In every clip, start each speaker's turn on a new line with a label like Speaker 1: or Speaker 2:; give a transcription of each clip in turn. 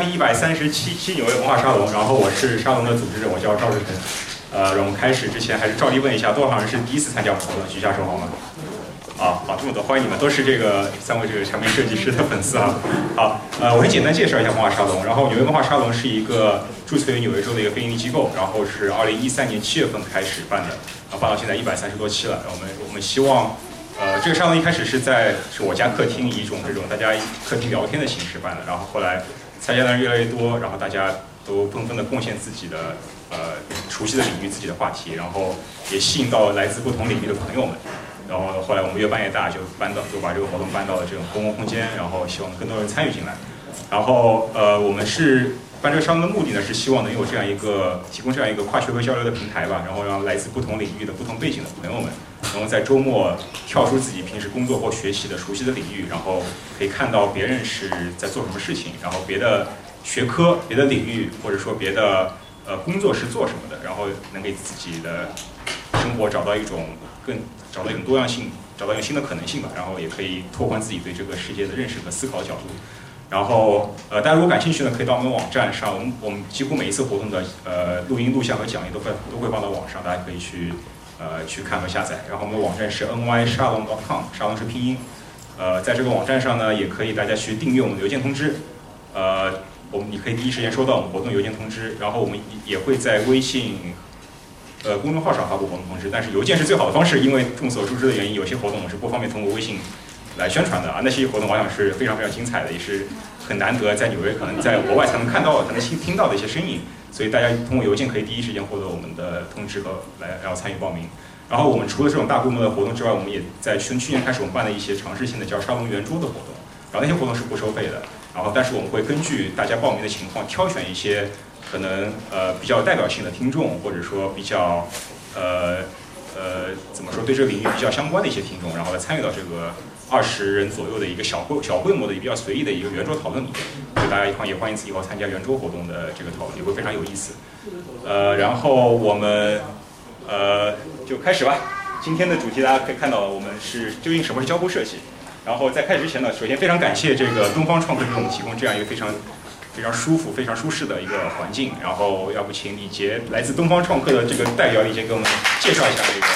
Speaker 1: 第一百三十七期纽约文化沙龙，然后我是沙龙的组织者，我叫赵志成。呃，我们开始之前还是照例问一下，多少人是第一次参加活动？举下手好吗？啊，好，这么多，欢迎你们，都是这个三位这个产品设计师的粉丝啊。好，呃，我先简单介绍一下文化沙龙。然后纽约文化沙龙是一个注册于纽约州的一个非营利机构，然后是二零一三年七月份开始办的，然后办到现在一百三十多期了。我们我们希望。呃，这个沙龙一开始是在是我家客厅，以一种这种大家客厅聊天的形式办的。然后后来参加的人越来越多，然后大家都纷纷的贡献自己的呃熟悉的领域、自己的话题，然后也吸引到来自不同领域的朋友们。然后后来我们越办越大，就搬到就把这个活动搬到了这种公共空间，然后希望更多人参与进来。然后呃，我们是。办这个沙龙的目的呢，是希望能有这样一个提供这样一个跨学科交流的平台吧，然后让来自不同领域的不同背景的朋友们，能够在周末跳出自己平时工作或学习的熟悉的领域，然后可以看到别人是在做什么事情，然后别的学科、别的领域或者说别的呃工作是做什么的，然后能给自己的生活找到一种更找到一种多样性，找到一种新的可能性吧，然后也可以拓宽自己对这个世界的认识和思考角度。然后，呃，大家如果感兴趣呢，可以到我们的网站上。我们我们几乎每一次活动的呃录音、录像和讲义都会都会放到网上，大家可以去呃去看和下载。然后我们的网站是 nyshalom.com，沙龙是拼音。呃，在这个网站上呢，也可以大家去订阅我们的邮件通知。呃，我们你可以第一时间收到我们活动邮件通知。然后我们也会在微信呃公众号上发布活动通知。但是邮件是最好的方式，因为众所周知的原因，有些活动我是不方便通过微信。来宣传的啊，那些活动往往是非常非常精彩的，也是很难得在纽约可能在国外才能看到、才能听听到的一些身影。所以大家通过邮件可以第一时间获得我们的通知和来，然后参与报名。然后我们除了这种大规模的活动之外，我们也在从去年开始，我们办了一些尝试性的叫沙龙圆桌的活动。然后那些活动是不收费的。然后但是我们会根据大家报名的情况，挑选一些可能呃比较代表性的听众，或者说比较呃呃怎么说对这个领域比较相关的一些听众，然后来参与到这个。二十人左右的一个小规小规模的比较随意的一个圆桌讨论里面，所以大家以后也欢迎以后参加圆桌活动的这个讨论，也会非常有意思。呃，然后我们呃就开始吧。今天的主题大家可以看到，我们是究竟什么是交互设计？然后在开始之前呢，首先非常感谢这个东方创客给我们提供这样一个非常非常舒服、非常舒适的一个环境。然后要不请李杰来自东方创客的这个代表李杰给我们介绍一下这个。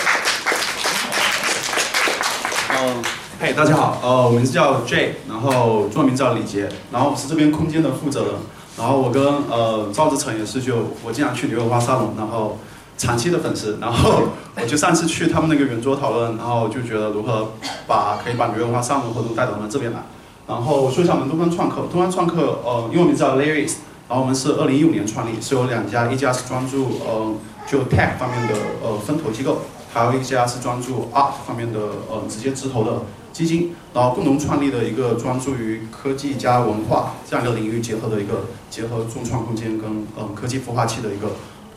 Speaker 2: 嗯。嘿，大家好，呃，我名字叫 Jay，然后中文名叫李杰，然后我是这边空间的负责人，然后我跟呃赵志成也是就我经常去纽约文化沙龙，然后长期的粉丝，然后我就上次去他们那个圆桌讨论，然后就觉得如何把可以把纽约文化沙龙活动带到我们这边来，然后说一下我们东方创客，东方创客呃英文名字叫 Larrys，然后我们是二零一五年创立，是有两家，一家是专注呃就 tech 方面的呃分投机构，还有一家是专注 art 方面的呃直接直投的。基金，然后共同创立的一个专注于科技加文化这样一个领域结合的一个结合众创空间跟嗯科技孵化器的一个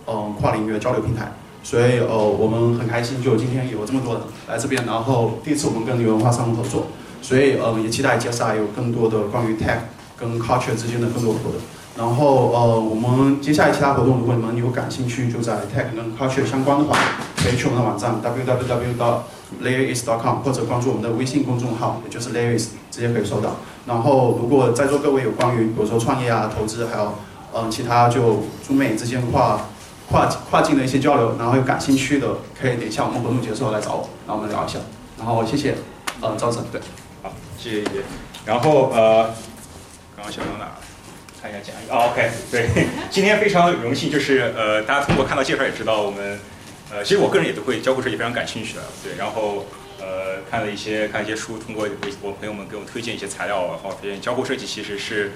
Speaker 2: 嗯跨领域的交流平台。所以呃我们很开心，就今天有这么多人来这边，然后第一次我们跟纽文化商务合作，所以呃也期待接下来有更多的关于 tech 跟 culture 之间的更多的活动。然后呃我们接下来其他活动，如果你们有感兴趣，就在 tech 跟 culture 相关的话，可以去我们的网站 www. 到 layeris.com 或者关注我们的微信公众号，也就是 layeris，直接可以收到。然后，如果在座各位有关于比如说创业啊、投资，还有嗯其他就中美之间跨跨跨境的一些交流，然后有感兴趣的，可以等一下我们活动结束来找我，然后我们聊一下。然后谢谢，呃，赵总，对，
Speaker 1: 好，谢谢。然后呃，刚刚想到哪？看一下讲义。哦，OK，对，今天非常荣幸，就是呃，大家通过看到介绍也知道我们。呃，其实我个人也都会交互设计非常感兴趣的，对，然后呃看了一些看一些书，通过我朋友们给我推荐一些材料，然后发现交互设计其实是，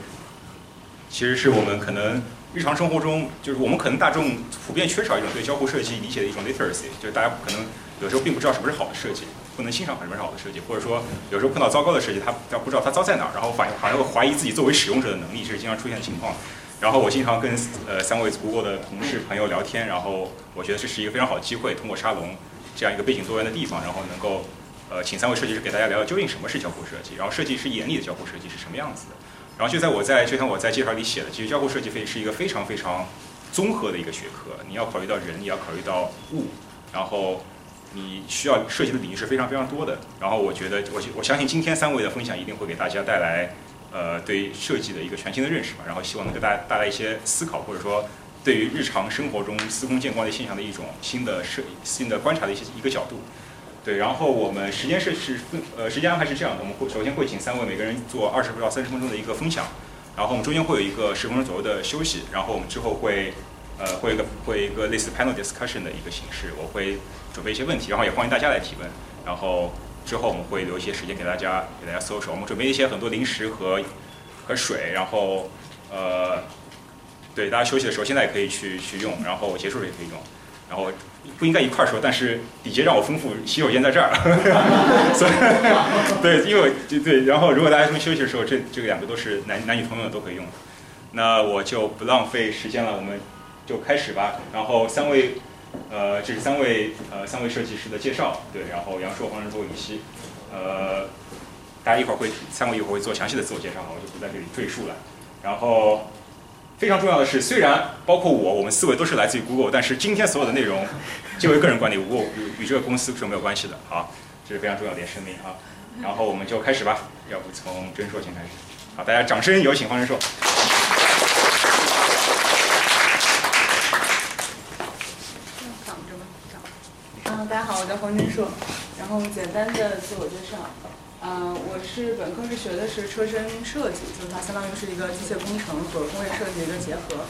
Speaker 1: 其实是我们可能日常生活中，就是我们可能大众普遍缺少一种对交互设计理解的一种 literacy，就是大家可能有时候并不知道什么是好的设计，不能欣赏什么是好的设计，或者说有时候碰到糟糕的设计，他他不知道他糟在哪儿，然后反反而会怀疑自己作为使用者的能力，这是经常出现的情况。然后我经常跟呃三位 Google 的同事朋友聊天，然后我觉得这是一个非常好的机会，通过沙龙这样一个背景多元的地方，然后能够呃请三位设计师给大家聊聊究竟什么是交互设计，然后设计师眼里的交互设计是什么样子的。然后就在我在就像我在介绍里写的，其实交互设计非是一个非常非常综合的一个学科，你要考虑到人，你要考虑到物，然后你需要设计的领域是非常非常多的。然后我觉得我我相信今天三位的分享一定会给大家带来。呃对设计的一个全新的认识吧，然后希望能给大家带来一些思考，或者说对于日常生活中司空见惯的现象的一种新的设新的观察的一些一个角度。对，然后我们时间是是分呃时间安排是这样的，我们会首先会请三位每个人做二十到三十分钟的一个分享，然后我们中间会有一个十分钟左右的休息，然后我们之后会呃会一个会一个类似 panel discussion 的一个形式，我会准备一些问题，然后也欢迎大家来提问，然后之后我们会留一些时间给大家给大家搜索，我们准备一些很多零食和和水，然后呃对大家休息的时候现在也可以去去用，然后结束了也可以用，然后。不应该一块儿说，但是底杰让我丰富洗手间在这儿，所以对，因为对，然后如果大家这边休息的时候，这这个两个都是男男女通用的，都可以用。那我就不浪费时间了，我们就开始吧。然后三位，呃，这是三位呃三位设计师的介绍，对，然后杨硕、黄仁波、尹希，呃，大家一会儿会三位一会儿会做详细的自我介绍，我就不在这里赘述了。然后。非常重要的是，虽然包括我，我们四位都是来自于 Google，但是今天所有的内容，皆为个人观点，Google 与这个公司是没有关系的。好，这是非常重要的一点声明啊。然后我们就开始吧，要不从真硕先开始。好，大家掌声有请黄仁硕。
Speaker 3: 挡着吗？嗯，大家好，我叫黄真硕。然后简单的自我介绍。嗯，我是本科是学的是车身设计，就是它相当于是一个机械工程和工业设计的一个结合。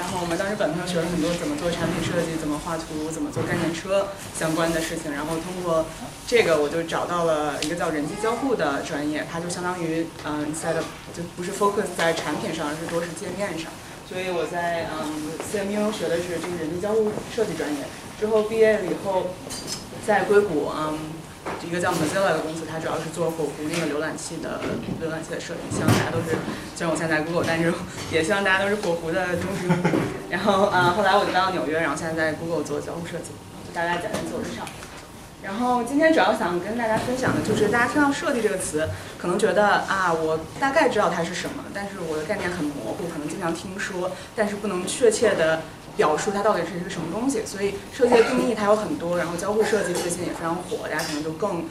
Speaker 3: 然后我们当时本科学了很多怎么做产品设计、怎么画图、怎么做概念车相关的事情。然后通过这个，我就找到了一个叫人机交互的专业，它就相当于嗯在的就不是 focus 在产品上，而是多是界面上。所以我在嗯 CMU 学的是这个人机交互设计专业。之后毕业了以后，在硅谷嗯。一个叫 Mozilla 的公司，它主要是做火狐那个浏览器的浏览器的设计。希望大家都是，虽然我现在在 Google，但是也希望大家都是火狐的忠实用户。然后啊，后来我就搬到纽约，然后现在在 Google 做交互设计。就大家简单自我介绍。然后今天主要想跟大家分享的就是，大家听到“设计”这个词，可能觉得啊，我大概知道它是什么，但是我的概念很模糊，可能经常听说，但是不能确切的。表述它到底是一个什么东西，所以设计的定义它有很多，然后交互设计最近也非常火，大家可能就更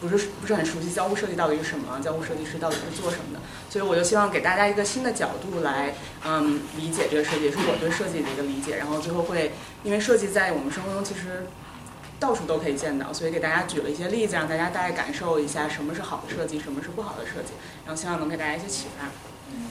Speaker 3: 不是不是很熟悉交互设计到底是什么，交互设计师到底是做什么的，所以我就希望给大家一个新的角度来嗯理解这个设计，也是我对设计的一个理解，然后最后会因为设计在我们生活中其实到处都可以见到，所以给大家举了一些例子，让大家大概感受一下什么是好的设计，什么是不好的设计，然后希望能给大家一些启发。嗯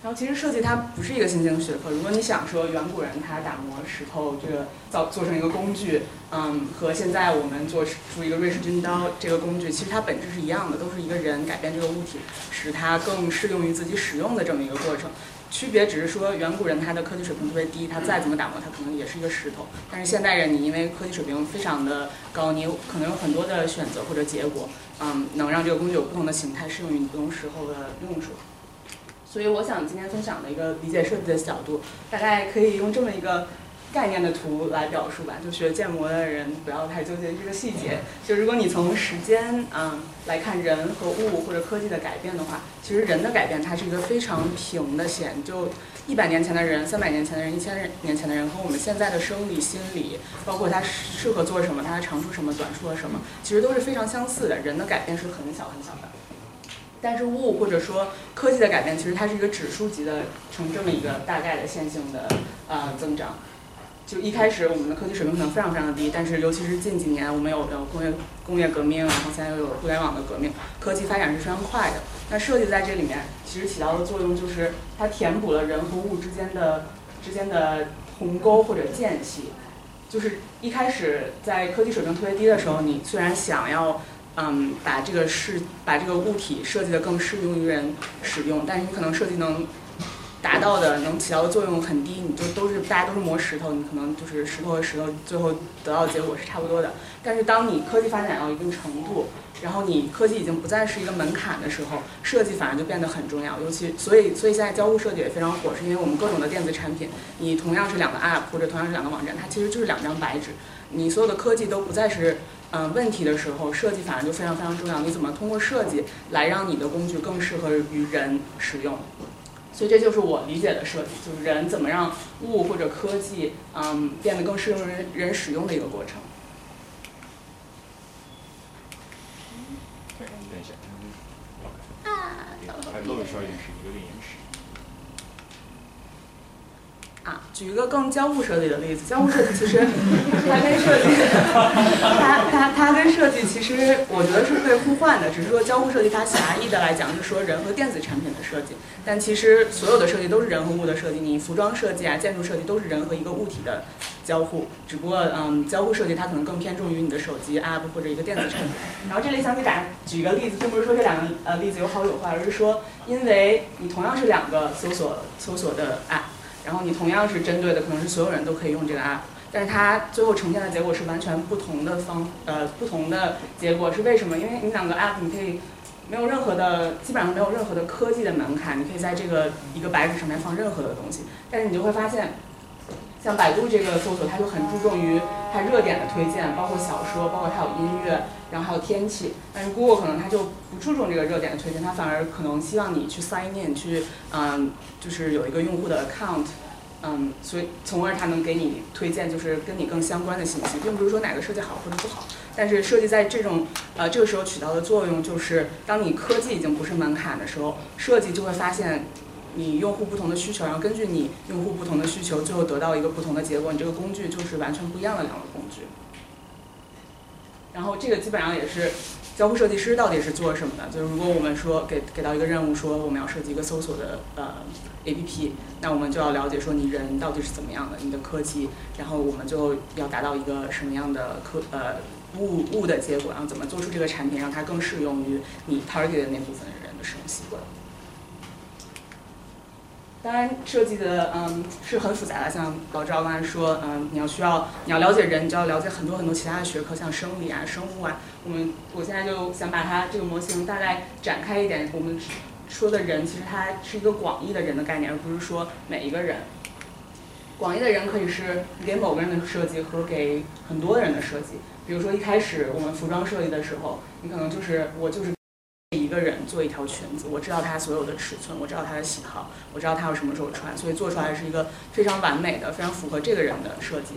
Speaker 3: 然后其实设计它不是一个新兴学科。如果你想说远古人他打磨石头，这个造做成一个工具，嗯，和现在我们做出一个瑞士军刀这个工具，其实它本质是一样的，都是一个人改变这个物体，使它更适用于自己使用的这么一个过程。区别只是说远古人他的科技水平特别低，他再怎么打磨，他可能也是一个石头。但是现代人你因为科技水平非常的高，你可能有很多的选择或者结果，嗯，能让这个工具有不同的形态，适用于你不同时候的用处。所以我想今天分享的一个理解设计的角度，大概可以用这么一个概念的图来表述吧。就学建模的人不要太纠结这个细节。就如果你从时间啊来看人和物或者科技的改变的话，其实人的改变它是一个非常平的线。就一百年前的人、三百年前的人、一千年前的人和我们现在的生理、心理，包括他适合做什么、他的长处什么、短处的什么，其实都是非常相似的。人的改变是很小很小的。但是物或者说科技的改变，其实它是一个指数级的，呈这么一个大概的线性的呃增长。就一开始我们的科技水平可能非常非常的低，但是尤其是近几年，我们有有工业工业革命，然后现在又有互联网的革命，科技发展是非常快的。那设计在这里面其实起到的作用就是它填补了人和物之间的之间的鸿沟或者间隙。就是一开始在科技水平特别低的时候，你虽然想要。嗯，把这个是把这个物体设计的更适用于人使用，但是你可能设计能达到的、能起到的作用很低，你就都是大家都是磨石头，你可能就是石头和石头最后得到的结果是差不多的。但是当你科技发展到一定程度，然后你科技已经不再是一个门槛的时候，设计反而就变得很重要。尤其所以所以现在交互设计也非常火，是因为我们各种的电子产品，你同样是两个 App 或者同样是两个网站，它其实就是两张白纸，你所有的科技都不再是。嗯，问题的时候，设计反而就非常非常重要。你怎么通过设计来让你的工具更适合于人使用？所以这就是我理解的设计，就是人怎么让物或者科技，嗯，变得更适用人人使用的一个过程。
Speaker 1: 等一下，啊，还露需要一点时有点延迟。
Speaker 3: 啊，举一个更交互设计的例子，交互设计其实 它跟设计，它它它跟设计其实我觉得是可以互换的，只是说交互设计它狭义的来讲是说人和电子产品的设计，但其实所有的设计都是人和物的设计，你服装设计啊、建筑设计都是人和一个物体的交互，只不过嗯，交互设计它可能更偏重于你的手机 app 或者一个电子产品。然后这里想给大家举一个例子，并不是说这两个呃例子有好有坏，而是说因为你同样是两个搜索搜索的 app。然后你同样是针对的，可能是所有人都可以用这个 app，但是它最后呈现的结果是完全不同的方，呃，不同的结果。是为什么？因为你两个 app 你可以没有任何的，基本上没有任何的科技的门槛，你可以在这个一个白纸上面放任何的东西，但是你就会发现，像百度这个搜索，它就很注重于它热点的推荐，包括小说，包括它有音乐，然后还有天气，但是 Google 可能它就不注重这个热点的推荐，它反而可能希望你去 sign in 去，嗯。就是有一个用户的 account，嗯，所以从而它能给你推荐就是跟你更相关的信息，并不是说哪个设计好或者不好，但是设计在这种呃这个时候起到的作用就是，当你科技已经不是门槛的时候，设计就会发现你用户不同的需求，然后根据你用户不同的需求，最后得到一个不同的结果，你这个工具就是完全不一样的两个工具。然后这个基本上也是。交互设计师到底是做什么的？就是如果我们说给给到一个任务，说我们要设计一个搜索的呃 APP，那我们就要了解说你人到底是怎么样的，你的科技，然后我们就要达到一个什么样的科呃物物的结果，然后怎么做出这个产品，让它更适用于你 target 的那部分人的使用习惯。当然，设计的嗯是很复杂的，像老赵刚才说，嗯，你要需要你要了解人，你就要了解很多很多其他的学科，像生理啊、生物啊。我们我现在就想把它这个模型大概展开一点。我们说的人，其实它是一个广义的人的概念，而不是说每一个人。广义的人可以是给某个人的设计和给很多人的设计。比如说一开始我们服装设计的时候，你可能就是我就是。一个人做一条裙子，我知道他所有的尺寸，我知道他的喜好，我知道他要什么时候穿，所以做出来是一个非常完美的、非常符合这个人的设计。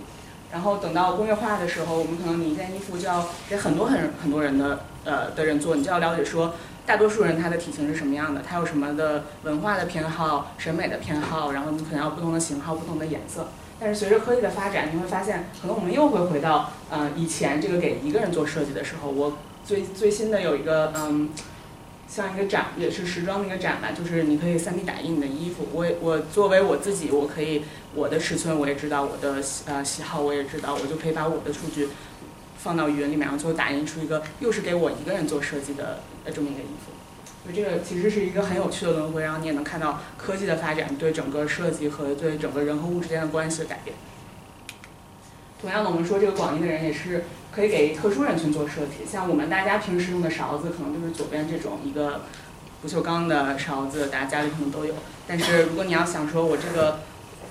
Speaker 3: 然后等到工业化的时候，我们可能你一件衣服就要给很多很很多人的呃的人做，你就要了解说大多数人他的体型是什么样的，他有什么的文化的偏好、审美的偏好，然后你可能要不同的型号、不同的颜色。但是随着科技的发展，你会发现，可能我们又会回到呃以前这个给一个人做设计的时候，我最最新的有一个嗯。像一个展，也是时装的一个展吧，就是你可以 3D 打印你的衣服。我我作为我自己，我可以我的尺寸我也知道，我的喜呃喜好我也知道，我就可以把我的数据放到云里面，然后最后打印出一个又是给我一个人做设计的呃这么一个衣服。所以这个其实是一个很有趣的轮回，然后你也能看到科技的发展对整个设计和对整个人和物之间的关系的改变。同样的，我们说这个广义的人也是。可以给特殊人群做设计，像我们大家平时用的勺子，可能就是左边这种一个不锈钢的勺子，大家家里可能都有。但是如果你要想说我这个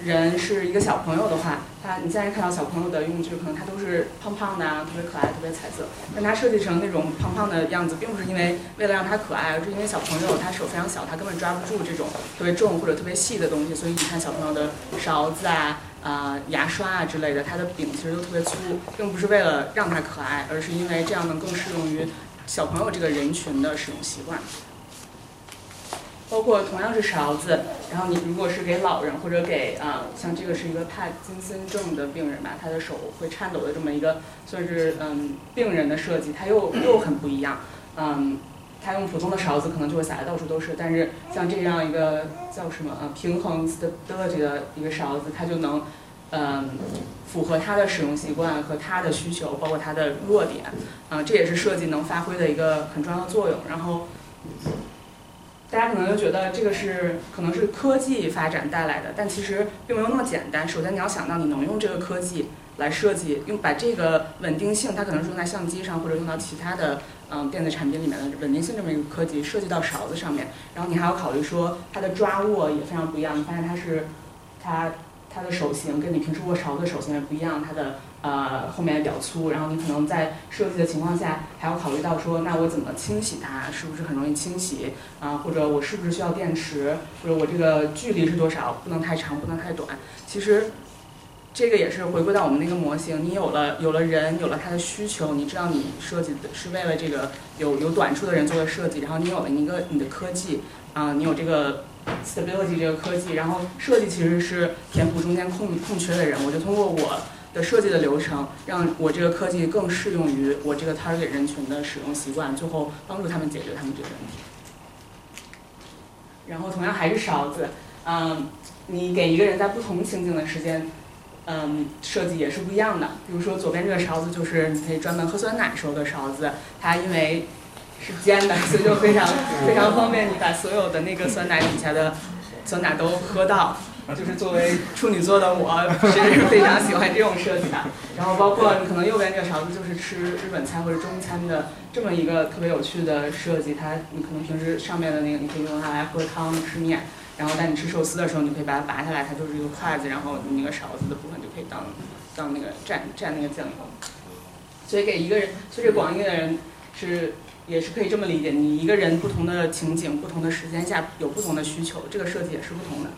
Speaker 3: 人是一个小朋友的话，他你现在看到小朋友的用具，可能他都是胖胖的啊，特别可爱，特别彩色。但他设计成那种胖胖的样子，并不是因为为了让他可爱，而是因为小朋友他手非常小，他根本抓不住这种特别重或者特别细的东西。所以你看小朋友的勺子啊。啊，牙刷啊之类的，它的柄其实都特别粗，并不是为了让它可爱，而是因为这样能更适用于小朋友这个人群的使用习惯。包括同样是勺子，然后你如果是给老人或者给啊，像这个是一个帕金森症的病人吧，他的手会颤抖的这么一个算是嗯病人的设计，它又又很不一样，嗯。他用普通的勺子可能就会撒的到处都是，但是像这样一个叫什么呃平衡 stability 的一个勺子，它就能嗯符合他的使用习惯和他的需求，包括他的弱点，啊这也是设计能发挥的一个很重要的作用。然后大家可能就觉得这个是可能是科技发展带来的，但其实并没有那么简单。首先你要想到你能用这个科技来设计，用把这个稳定性，它可能是用在相机上或者用到其他的。嗯，电子产品里面的稳定性这么一个科技设计到勺子上面，然后你还要考虑说它的抓握也非常不一样。你发现它是，它它的手型跟你平时握勺子的手型也不一样，它的呃后面比较粗。然后你可能在设计的情况下还要考虑到说，那我怎么清洗它，是不是很容易清洗啊？或者我是不是需要电池？或者我这个距离是多少？不能太长，不能太短。其实。这个也是回归到我们那个模型，你有了有了人，有了他的需求，你知道你设计的是为了这个有有短处的人做的设计，然后你有了一个你的科技，啊、你有这个 stability 这个科技，然后设计其实是填补中间空空缺的人，我就通过我的设计的流程，让我这个科技更适用于我这个 target 人群的使用习惯，最后帮助他们解决他们这个问题。然后同样还是勺子，嗯，你给一个人在不同情景的时间，嗯，设计也是不一样的。比如说左边这个勺子就是你可以专门喝酸奶时候的勺子，它因为是尖的，所以就非常 非常方便你把所有的那个酸奶底下的酸奶都喝到。就是作为处女座的我是 非常喜欢这种设计的。然后包括你可能右边这个勺子就是吃日本菜或者中餐的这么一个特别有趣的设计，它你可能平时上面的那个你可以用它来喝汤吃面，然后当你吃寿司的时候，你可以把它拔下来，它就是一个筷子，然后你那个勺子的部分就可以当当那个蘸蘸那个酱油。所以给一个人，所以广义的人是也是可以这么理解，你一个人不同的情景、不同的时间下有不同的需求，这个设计也是不同的。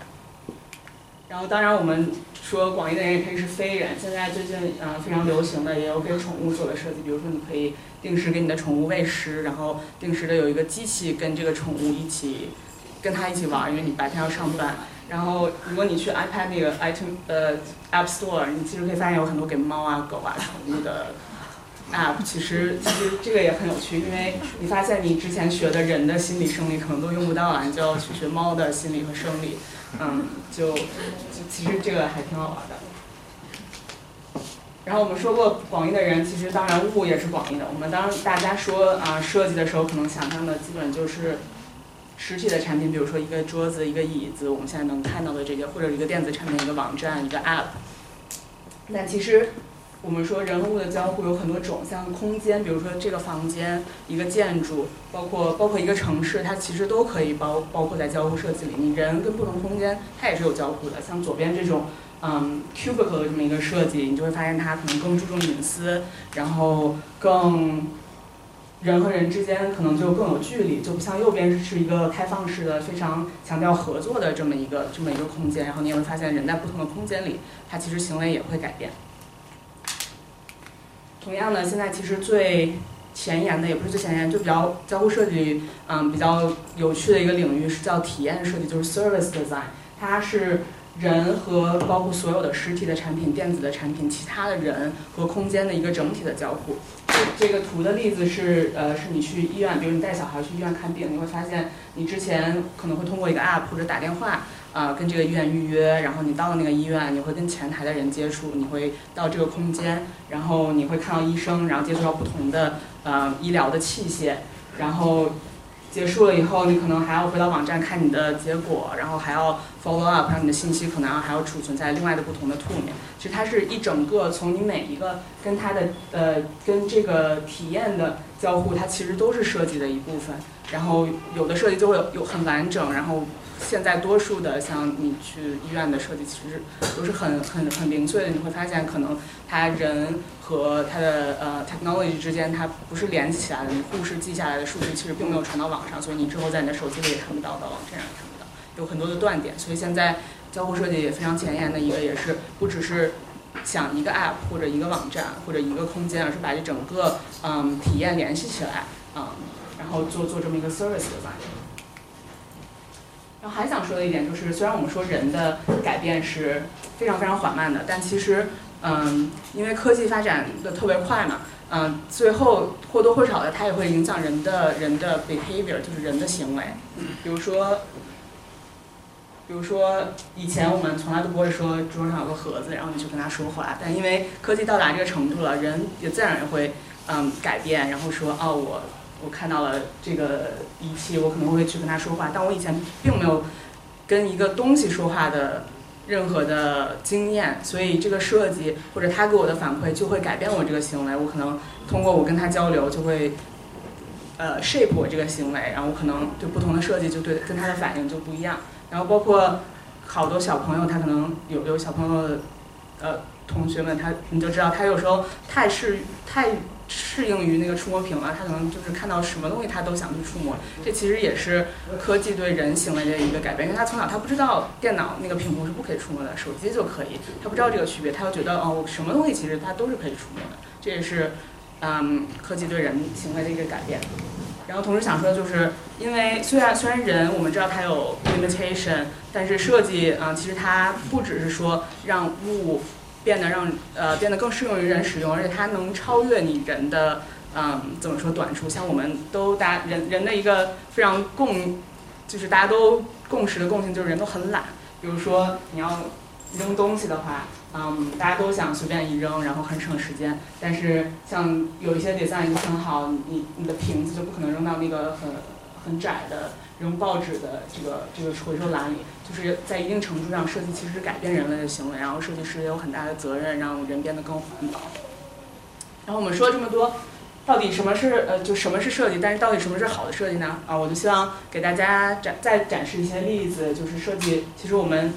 Speaker 3: 然后，当然我们说广义的人也可以是非人。现在最近嗯、非常流行的也有给宠物做的设计，比如说你可以定时给你的宠物喂食，然后定时的有一个机器跟这个宠物一起跟他一起玩，因为你白天要上班。然后如果你去 iPad 那个 iTunes 呃 App Store，你其实可以发现有很多给猫啊、狗啊、宠物的 App。其实其实这个也很有趣，因为你发现你之前学的人的心理生理可能都用不到了，你就要去学猫的心理和生理。嗯，就就其实这个还挺好玩的。然后我们说过广义的人，其实当然物也是广义的。我们当大家说啊设计的时候，可能想象的基本就是实体的产品，比如说一个桌子、一个椅子，我们现在能看到的这些，或者一个电子产品、一个网站、一个 App。那其实我们说人物的交互有很多种，像空间，比如说这个房间、一个建筑，包括包括一个城市，它其实都可以包包括在交互设计里。你人跟不同空间，它也是有交互的。像左边这种嗯 cubicle 的这么一个设计，你就会发现它可能更注重隐私，然后更人和人之间可能就更有距离，就不像右边是一个开放式的、非常强调合作的这么一个这么一个空间。然后你也会发现，人在不同的空间里，他其实行为也会改变。同样的，现在其实最前沿的也不是最前沿，就比较交互设计，嗯，比较有趣的一个领域是叫体验设计，就是 service design。它是人和包括所有的实体的产品、电子的产品、其他的人和空间的一个整体的交互。这个图的例子是，呃，是你去医院，比如你带小孩去医院看病，你会发现你之前可能会通过一个 app 或者打电话。啊，跟这个医院预约，然后你到了那个医院，你会跟前台的人接触，你会到这个空间，然后你会看到医生，然后接触到不同的呃医疗的器械，然后结束了以后，你可能还要回到网站看你的结果，然后还要 follow up，让你的信息可能还要储存在另外的不同的 tool 里面。其实它是一整个从你每一个跟它的呃跟这个体验的交互，它其实都是设计的一部分。然后有的设计就会有很完整，然后。现在多数的像你去医院的设计，其实都是很很很零碎的。你会发现，可能他人和他的呃 technology 之间，它不是连起来的。你护士记下来的数据，其实并没有传到网上，所以你之后在你的手机里也看不到，到网站上也看不到，有很多的断点。所以现在交互设计也非常前沿的一个，也是不只是想一个 app 或者一个网站或者一个空间，而是把这整个嗯体验联系起来，嗯，然后做做这么一个 service 的吧。然后还想说的一点就是，虽然我们说人的改变是非常非常缓慢的，但其实，嗯，因为科技发展的特别快嘛，嗯，最后或多或少的它也会影响人的人的 behavior，就是人的行为。比如说，比如说以前我们从来都不会说桌上有个盒子，然后你去跟他说话，但因为科技到达这个程度了，人也自然也会嗯改变，然后说哦我。我看到了这个仪器，我可能会去跟他说话，但我以前并没有跟一个东西说话的任何的经验，所以这个设计或者他给我的反馈就会改变我这个行为。我可能通过我跟他交流，就会呃 shape 我这个行为，然后我可能对不同的设计就对跟他的反应就不一样。然后包括好多小朋友，他可能有有小朋友呃同学们，他你就知道他有时候太是太适应于那个触摸屏了，他可能就是看到什么东西他都想去触摸。这其实也是科技对人行为的一个改变，因为他从小他不知道电脑那个屏幕是不可以触摸的，手机就可以，他不知道这个区别，他就觉得哦，什么东西其实他都是可以触摸的。这也是嗯科技对人行为的一个改变。然后同时想说的，就是因为虽然虽然人我们知道它有 limitation，但是设计啊，其实它不只是说让物变得让呃变得更适用于人使用，而且它能超越你人的嗯怎么说短处。像我们都大家人人的一个非常共，就是大家都共识的共性，就是人都很懒。比如说你要扔东西的话。嗯，大家都想随便一扔，然后很省时间。但是像有一些 design 就很好，你你的瓶子就不可能扔到那个很很窄的扔报纸的这个这个回收篮里。就是在一定程度上，设计其实是改变人类的行为，然后设计师也有很大的责任，让人变得更环保。然后我们说这么多，到底什么是呃就什么是设计？但是到底什么是好的设计呢？啊，我就希望给大家展再展示一些例子，就是设计其实我们。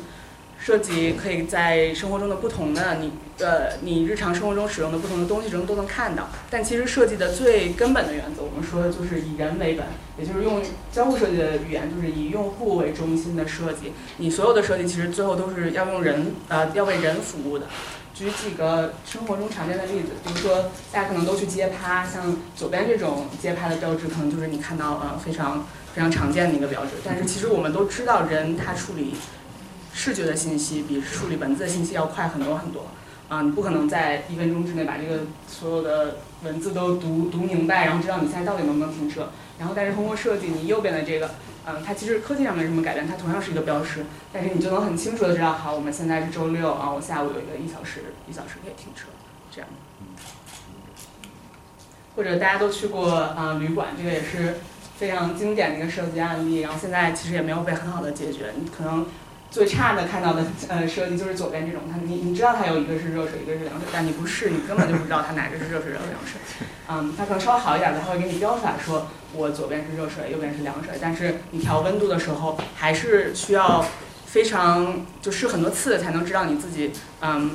Speaker 3: 设计可以在生活中的不同的你呃你日常生活中使用的不同的东西中都能看到，但其实设计的最根本的原则，我们说的就是以人为本，也就是用交互设计的语言，就是以用户为中心的设计。你所有的设计其实最后都是要用人呃要为人服务的。举几个生活中常见的例子，比如说大家可能都去街拍，像左边这种街拍的标志，可能就是你看到呃非常非常常见的一个标志。但是其实我们都知道，人他处理。视觉的信息比处理文字的信息要快很多很多，啊，你不可能在一分钟之内把这个所有的文字都读读明白，然后知道你现在到底能不能停车。然后，但是通过设计，你右边的这个，嗯，它其实科技上没什么改变，它同样是一个标识，但是你就能很清楚的知道，好，我们现在是周六啊，我下午有一个一小时一小时可以停车，这样。或者大家都去过啊旅馆，这个也是非常经典的一个设计案例，然后现在其实也没有被很好的解决，你可能。最差的看到的呃设计就是左边这种，它你你知道它有一个是热水，一个是凉水，但你不试，你根本就不知道它哪个是热水，哪个是凉水。嗯，它可能稍微好一点的，它会给你标出来说，我左边是热水，右边是凉水。但是你调温度的时候，还是需要非常就试很多次才能知道你自己嗯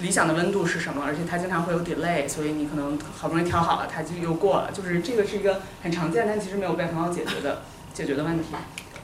Speaker 3: 理想的温度是什么，而且它经常会有 delay，所以你可能好不容易调好了，它就又过了。就是这个是一个很常见，但其实没有被很好解决的解决的问题。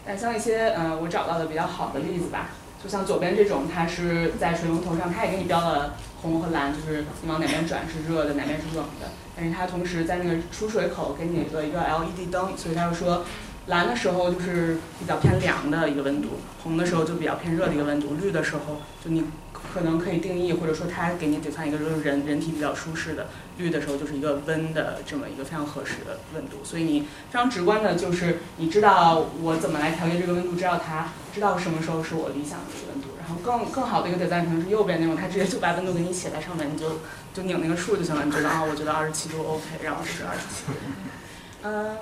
Speaker 3: 但像一些嗯，我找到的比较好的例子吧，就像左边这种，它是在水龙头上，它也给你标了红和蓝，就是你往哪边转是热的，哪边是冷的。但是它同时在那个出水口给你了一个 LED 灯，所以它就说，蓝的时候就是比较偏凉的一个温度，红的时候就比较偏热的一个温度，绿的时候就你。可能可以定义，或者说它给你得算一个就是人人体比较舒适的绿的时候，就是一个温的这么一个非常合适的温度。所以你非常直观的就是你知道我怎么来调节这个温度，知道它知道什么时候是我理想的一个温度。然后更更好的一个 design 可能是右边那种，它直接就把温度给你写在上面，你就就拧那个数就行了。你觉得啊，我觉得二十七度 OK，然后是二十七。嗯，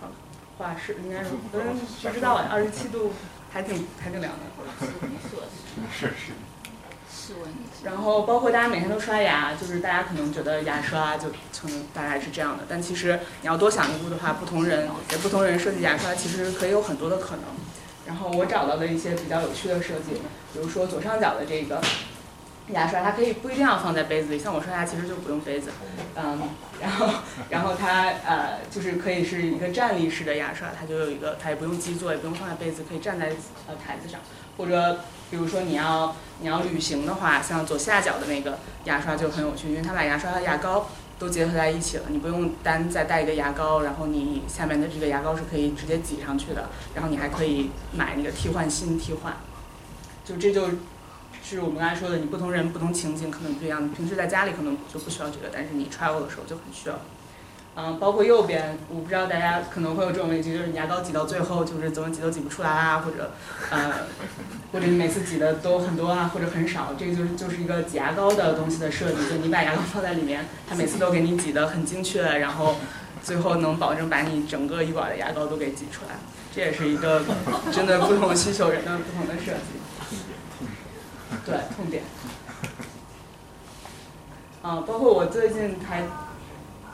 Speaker 3: 好，画室应该是嗯不知道哎，二十七度还挺还挺凉的。
Speaker 1: 是是。
Speaker 3: 然后包括大家每天都刷牙，就是大家可能觉得牙刷就可能大概是这样的，但其实你要多想一步的话，不同人给不同人设计牙刷其实可以有很多的可能。然后我找到了一些比较有趣的设计，比如说左上角的这个牙刷，它可以不一定要放在杯子里，像我刷牙其实就不用杯子，嗯，然后然后它呃就是可以是一个站立式的牙刷，它就有一个它也不用基座，也不用放在杯子，可以站在呃台子上，或者。比如说你要你要旅行的话，像左下角的那个牙刷就很有趣，因为它把牙刷和牙膏都结合在一起了，你不用单再带一个牙膏，然后你下面的这个牙膏是可以直接挤上去的，然后你还可以买那个替换芯替换，就这就是我们刚才说的，你不同人不同情景可能不一样，你平时在家里可能就不需要这个，但是你 travel 的时候就很需要。嗯，包括右边，我不知道大家可能会有这种问题，就是牙膏挤到最后，就是怎么挤都挤不出来啊，或者，呃，或者你每次挤的都很多啊，或者很少，这个就是就是一个挤牙膏的东西的设计，就你把牙膏放在里面，它每次都给你挤得很精确，然后最后能保证把你整个一管的牙膏都给挤出来，这也是一个真的不同需求人的不同的设计。对，痛点。啊，包括我最近还。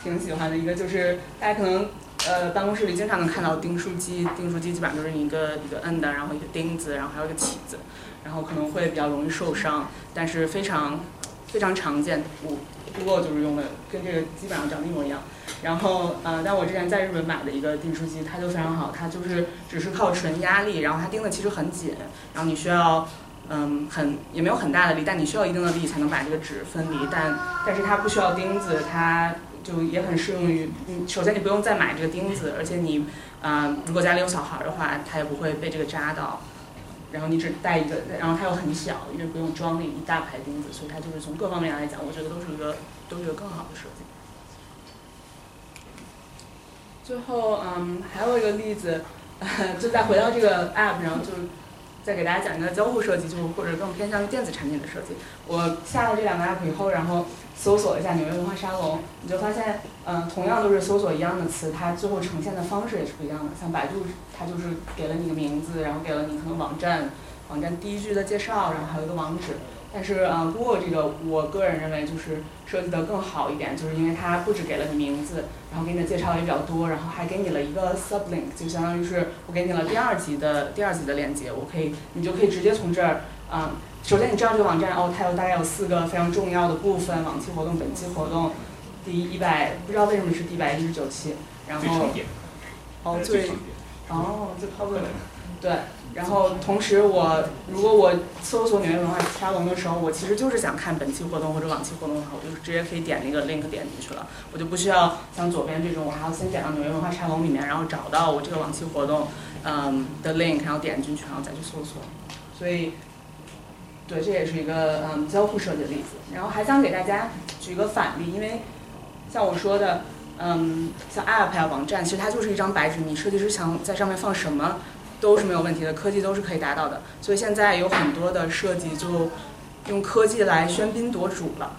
Speaker 3: 挺喜欢的一个就是大家可能呃办公室里经常能看到订书机，订书机基本上就是一个一个摁的，然后一个钉子，然后还有一个起子，然后可能会比较容易受伤，但是非常非常常见。我 Google 就是用的，跟这个基本上长得一模一样。然后呃，但我之前在日本买的一个订书机，它就非常好，它就是只是靠纯压力，然后它钉的其实很紧，然后你需要。嗯，很也没有很大的力，但你需要一定的力才能把这个纸分离。但但是它不需要钉子，它就也很适用于。嗯，首先你不用再买这个钉子，而且你，嗯，如果家里有小孩的话，它也不会被这个扎到。然后你只带一个，然后它又很小，因为不用装那一大排钉子，所以它就是从各方面来讲，我觉得都是一个都是一个更好的设计。最后，嗯，还有一个例子，就再回到这个 app，然后就。再给大家讲一个交互设计，就或者更偏向于电子产品的设计。我下了这两个 app 以后，然后搜索一下纽约文化沙龙，你就发现，嗯，同样都是搜索一样的词，它最后呈现的方式也是不一样的。像百度，它就是给了你个名字，然后给了你可能网站，网站第一句的介绍，然后还有一个网址。但是，嗯，Google 这个，我个人认为就是设计的更好一点，就是因为它不止给了你名字，然后给你的介绍也比较多，然后还给你了一个 sublink，就相当于是我给你了第二级的第二级的链接，我可以，你就可以直接从这儿，嗯，首先你知道这个网站，哦，它有大概有四个非常重要的部分，往期活动、本期活动，第一百，不知道为什么是第一百一十九期，然后，哦，最，哦，最 popular，对。然后同时，我如果我搜索纽约文化沙龙的时候，我其实就是想看本期活动或者往期活动的话，我就直接可以点那个 link 点进去了，我就不需要像左边这种，我还要先点到纽约文化沙龙里面，然后找到我这个往期活动，嗯的 link，然后点进去，然后再去搜索。所以，对，这也是一个嗯交互设计的例子。然后还想给大家举一个反例，因为像我说的，嗯，像 app 呀网站，其实它就是一张白纸，你设计师想在上面放什么？都是没有问题的，科技都是可以达到的，所以现在有很多的设计就用科技来喧宾夺主了。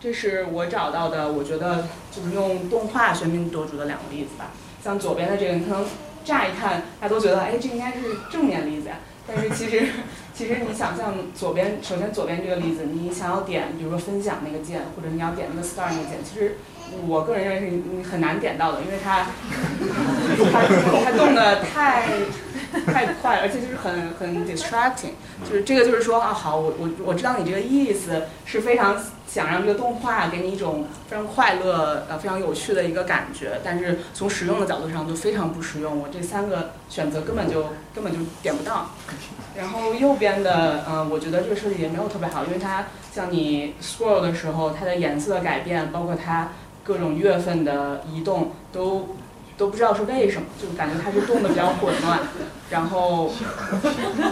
Speaker 3: 这是我找到的，我觉得就是用动画喧宾夺主的两个例子吧。像左边的这个，你可能乍一看大家都觉得，哎，这应该是正面例子呀。但是其实，其实你想象左边，首先左边这个例子，你想要点，比如说分享那个键，或者你要点那个 star 那个键，其实。我个人认为是你很难点到的，因为它，它它动的太 太快，而且就是很很 distracting。就是这个就是说啊，好，我我我知道你这个意思是非常想让这个动画给你一种非常快乐呃非常有趣的一个感觉，但是从实用的角度上就非常不实用。我这三个选择根本就根本就点不到。然后右边的嗯，我觉得这个设计也没有特别好，因为它像你 scroll 的时候，它的颜色改变，包括它。各种月份的移动都都不知道是为什么，就感觉它是动的比较混乱。然后，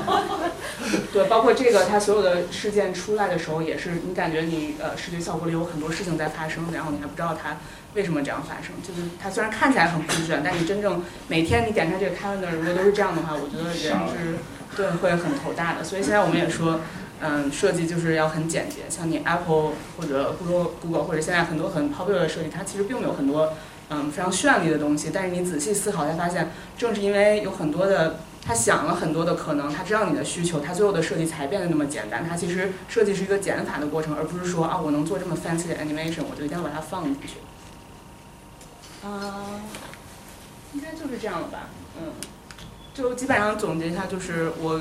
Speaker 3: 对，包括这个它所有的事件出来的时候，也是你感觉你呃视觉效果里有很多事情在发生，然后你还不知道它为什么这样发生。就是它虽然看起来很酷炫，但你真正每天你点开这个 calendar，如果都是这样的话，我觉得人是对会很头大的。所以现在我们也说。嗯，设计就是要很简洁，像你 Apple 或者 Google Google 或者现在很多很 popular 的设计，它其实并没有很多嗯非常绚丽的东西。但是你仔细思考才发现，正是因为有很多的，他想了很多的可能，他知道你的需求，他最后的设计才变得那么简单。它其实设计是一个减法的过程，而不是说啊我能做这么 fancy 的 animation，我就一定要把它放进去。啊，应该就是这样了吧？嗯，就基本上总结一下，就是我。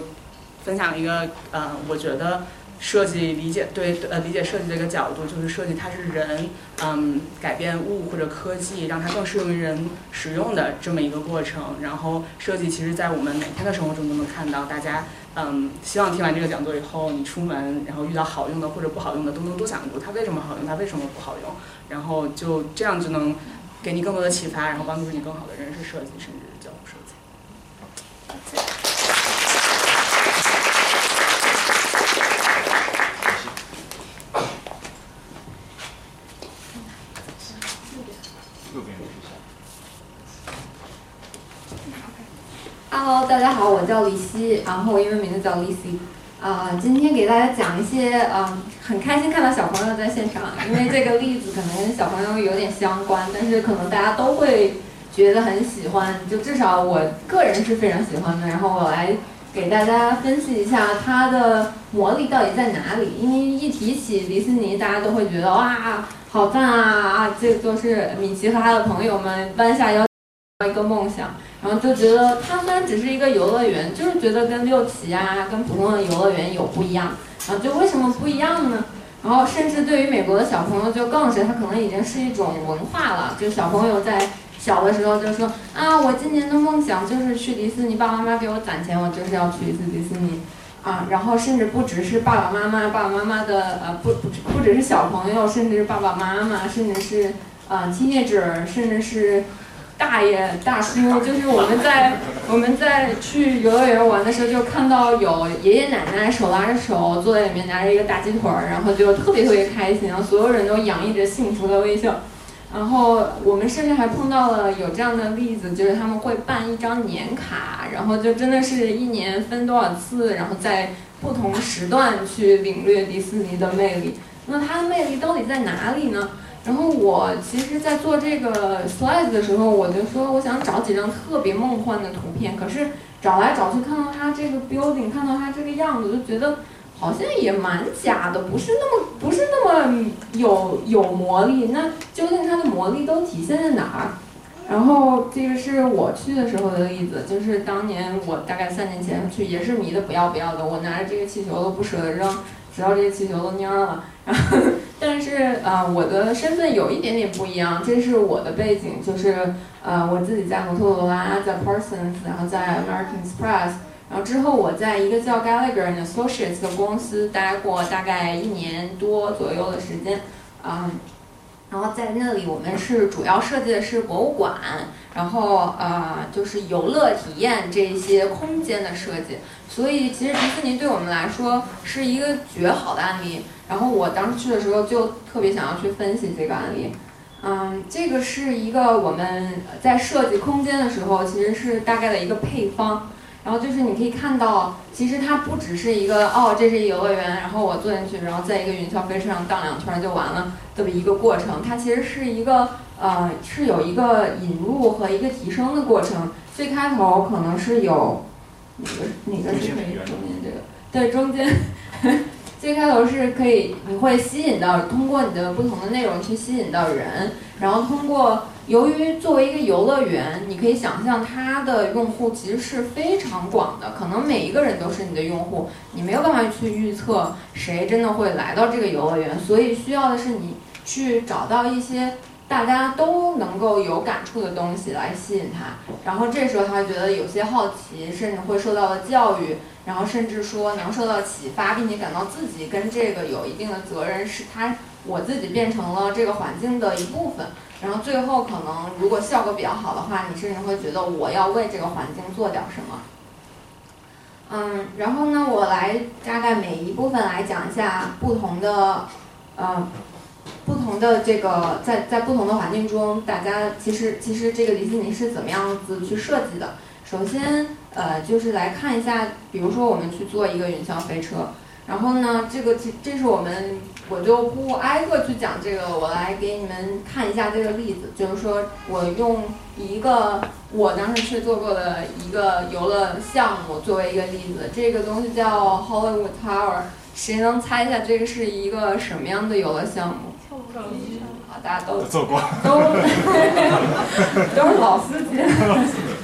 Speaker 3: 分享一个，呃，我觉得设计理解对，呃，理解设计的一个角度，就是设计它是人，嗯，改变物或者科技，让它更适用于人使用的这么一个过程。然后设计其实在我们每天的生活中都能看到。大家，嗯，希望听完这个讲座以后，你出门然后遇到好用的或者不好用的，都能多想一步，它为什么好用，它为什么不好用，然后就这样就能给你更多的启发，然后帮助你更好的认识设计，甚至交互设计。
Speaker 4: Hello，大家好，我叫李希，然后我英文名字叫 Lizzy，啊，今天给大家讲一些，嗯，很开心看到小朋友在现场，因为这个例子可能跟小朋友有点相关，但是可能大家都会觉得很喜欢，就至少我个人是非常喜欢的。然后我来给大家分析一下它的魔力到底在哪里。因为一提起迪士尼，大家都会觉得哇，好赞啊！这都是米奇和他的朋友们弯下腰一个梦想，然后就觉得它虽然只是一个游乐园，就是觉得跟六旗啊、跟普通的游乐园有不一样。然后就为什么不一样呢？然后甚至对于美国的小朋友就更是，它可能已经是一种文化了。就小朋友在小的时候就说啊，我今年的梦想就是去迪士尼，爸爸妈妈给我攒钱，我就是要去一次迪士尼。啊，然后甚至不只是爸爸妈妈，爸爸妈妈的呃不不不只是小朋友，甚至是爸爸妈妈，甚至是啊青叶者，甚至是大爷大叔，就是我们在我们在去游乐园玩的时候，就看到有爷爷奶奶手拉着手坐在里面，拿着一个大鸡腿儿，然后就特别特别开心，然后所有人都洋溢着幸福的微笑。然后我们甚至还碰到了有这样的例子，就是他们会办一张年卡，然后就真的是一年分多少次，然后在不同时段去领略迪士尼的魅力。那它的魅力到底在哪里呢？然后我其实，在做这个 slides 的时候，我就说我想找几张特别梦幻的图片，可是找来找去，看到它这个 building，看到它这个样子，就觉得。好像也蛮假的，不是那么不是那么有有魔力。那究竟它的魔力都体现在哪儿？然后这个是我去的时候的例子，就是当年我大概三年前去，也是迷的不要不要的。我拿着这个气球都不舍得扔，直到这个气球都蔫了。然后，但是啊，我的身份有一点点不一样，这是我的背景，就是呃，我自己在摩托罗拉，在 Parsons，然后在 American Express。然后之后，我在一个叫 Gallagher and Associates 的公司待过大概一年多左右的时间，啊，然后在那里我们是主要设计的是博物馆，然后呃就是游乐体验这些空间的设计。所以其实迪士尼对我们来说是一个绝好的案例。然后我当时去的时候就特别想要去分析这个案例。嗯，这个是一个我们在设计空间的时候，其实是大概的一个配方。然后就是你可以看到，其实它不只是一个哦，这是一游乐园，然后我坐进去，然后在一个云霄飞车上荡两圈就完了这么一个过程。它其实是一个呃，是有一个引入和一个提升的过程。最开头可能是有哪个哪个是可以中间这个对中间，最开头是可以你会吸引到通过你的不同的内容去吸引到人，然后通过。由于作为一个游乐园，你可以想象它的用户其实是非常广的，可能每一个人都是你的用户，你没有办法去预测谁真的会来到这个游乐园，所以需要的是你去找到一些大家都能够有感触的东西来吸引他，然后这时候他觉得有些好奇，甚至会受到了教育，然后甚至说能受到启发，并且感到自己跟这个有一定的责任，是他我自己变成了这个环境的一部分。然后最后可能，如果效果比较好的话，你甚至会觉得我要为这个环境做点什么。嗯，然后呢，我来大概每一部分来讲一下不同的，呃，不同的这个在在不同的环境中，大家其实其实这个迪士尼是怎么样子去设计的。首先，呃，就是来看一下，比如说我们去做一个云霄飞车。然后呢，这个这这是我们，我就不挨个去讲这个，我来给你们看一下这个例子，就是说我用一个我当时去做过的一个游乐项目作为一个例子，这个东西叫 Hollywood Tower，谁能猜一下这个是一个什么样的游乐项目？
Speaker 3: 跳舞
Speaker 4: 啊，大家都
Speaker 5: 做过，
Speaker 4: 都 都是老司机。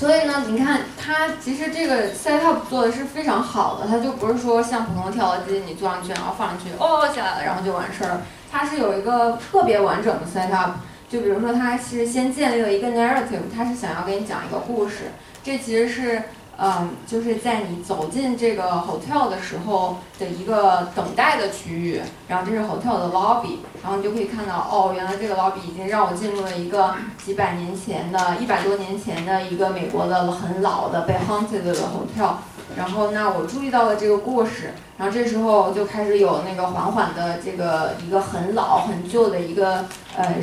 Speaker 4: 所以呢，你看它其实这个 set up 做的是非常好的，它就不是说像普通跳楼机，你坐上去然后放上去，哦下来了，然后就完事儿。它是有一个特别完整的 set up，就比如说它是先建立了一个 narrative，它是想要给你讲一个故事，这其实是。嗯，就是在你走进这个 hotel 的时候的一个等待的区域，然后这是 hotel 的 lobby，然后你就可以看到，哦，原来这个 lobby 已经让我进入了一个几百年前的、一百多年前的一个美国的很老的被 haunted 的 hotel。然后那我注意到了这个故事，然后这时候就开始有那个缓缓的这个一个很老很旧的一个呃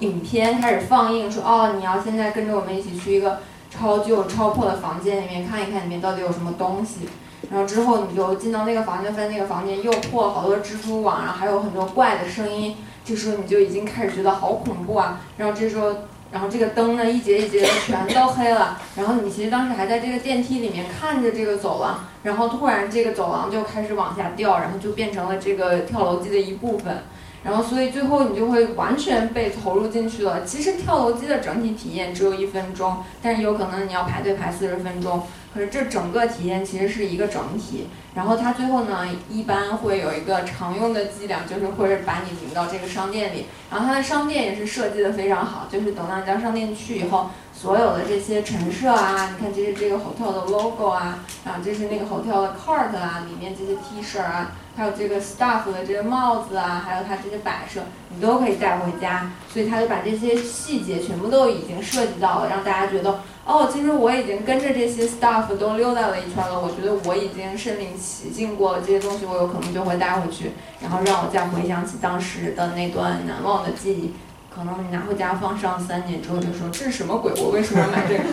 Speaker 4: 影片开始放映，说哦，你要现在跟着我们一起去一个。超旧、超破的房间里面看一看，里面到底有什么东西。然后之后你就进到那个房间，发现那个房间又破，好多蜘蛛网，然后还有很多怪的声音。这时候你就已经开始觉得好恐怖啊。然后这时候然后这个灯呢一节一节的全都黑了，然后你其实当时还在这个电梯里面看着这个走廊，然后突然这个走廊就开始往下掉，然后就变成了这个跳楼机的一部分，然后所以最后你就会完全被投入进去了。其实跳楼机的整体体验只有一分钟，但是有可能你要排队排四十分钟，可是这整个体验其实是一个整体。然后它最后呢，一般会有一个常用的伎俩，就是会把你领到这个商店里。然后它的商店也是设计的非常好，就是等到你到商店去以后，所有的这些陈设啊，你看这是这个 hotel 的 logo 啊，然后这是那个 hotel 的 cart 啊，里面这些 T 恤啊，还有这个 staff 的这个帽子啊，还有它这些摆设，你都可以带回家。所以他就把这些细节全部都已经涉及到了，让大家觉得。哦，其实我已经跟着这些 staff 都溜达了一圈了，我觉得我已经身临其境过了这些东西，我有可能就会带回去，然后让我再回想起当时的那段难忘的记忆。可能你拿回家放上三年之后，就说这是什么鬼？我为什么要买这个？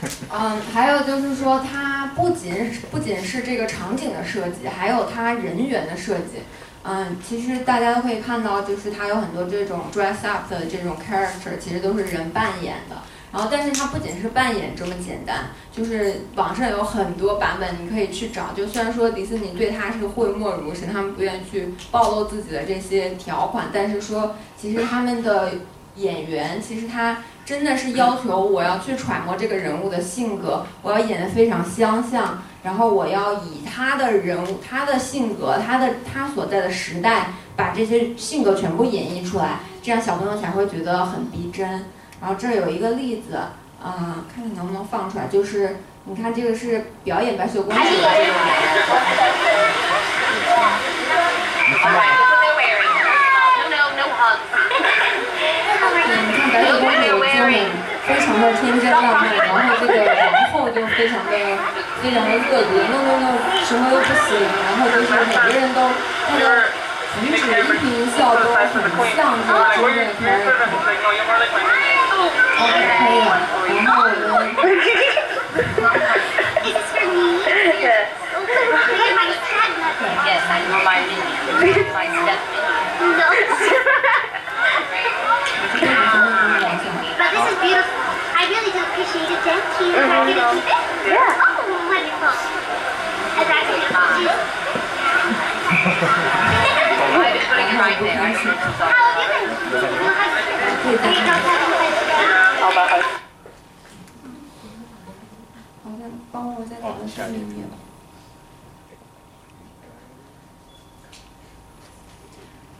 Speaker 4: 嗯，还有就是说，它不仅不仅是这个场景的设计，还有它人员的设计。嗯，其实大家都可以看到，就是它有很多这种 dress up 的这种 character，其实都是人扮演的。然后，但是它不仅是扮演这么简单，就是网上有很多版本，你可以去找。就虽然说迪士尼对它是讳莫如深，他们不愿意去暴露自己的这些条款，但是说其实他们的演员，其实他真的是要求我要去揣摩这个人物的性格，我要演得非常相像，然后我要以他的人物、他的性格、他的他所在的时代，把这些性格全部演绎出来，这样小朋友才会觉得很逼真。然后这儿有一个例子，嗯，看看能不能放出来。就是你看，这个是表演白雪公主的这个。嗯，你看白雪公主就非常的天真烂漫，然后这个王后就非常的非常的恶毒，no no no，什么都不行，然后就是每个人都那个举止一颦一笑都很像这个真正的凯尔。可以了，然后我们。
Speaker 5: Yes, I know my minion. My step No. but this is beautiful. I really do appreciate it. Thank you. Can I get a keep it? Yeah. Oh, wonderful. That's actually I'm just putting it right there. How 好吧，
Speaker 4: 好像帮我在哪个区里面？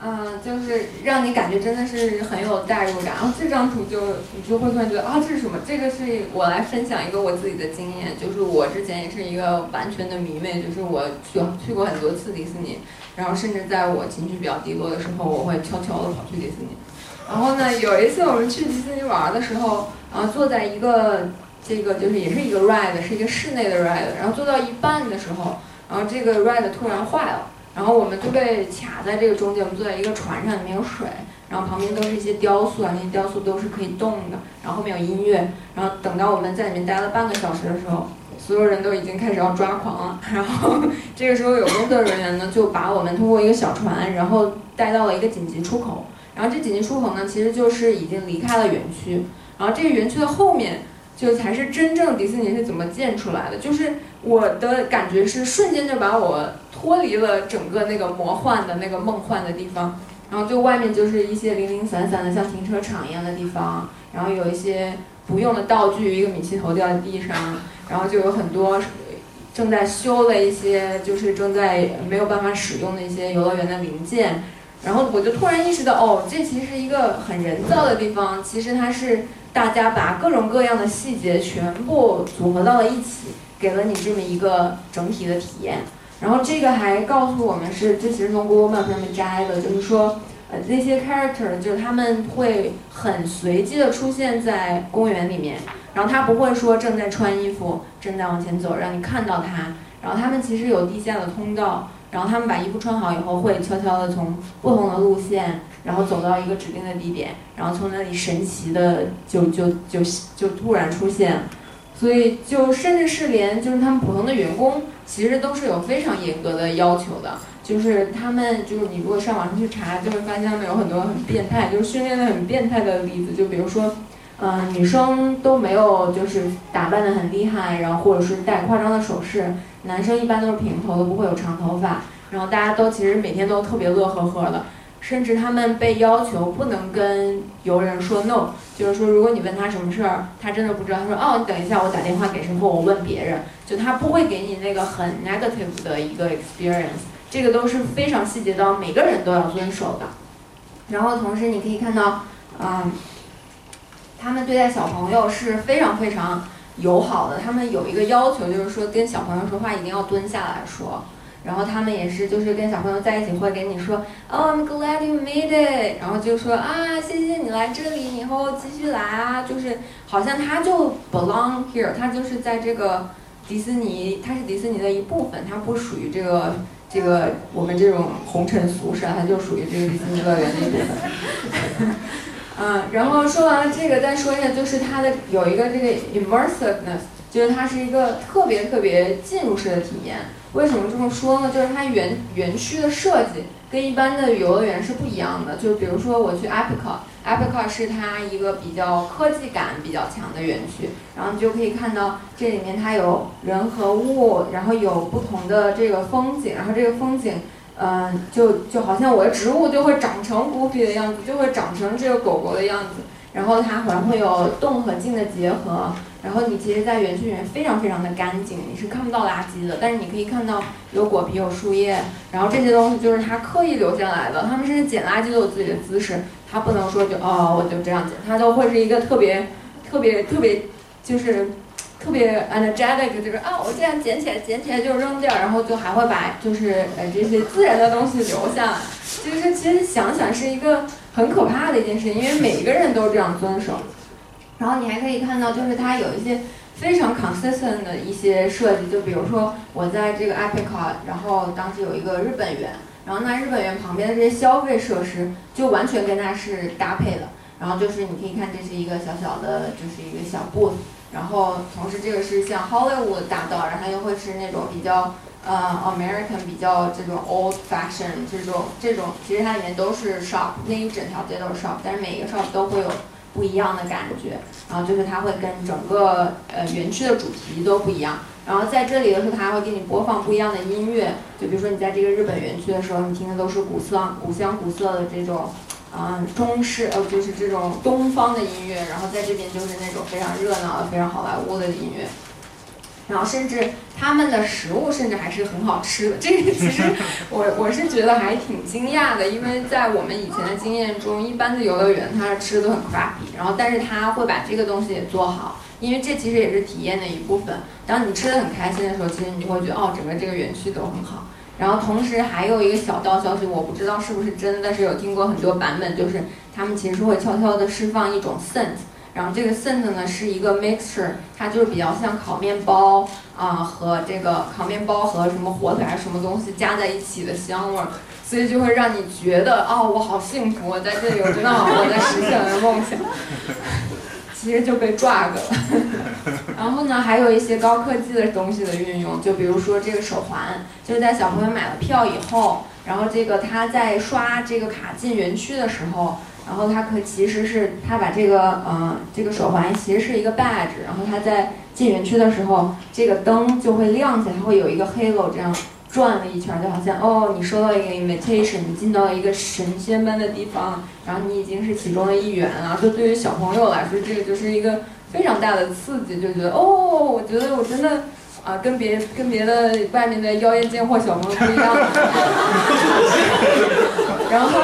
Speaker 4: 嗯，就是让你感觉真的是很有代入感。然后这张图就你就会突然觉得啊，这是什么？这个是我来分享一个我自己的经验，就是我之前也是一个完全的迷妹，就是我去去过很多次迪士尼，然后甚至在我情绪比较低落的时候，我会悄悄的跑去迪士尼。然后呢，有一次我们去迪士尼玩的时候，然后坐在一个这个就是也是一个 ride，是一个室内的 ride，然后坐到一半的时候，然后这个 ride 突然坏了，然后我们就被卡在这个中间，我们坐在一个船上，里面有水，然后旁边都是一些雕塑啊，那些雕塑都是可以动的，然后后面有音乐，然后等到我们在里面待了半个小时的时候，所有人都已经开始要抓狂了，然后这个时候有工作人员呢就把我们通过一个小船，然后带到了一个紧急出口。然后这紧急出口呢，其实就是已经离开了园区。然后这个园区的后面，就才是真正迪士尼是怎么建出来的。就是我的感觉是瞬间就把我脱离了整个那个魔幻的那个梦幻的地方。然后就外面就是一些零零散散的像停车场一样的地方，然后有一些不用的道具，一个米奇头掉在地上，然后就有很多正在修的一些，就是正在没有办法使用的一些游乐园的零件。然后我就突然意识到，哦，这其实是一个很人造的地方。其实它是大家把各种各样的细节全部组合到了一起，给了你这么一个整体的体验。然后这个还告诉我们是，这其实从 Google Map 上面摘的，就是说，呃，那些 character 就是他们会很随机的出现在公园里面，然后他不会说正在穿衣服，正在往前走，让你看到他。然后他们其实有地下的通道。然后他们把衣服穿好以后，会悄悄地从不同的路线，然后走到一个指定的地点，然后从那里神奇的就就就就突然出现，所以就甚至是连就是他们普通的员工，其实都是有非常严格的要求的。就是他们就是你如果上网上去查，就会发现他们有很多很变态，就是训练的很变态的例子，就比如说。嗯，女生都没有就是打扮的很厉害，然后或者是戴夸张的首饰，男生一般都是平头的，不会有长头发，然后大家都其实每天都特别乐呵呵的，甚至他们被要求不能跟游人说 no，就是说如果你问他什么事儿，他真的不知道，他说哦，你等一下，我打电话给谁或我问别人，就他不会给你那个很 negative 的一个 experience，这个都是非常细节到每个人都要遵守的，然后同时你可以看到，嗯。他们对待小朋友是非常非常友好的。他们有一个要求，就是说跟小朋友说话一定要蹲下来说。然后他们也是，就是跟小朋友在一起会给你说，Oh, I'm glad you made it。然后就说啊，谢谢你来这里，以后继续来啊。就是好像他就 belong here，他就是在这个迪士尼，他是迪士尼的一部分，他不属于这个这个我们这种红尘俗世，他就属于这个迪士尼乐园的一部分。嗯，然后说完了这个，再说一下，就是它的有一个这个 immersiveness，就是它是一个特别特别进入式的体验。为什么这么说呢？就是它园园区的设计跟一般的游乐园是不一样的。就比如说我去 Epcot，Epcot 是它一个比较科技感比较强的园区，然后你就可以看到这里面它有人和物，然后有不同的这个风景，然后这个风景。嗯，就就好像我的植物就会长成古比的样子，就会长成这个狗狗的样子。然后它还会有动和静的结合。然后你其实，在园区里面非常非常的干净，你是看不到垃圾的。但是你可以看到有果皮、有树叶，然后这些东西就是它刻意留下来的。他们甚至捡垃圾都有自己的姿势，它不能说就哦我就这样捡，它都会是一个特别特别特别就是。特别 energetic，就是啊，我这样捡起来，捡起来就扔掉，然后就还会把就是呃这些自然的东西留下来。就是其实想想是一个很可怕的一件事情，因为每一个人都这样遵守。然后你还可以看到，就是它有一些非常 consistent 的一些设计，就比如说我在这个 Epic，然后当时有一个日本园，然后那日本园旁边的这些消费设施就完全跟它是搭配的。然后就是你可以看，这是一个小小的，就是一个小 booth。然后同时这个是像 Hollywood 大道，然后又会是那种比较呃 American 比较这种 old fashion 这种这种，其实它里面都是 shop，那一整条街都是 shop，但是每一个 shop 都会有不一样的感觉。然后就是它会跟整个呃园区的主题都不一样。然后在这里的时候，它还会给你播放不一样的音乐，就比如说你在这个日本园区的时候，你听的都是古色古香古色的这种。啊，中式呃，就是这种东方的音乐，然后在这边就是那种非常热闹的、非常好莱坞的音乐，然后甚至他们的食物甚至还是很好吃的。这个其实 我我是觉得还挺惊讶的，因为在我们以前的经验中，一般的游乐园它吃的都很 crappy，然后但是他会把这个东西也做好，因为这其实也是体验的一部分。当你吃的很开心的时候，其实你就会觉得哦，整个这个园区都很好。然后同时还有一个小道消息，我不知道是不是真，但是有听过很多版本，就是他们其实会悄悄地释放一种 scent，然后这个 scent 呢是一个 mixture，它就是比较像烤面包啊和这个烤面包和什么火腿还是什么东西加在一起的香味儿，所以就会让你觉得哦我好幸福，我在这里我知道我在实现我的梦想。其实就被 drug 了，然后呢，还有一些高科技的东西的运用，就比如说这个手环，就是在小朋友买了票以后，然后这个他在刷这个卡进园区的时候，然后他可其实是他把这个呃这个手环其实是一个 badge，然后他在进园区的时候，这个灯就会亮起来，它会有一个 halo 这样。转了一圈，就好像哦，你收到一个 invitation，你进到了一个神仙般的地方，然后你已经是其中的一员了。就对于小朋友来说，这个就是一个非常大的刺激，就觉得哦，我觉得我真的啊，跟别跟别的外面的妖艳贱货小朋友不一样。然后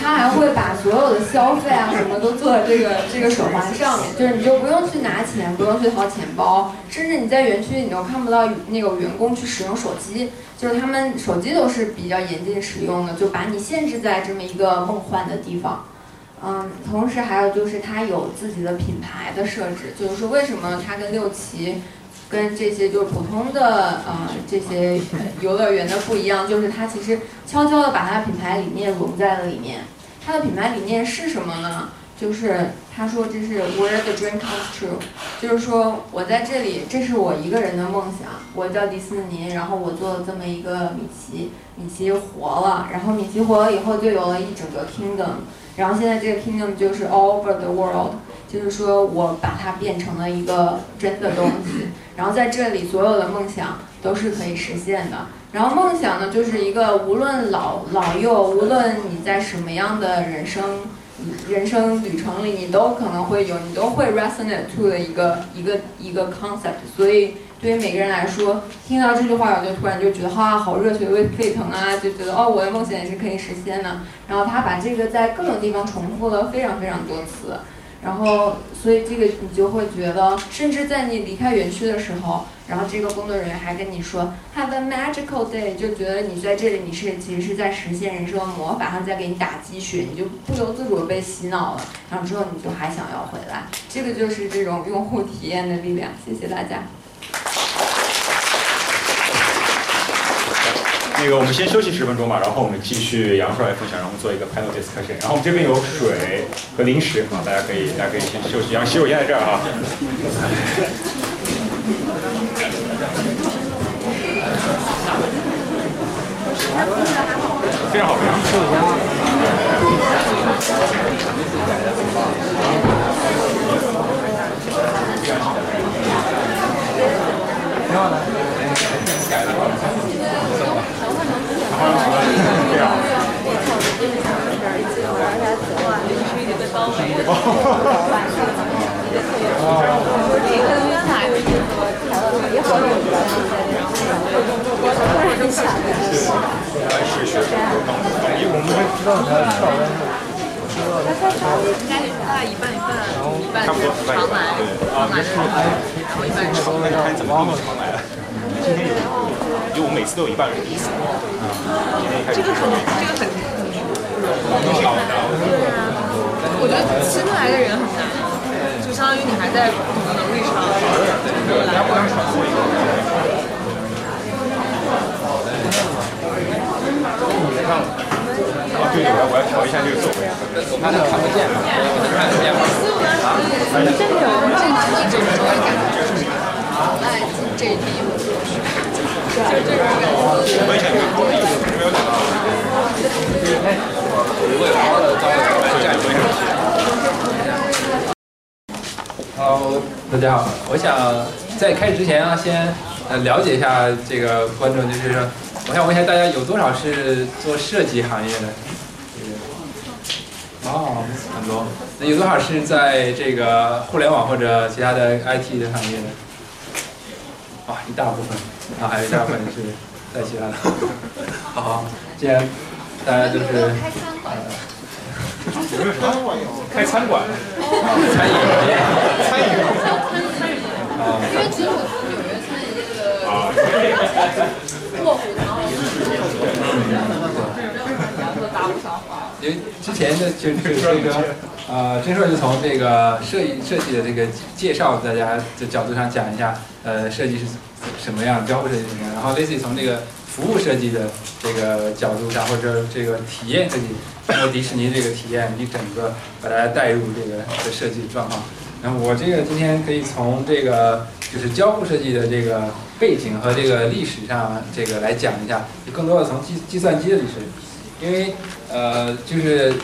Speaker 4: 他还会把所有的消费啊什么都做在这个这个手环上面，就是你就不用去拿钱，不用去掏钱包，甚至你在园区你都看不到那个员工去使用手机，就是他们手机都是比较严禁使用的，就把你限制在这么一个梦幻的地方。嗯，同时还有就是它有自己的品牌的设置，就是说为什么它跟六旗。跟这些就是普通的呃这些游乐园的不一样，就是它其实悄悄的把它品牌理念融在了里面。它的品牌理念是什么呢？就是他说这是 where the dream comes true，就是说我在这里，这是我一个人的梦想。我叫迪士尼，然后我做了这么一个米奇，米奇活了，然后米奇活了以后就有了一整个 kingdom，然后现在这个 kingdom 就是 all over the world，就是说我把它变成了一个真的东西，然后在这里所有的梦想都是可以实现的。然后梦想呢，就是一个无论老老幼，无论你在什么样的人生。人生旅程里，你都可能会有，你都会 resonate to 的一个一个一个 concept。所以，对于每个人来说，听到这句话，我就突然就觉得，哈，好热血沸腾啊！就觉得，哦，我的梦想也是可以实现的。然后他把这个在各种地方重复了非常非常多次。然后，所以这个你就会觉得，甚至在你离开园区的时候，然后这个工作人员还跟你说 “Have a magical day”，就觉得你在这里你是其实是在实现人生的魔法，他在给你打鸡血，你就不由自主被洗脑了，然后之后你就还想要回来。这个就是这种用户体验的力量。谢谢大家。
Speaker 1: 那个，我们先休息十分钟吧，然后我们继续杨帅来分享，然后做一个 panel discussion。然后我们这边有水和零食啊，大家可以大家可以先休息。然后洗手间在这儿啊。非常好，非常好。挺好的。改了。非常好。差不多一半一半，对，啊，没事，然后一半是常来，看怎么用常来的。今天有，因为我每次都有一半是第一次。这个很，这个很，
Speaker 3: 我觉得新来的人很难，就相当于你还在不同的能力上来。
Speaker 1: 啊，对，我要我要调一下这个座位，我怕他看不见嘛，看不见吗？啊，这个有这个这个这种感觉，哎，这第一步。
Speaker 6: 好，大家好。我想在开始之前啊，先呃了解一下这个观众，就是说，我想问一下大家有多少是做设计行业的？哦，很多。那有多少是在这个互联网或者其他的 IT 的行业的？哇，一大部分。啊，还有一大部分是在其他的。好，既然大家就是
Speaker 4: 开餐馆，
Speaker 1: 有没有餐馆有？开餐馆，
Speaker 6: 餐饮业，
Speaker 1: 餐饮
Speaker 4: 餐饮业。啊，因为其实我从纽约餐饮这个卧虎藏龙，
Speaker 6: 因为之前的就是这个呃，真硕就从这个设计设计的这个介绍大家的角度上讲一下，呃，设计是。什么样交互设计什么样？然后类似于从这个服务设计的这个角度上，或者这个体验设计，通过迪士尼这个体验你整个把大家带入这个的设计状况。然后我这个今天可以从这个就是交互设计的这个背景和这个历史上这个来讲一下，就更多的从计计算机的历史，因为呃就是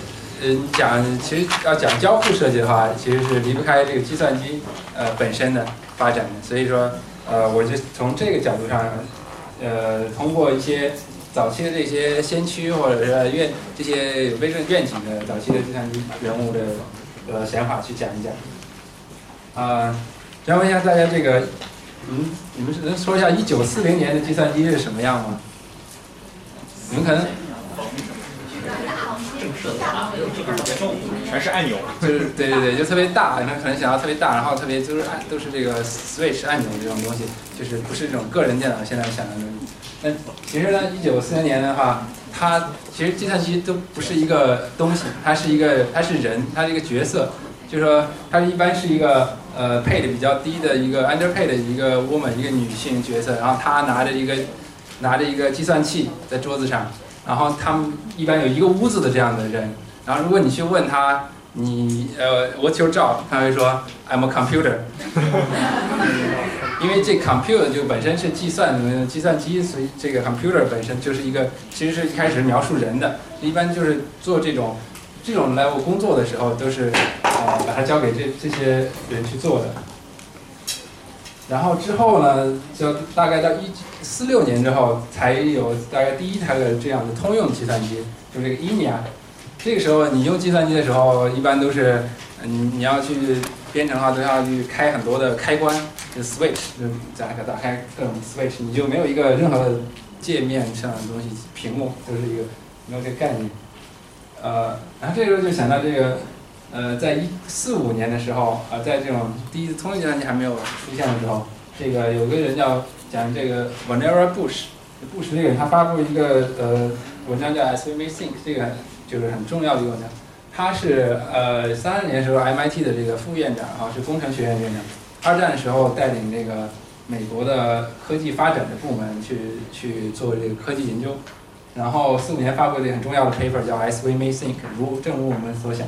Speaker 6: 嗯讲其实要讲交互设计的话，其实是离不开这个计算机呃本身的发展的，所以说。呃，我就从这个角度上，呃，通过一些早期的这些先驱或者是愿这些有微正愿景的早期的计算机人物的呃想法去讲一讲。啊，想问一下大家，这个，嗯，你们是能说一下一九四零年的计算机是什么样吗？你们可能。
Speaker 1: 全是按钮，
Speaker 6: 就是对对对，就特别大，你们可能想要特别大，然后特别就是按都是这个 switch 按钮这种东西，就是不是这种个人电脑现在想的那种。那其实呢，一九四零年的话，它其实计算机都不是一个东西，它是一个它是人，它是一个角色，就是说它一般是一个呃配的比较低的一个 underpaid 的一个 woman 一个女性角色，然后她拿着一个拿着一个计算器在桌子上。然后他们一般有一个屋子的这样的人，然后如果你去问他，你呃，What's your job？他会说 I'm a computer。因为这 computer 就本身是计算计算机，所以这个 computer 本身就是一个，其实是一开始描述人的，一般就是做这种这种 level 工作的时候，都是呃把它交给这这些人去做的。然后之后呢，就大概到一四六年之后，才有大概第一台的这样的通用计算机，就是这个 ENIAC。这个时候你用计算机的时候，一般都是嗯你要去编程的话，都要去开很多的开关，就 switch，就打开打开各种 switch，你就没有一个任何的界面上的东西，屏幕就是一个没有这个概念。呃，然后这时候就想到这个。呃，在一四五年的时候，呃，在这种第一次通信计算机还没有出现的时候，这个有个人叫讲这个 Vannevar Bush，布什这个人他发布一个呃文章叫 As We May Think，这个就是很重要的一个文章。他是呃三二年时候 MIT 的这个副院长啊，是工程学院院长。二战的时候带领这个美国的科技发展的部门去去做这个科技研究，然后四五年发布了一个很重要的 paper 叫 As We May Think，如正如我们所想。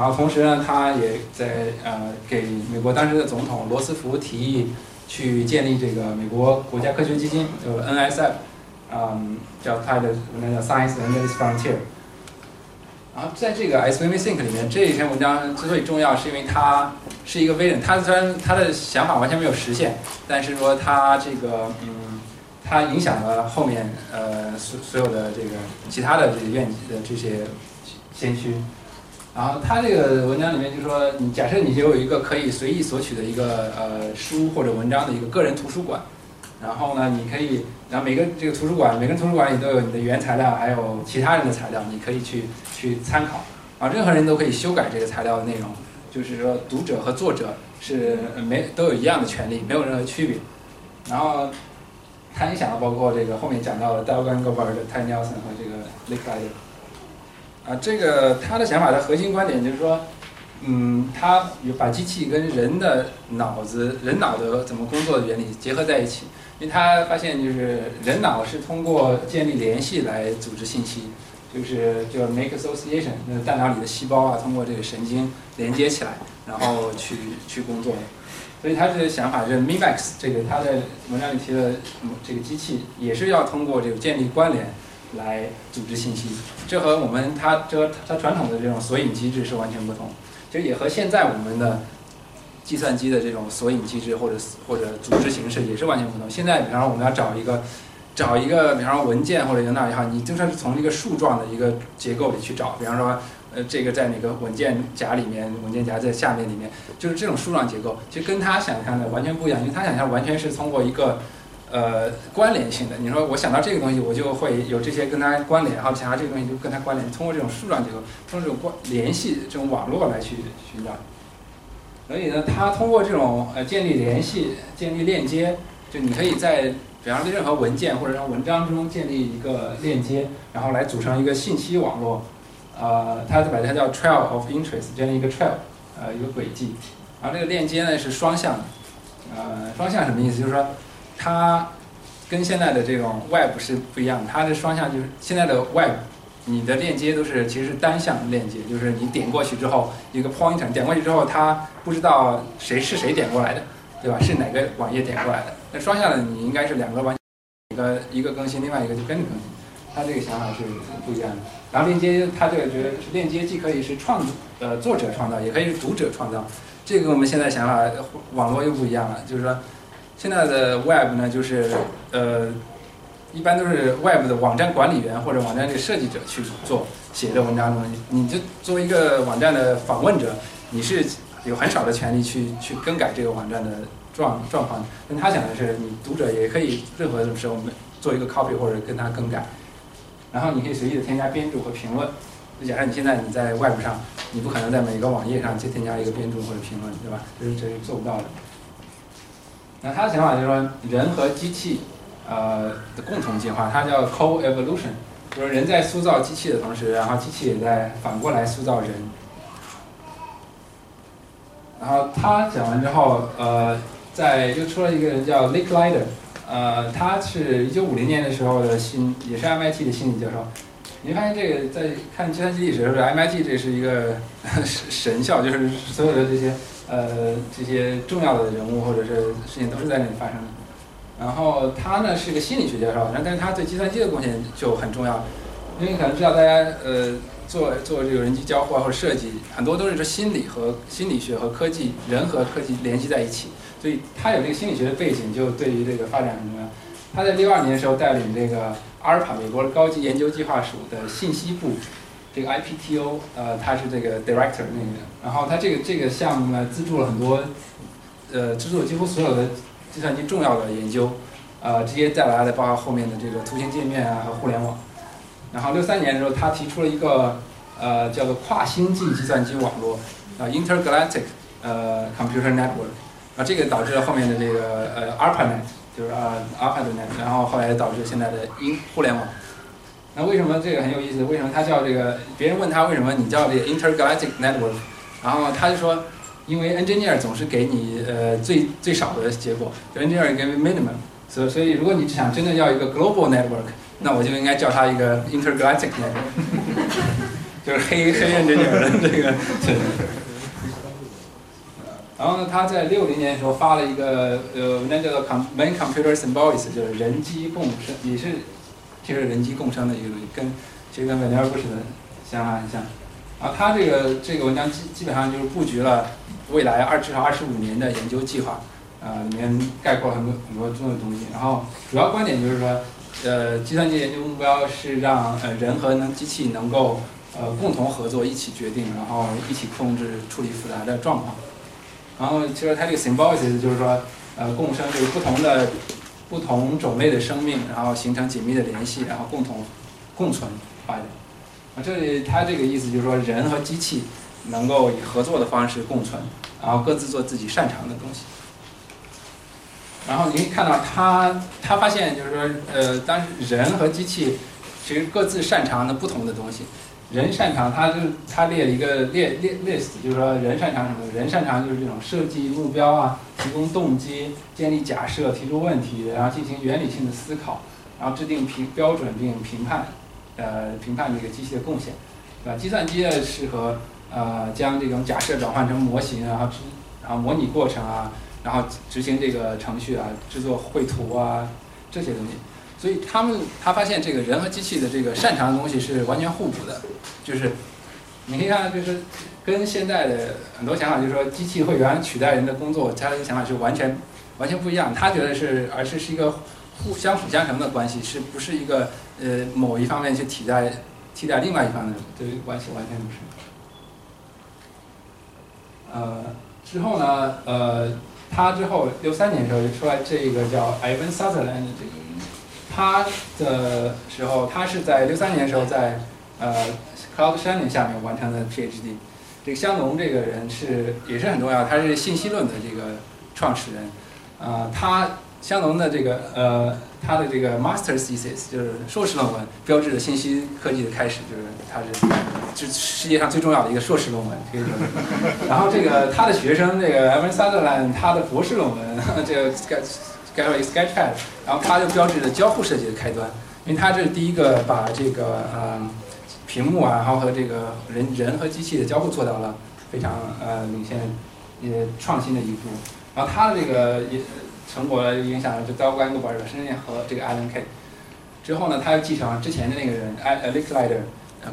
Speaker 6: 然后同时呢，他也在呃给美国当时的总统罗斯福提议去建立这个美国国家科学基金，就 NSF，嗯，叫他的那叫 Science and Its Frontier。然后在这个 S V M Think 里面，这一篇文章之所以重要，是因为它是一个 vision。他虽然他的想法完全没有实现，但是说他这个嗯，他影响了后面呃所所有的这个其他的这个院的这些先驱。然后他这个文章里面就说，你假设你就有一个可以随意索取的一个呃书或者文章的一个个人图书馆，然后呢，你可以，然后每个这个图书馆，每个图书馆里都有你的原材料，还有其他人的材料，你可以去去参考，啊，任何人都可以修改这个材料的内容，就是说读者和作者是没都有一样的权利，没有任何区别。然后他影响了包括这个后面讲到的 d a l g a n g o b e r 的 Ty Nelson 和这个 l i c k l i d e r 啊，这个他的想法的核心观点就是说，嗯，他有把机器跟人的脑子、人脑的怎么工作的原理结合在一起，因为他发现就是人脑是通过建立联系来组织信息，就是叫 make association，那大脑里的细胞啊，通过这个神经连接起来，然后去去工作。所以他这个想法就是 Mimax 这个他在文章里提的这个机器也是要通过这个建立关联。来组织信息，这和我们它这它传统的这种索引机制是完全不同，就也和现在我们的计算机的这种索引机制或者或者组织形式也是完全不同。现在比方说我们要找一个找一个比方说文件或者哪也好，你就算是从一个树状的一个结构里去找，比方说呃这个在哪个文件夹里面，文件夹在下面里面，就是这种树状结构，其实跟他想象的完全不一样，因为他想象完全是通过一个。呃，关联性的，你说我想到这个东西，我就会有这些跟它关联，然后其他这个东西就跟它关联，通过这种树状结构，通过这种关联系这种网络来去寻找。所以呢，它通过这种呃建立联系、建立链接，就你可以在比方说任何文件或者说文章中建立一个链接，然后来组成一个信息网络。呃，它把它叫 trail of interest，建立一个 trail，呃，一个轨迹。然后这个链接呢是双向的，呃，双向什么意思？就是说。它跟现在的这种 Web 是不一样，它的双向就是现在的 Web，你的链接都是其实是单向链接，就是你点过去之后一个 point 点过去之后它不知道谁是谁点过来的，对吧？是哪个网页点过来的？那双向的你应该是两个完一个一个更新，另外一个就跟着更新。它这个想法是不一样的。然后链接它这个觉得链接既可以是创呃作者创造，也可以是读者创造。这个我们现在想法网络又不一样了，就是说。现在的 Web 呢，就是呃，一般都是 Web 的网站管理员或者网站这个设计者去做写的文章中，你就作为一个网站的访问者，你是有很少的权利去去更改这个网站的状状况。但他讲的是，你读者也可以任何的时候我们做一个 copy 或者跟他更改，然后你可以随意的添加编注和评论。就假设你现在你在 Web 上，你不可能在每个网页上去添加一个编注或者评论，对吧？这是这是做不到的。那他的想法就是说，人和机器，呃的共同进化，它叫 co-evolution，就是人在塑造机器的同时，然后机器也在反过来塑造人。然后他讲完之后，呃，在又出了一个人叫 l i c k Lider，呃，他是一九五零年的时候的心，也是 MIT 的心理教授，你发现这个在看计算机历史的时候，MIT 这是一个 神校，就是所有的这些呃这些重要的人物或者是事情都是在那里发生的。然后他呢是个心理学教授，但是他对计算机的贡献就很重要，因为可能知道大家呃做做这个人机交互或者设计，很多都是说心理和心理学和科技人和科技联系在一起，所以他有这个心理学的背景，就对于这个发展很重要。他在六二年的时候带领这个阿尔法美国高级研究计划署的信息部，这个 IPTO，呃，他是这个 director 那个，然后他这个这个项目呢资助了很多，呃，资助几乎所有的。计算机重要的研究，呃，直接带来了包括后面的这个图形界面啊和互联网。然后六三年的时候，他提出了一个呃叫做跨星际计算机网络，啊，intergalactic 呃 computer network，啊，这个导致了后面的这个呃 ARPANET，就是啊 ARPANET，然后后来导致现在的英互联网。那为什么这个很有意思？为什么他叫这个？别人问他为什么你叫这个 intergalactic network，然后他就说。因为 engineer 总是给你呃最最少的结果，engineer 给 minimum，所所以如果你想真的要一个 global network，那我就应该叫它一个 intergalactic network，就是黑黑 engineer 的这个。然后呢，他在六零年的时候发了一个呃，那叫做 main computer symbolics，就是人机共生，也是其实人机共生的一个东西，跟其实跟 Venner 不是的想法很像。然后他这个这个文章基基本上就是布局了。未来二至少二十五年的研究计划，呃，里面概括了很多很多重要的东西。然后主要观点就是说，呃，计算机研究目标是让呃人和能机器能够呃共同合作，一起决定，然后一起控制处理复杂的状况。然后其实它这个 symbiosis 就是说，呃，共生就是不同的不同种类的生命，然后形成紧密的联系，然后共同共存发展。啊，这里它这个意思就是说，人和机器能够以合作的方式共存。然后各自做自己擅长的东西。然后你可以看到他，他发现就是说，呃，当人和机器其实各自擅长的不同的东西。人擅长，他就他列了一个列列 list，就是说人擅长什么？人擅长就是这种设计目标啊，提供动机，建立假设，提出问题，然后进行原理性的思考，然后制定评标准并评判，呃，评判这个机器的贡献，对吧？计算机呢适合。呃，将这种假设转换成模型，然后，然后模拟过程啊，然后执行这个程序啊，制作绘图啊，这些东西。所以他们他发现这个人和机器的这个擅长的东西是完全互补的，就是你可以看，就是跟现在的很多想法，就是说机器会原取代人的工作，他的想法是完全完全不一样。他觉得是，而是是一个互相辅相成的关系，是不是一个呃某一方面去替代替代另外一方的这个关系，完全不是。呃，之后呢，呃，他之后六三年的时候就出来这个叫 Ivan Sutherland 这个，他的时候，他是在六三年的时候在呃 Cloud Shannon 下面完成的 PhD。这个香农这个人是也是很重要，他是信息论的这个创始人，啊，他。香农的这个呃，他的这个 master thesis 就是硕士论文，标志着信息科技的开始，就是他是就世界上最重要的一个硕士论文，可以说。然后这个他的学生这个 Evan Sutherland 他的博士论文，这个该该说一个 Sketchpad，然后他就标志着交互设计的开端，因为他这是第一个把这个呃屏幕啊，然后和这个人人和机器的交互做到了非常呃领先也创新的一步。然后他的这个也。成果影响了就 Doug Engelbart 生和这个 Alan K，之后呢，他又继承了之前的那个人 Alex Lider，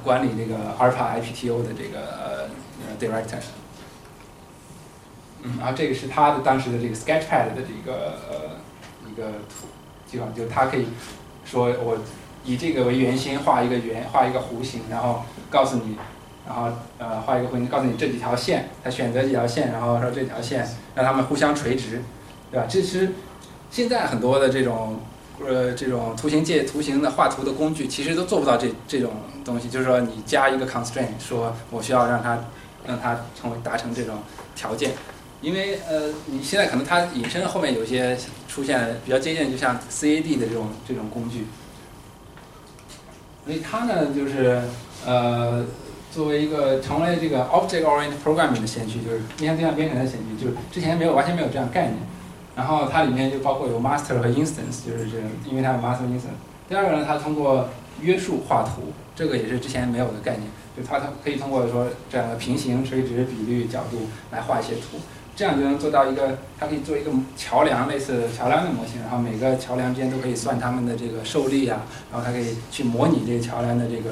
Speaker 6: 管理这个 Alpha IPTO 的这个呃 Director。嗯，然后这个是他的当时的这个 Sketchpad 的这个呃一个图基本上，就他可以说我以这个为圆心画一个圆，画一个弧形，然后告诉你，然后呃画一个弧形，告诉你这几条线，他选择几条线，然后说这条线让它们互相垂直。对吧？这是现在很多的这种呃这种图形界图形的画图的工具，其实都做不到这这种东西。就是说，你加一个 constraint，说我需要让它让它成为达成这种条件，因为呃你现在可能它引申后面有一些出现比较接近，就像 CAD 的这种这种工具。所以它呢，就是呃作为一个成为这个 object-oriented programming 的先驱，就是面向对象编程的先驱，就是之前没有完全没有这样概念。然后它里面就包括有 master 和 instance，就是这，因为它有 master instance。第二个呢，它通过约束画图，这个也是之前没有的概念，就它它可以通过说这样的平行、垂直、比率、角度来画一些图，这样就能做到一个，它可以做一个桥梁类似桥梁的模型，然后每个桥梁之间都可以算它们的这个受力啊，然后它可以去模拟这个桥梁的这个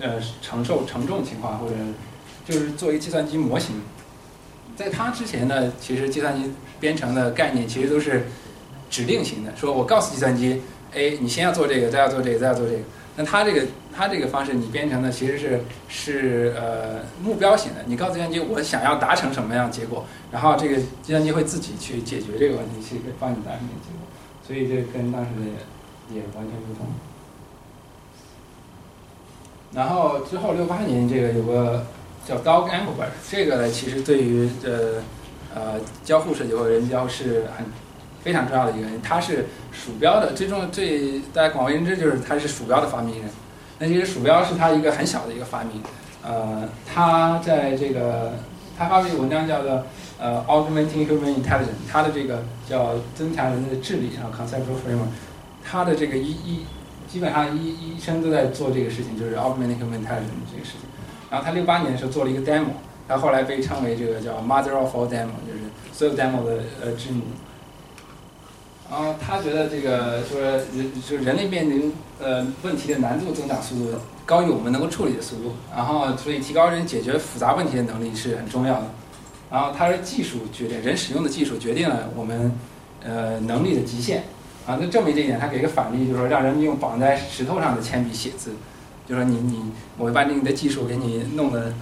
Speaker 6: 呃承受承重情况，或者就是做一计算机模型。在它之前呢，其实计算机编程的概念其实都是指令型的，说我告诉计算机，哎，你先要做这个，再要做这个，再要做这个。那它这个它这个方式，你编程的其实是是呃目标型的，你告诉计算机我想要达成什么样结果，然后这个计算机会自己去解决这个问题，去帮你达成这个结果。所以这跟当时的也完全不同。然后之后六八年这个有个叫 Dog Engelbart，这个呢其实对于呃呃交互设计或者人机交互是很非常重要的一个人，他是鼠标的最重最大家广为人知就是他是鼠标的发明人。那其实鼠标是他一个很小的一个发明，呃，他在这个他发表文章叫做呃 Augmenting Human Intelligence，他的这个叫增强人的智力，然后 Conceptual Framework，他的这个一一基本上一一生都在做这个事情，就是 Augmenting Human Intelligence 这个事情。然后他六八年的时候做了一个 demo，他后来被称为这个叫 Mother of all demo，就是所有 demo 的呃之母。然后他觉得这个说人就是人类面临呃问题的难度增长速度高于我们能够处理的速度，然后所以提高人解决复杂问题的能力是很重要的。然后他说技术决定人使用的技术决定了我们呃能力的极限。啊，那证明这一点，他给个反例，就是说让人用绑在石头上的铅笔写字，就说你你我把你的技术给你弄得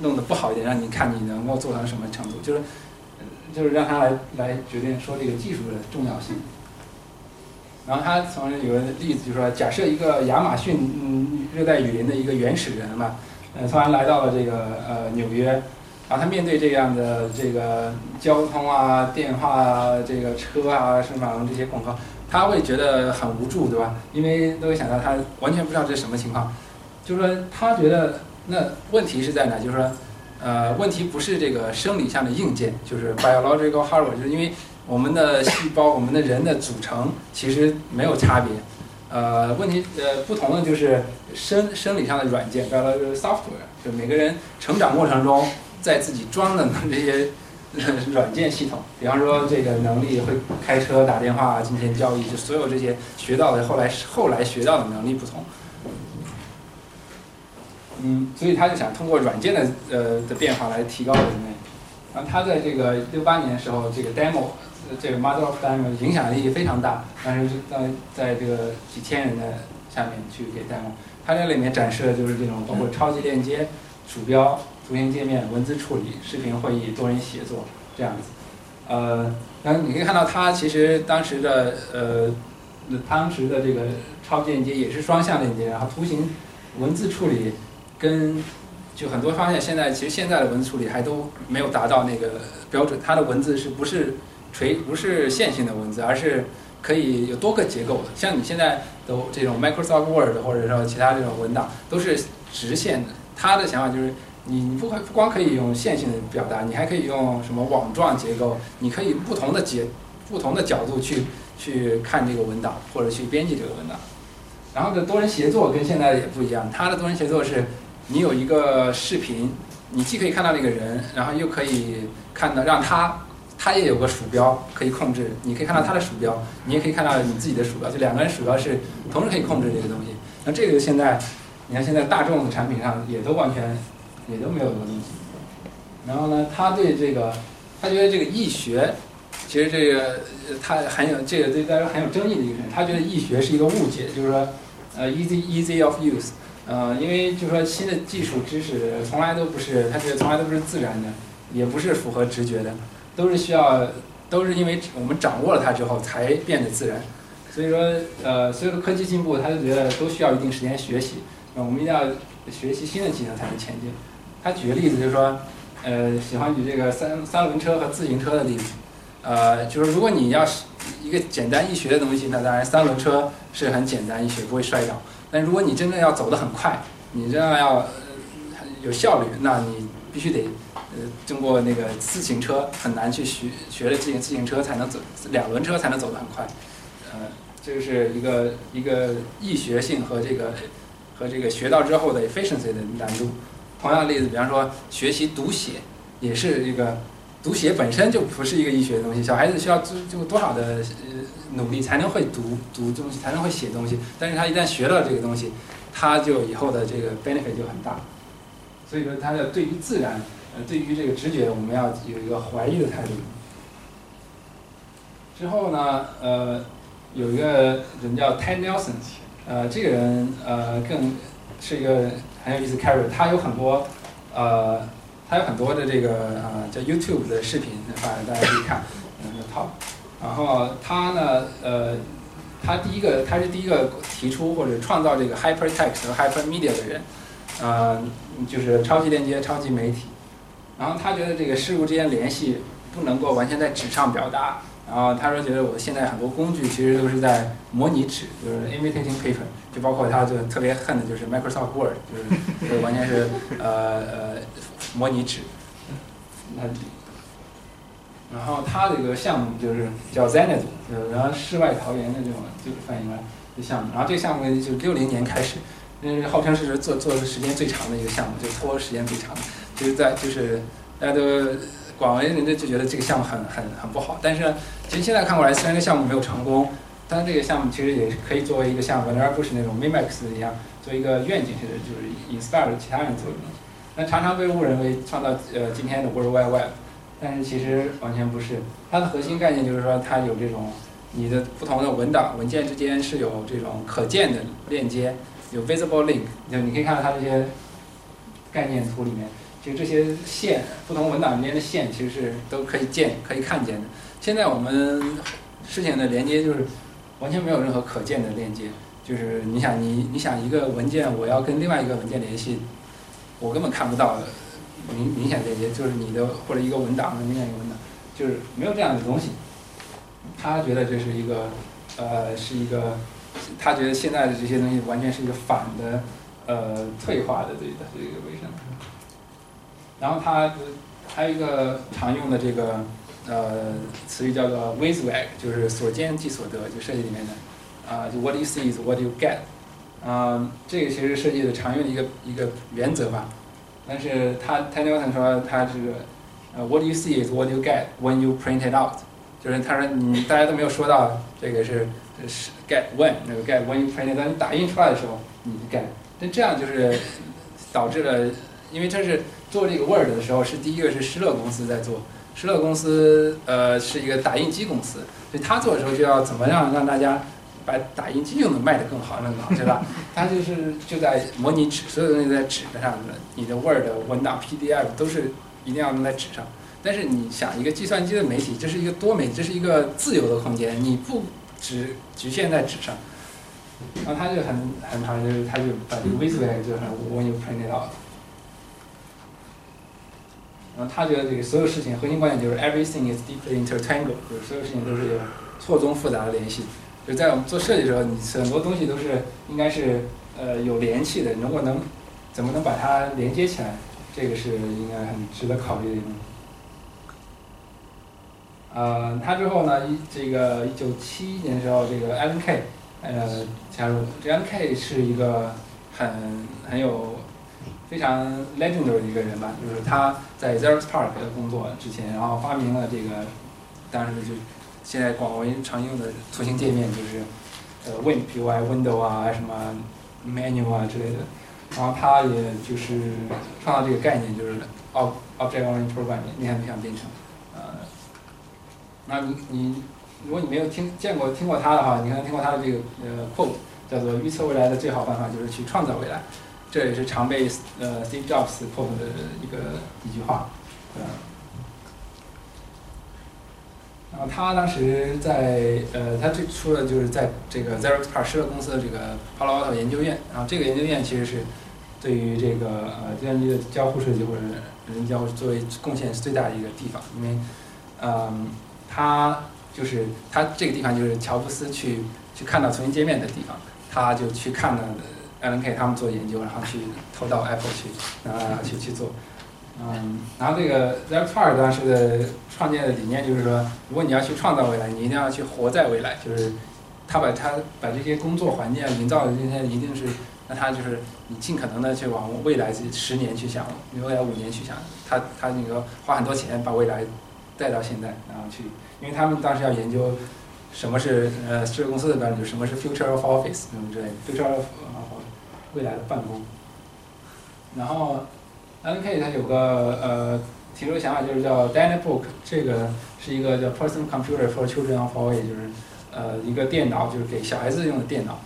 Speaker 6: 弄得不好一点，让你看你能够做到什么程度，就是就是让他来来决定说这个技术的重要性。然后他从有个例子，就是说，假设一个亚马逊嗯热带雨林的一个原始人嘛，呃，突然来到了这个呃纽约，然后他面对这样的这个交通啊、电话啊、这个车啊、顺法龙这些广告，他会觉得很无助，对吧？因为都会想到他完全不知道这是什么情况，就是说他觉得那问题是在哪？就是说，呃，问题不是这个生理上的硬件，就是 biological hardware，就是因为。我们的细胞，我们的人的组成其实没有差别，呃，问题呃不同的就是生生理上的软件，叫做 software，就每个人成长过程中在自己装的这些软件系统，比方说这个能力会开车、打电话、金钱交易，就所有这些学到的后来后来学到的能力不同，嗯，所以他就想通过软件的呃的变化来提高人类，然后他在这个六八年的时候，这个 demo。这个 Mother of Demo 影响力非常大，当时在在这个几千人的下面去给 demo，它这里面展示的就是这种包括超级链接、鼠标、图形界面、文字处理、视频会议、多人协作这样子。呃，然后你可以看到它其实当时的呃，当时的这个超级链接也是双向链接，然后图形、文字处理跟就很多发现现在其实现在的文字处理还都没有达到那个标准，它的文字是不是？垂不是线性的文字，而是可以有多个结构的。像你现在的这种 Microsoft Word 或者说其他这种文档都是直线的。他的想法就是，你你不不光可以用线性的表达，你还可以用什么网状结构？你可以不同的结不同的角度去去看这个文档或者去编辑这个文档。然后的多人协作跟现在也不一样，它的多人协作是，你有一个视频，你既可以看到那个人，然后又可以看到让他。它也有个鼠标可以控制，你可以看到它的鼠标，你也可以看到你自己的鼠标，就两个人鼠标是同时可以控制这个东西。那这个现在，你看现在大众的产品上也都完全也都没有这个东西。然后呢，他对这个，他觉得这个易学，其实这个他很有这个对大家很有争议的一个事情。他觉得易学是一个误解，就是说，呃，easy easy of use，呃，因为就是说新的技术知识从来都不是，他觉得从来都不是自然的，也不是符合直觉的。都是需要，都是因为我们掌握了它之后才变得自然。所以说，呃，所有的科技进步，他就觉得都需要一定时间学习。那我们一定要学习新的技能才能前进。他举个例子，就是说，呃，喜欢举这个三三轮车和自行车的例子。呃，就是如果你要是一个简单易学的东西，那当然三轮车是很简单易学，不会摔倒。但如果你真正要走得很快，你真的要有效率，那你必须得。呃，经过那个自行车很难去学学了自行自行车才能走两轮车才能走得很快，呃，这个是一个一个易学性和这个和这个学到之后的 efficiency 的难度。同样的例子，比方说学习读写，也是一个读写本身就不是一个易学的东西，小孩子需要做就多少的呃努力才能会读读东西，才能会写东西。但是他一旦学了这个东西，他就以后的这个 benefit 就很大。所以说，他的对于自然，呃，对于这个直觉，我们要有一个怀疑的态度。之后呢，呃，有一个人叫 Ted Nelson，呃，这个人呃更是一个很有意思 character，他有很多呃，他有很多的这个呃叫 YouTube 的视频，反正大家可以看，嗯他。然后他呢，呃，他第一个，他是第一个提出或者创造这个 hypertext 和 hypermedia 的人，呃，就是超级链接、超级媒体。然后他觉得这个事物之间联系不能够完全在纸上表达。然后他说，觉得我现在很多工具其实都是在模拟纸，就是 imitating paper，就包括他就特别恨的就是 Microsoft Word，就是就完全是 呃呃模拟纸。那然后他这个项目就是叫 Zenith，就是然后世外桃源的这种就翻译过来的项目。然后这个项目就是六零年开始，嗯，号称是做做的时间最长的一个项目，就拖时间最长的，就是在就是大家都广为人知就觉得这个项目很很很不好。但是其实现在看过来，虽然这个项目没有成功，但这个项目其实也可以作为一个项目，而不是那种 Mimax 一样做一个愿景式的，就是 inspire 其他人做的东西。那常常被误认为创造呃今天的 World Wide Web。但是其实完全不是，它的核心概念就是说，它有这种你的不同的文档文件之间是有这种可见的链接，有 visible link。就你可以看到它这些概念图里面，其实这些线不同文档之间的线其实是都可以见、可以看见的。现在我们事情的连接就是完全没有任何可见的链接，就是你想你你想一个文件我要跟另外一个文件联系，我根本看不到的。明明显链接就是你的或者一个文档和另外一个文档，就是没有这样的东西。他觉得这是一个，呃，是一个，他觉得现在的这些东西完全是一个反的，呃，退化的这个这个微生。然后他还有一个常用的这个呃词语叫做 WYSIWYG，就是所见即所得，就设计里面的，啊，就 What you see is what you get。嗯，这个其实设计的常用的一个一个原则吧。但是他 t e n n 说他是呃，What you see is what you get when you print it out，就是他说你大家都没有说到这个是是 get when 那个 get when you print it，当你打印出来的时候你 get，但这样就是导致了，因为这是做这个 Word 的时候是第一个是施乐公司在做，施乐公司呃是一个打印机公司，所以他做的时候就要怎么样让大家。把打印机又能卖的更好，更好，对吧？他就是就在模拟纸，所有东西在纸上的，你的 Word 文档、PDF 都是一定要用在纸上。但是你想，一个计算机的媒体，这是一个多媒，这是一个自由的空间，你不只局限在纸上。然后他就很很讨厌，就是他就把这个 WYSIWYG 就很 When you print it out。然后他觉得这个所有事情核心观点就是 Everything is deeply intertangled，就是所有事情都是有错综复杂的联系。就在我们做设计的时候，你很多东西都是应该是呃有联系的。如果能怎么能把它连接起来，这个是应该很值得考虑的。呃，他之后呢，一这个一九七一年的时候，这个 Alan Kay 呃加入。这 Alan Kay 是一个很很有非常 legendary 的一个人吧，就是他在 Xerox PARC 工作之前，然后发明了这个，当时就。现在广为常用的图形界面就是，呃 Win、PUI Window 啊，什么 Menu 啊之类的。然后他也就是创造这个概念，就是 Ob Object-Oriented Programming，你想不想变成？呃，那你你如果你没有听见过听过他的话，你可能听过他的这个呃 quote，叫做预测未来的最好办法就是去创造未来。这也是常被呃 Steve Jobs 破口的一个一句话，呃。然后他当时在呃，他最初的就是在这个 Xerox PAR 施乐公司的这个 Palo Alto 研究院。然后这个研究院其实是对于这个呃计算机的交互设计或者人交互作为贡献是最大的一个地方。因为嗯，他就是他这个地方就是乔布斯去去看到重新界面的地方，他就去看了 Alan K 他们做研究，然后去投到 Apple 去啊去去做。嗯，然后这个 Xerox PARC 当时的创建的理念就是说，如果你要去创造未来，你一定要去活在未来。就是他把他把这些工作环境营造的这些一定是那他就是你尽可能的去往未来十年去想，未来五年去想，他他那个花很多钱把未来带到现在，然后去，因为他们当时要研究什么是呃这个公司的标准，就什么是 future of office 什么之类，future of 未来的办公。然后 N K 它有个呃提出想法就是叫 Dynabook，这个是一个叫 Personal Computer for Children of all ages，就是呃一个电脑，就是给小孩子用的电脑。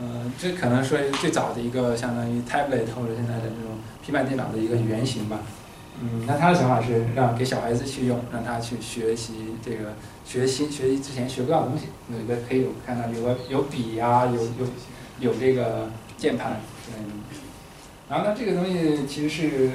Speaker 6: 嗯，这可能说最早的一个相当于 tablet 或者现在的这种平板电脑的一个原型吧。嗯，那他的想法是让给小孩子去用，让他去学习这个学新学习之前学不到的东西。有一个可以有看到有个有笔呀，有有有这个键盘嗯。然后呢，这个东西其实是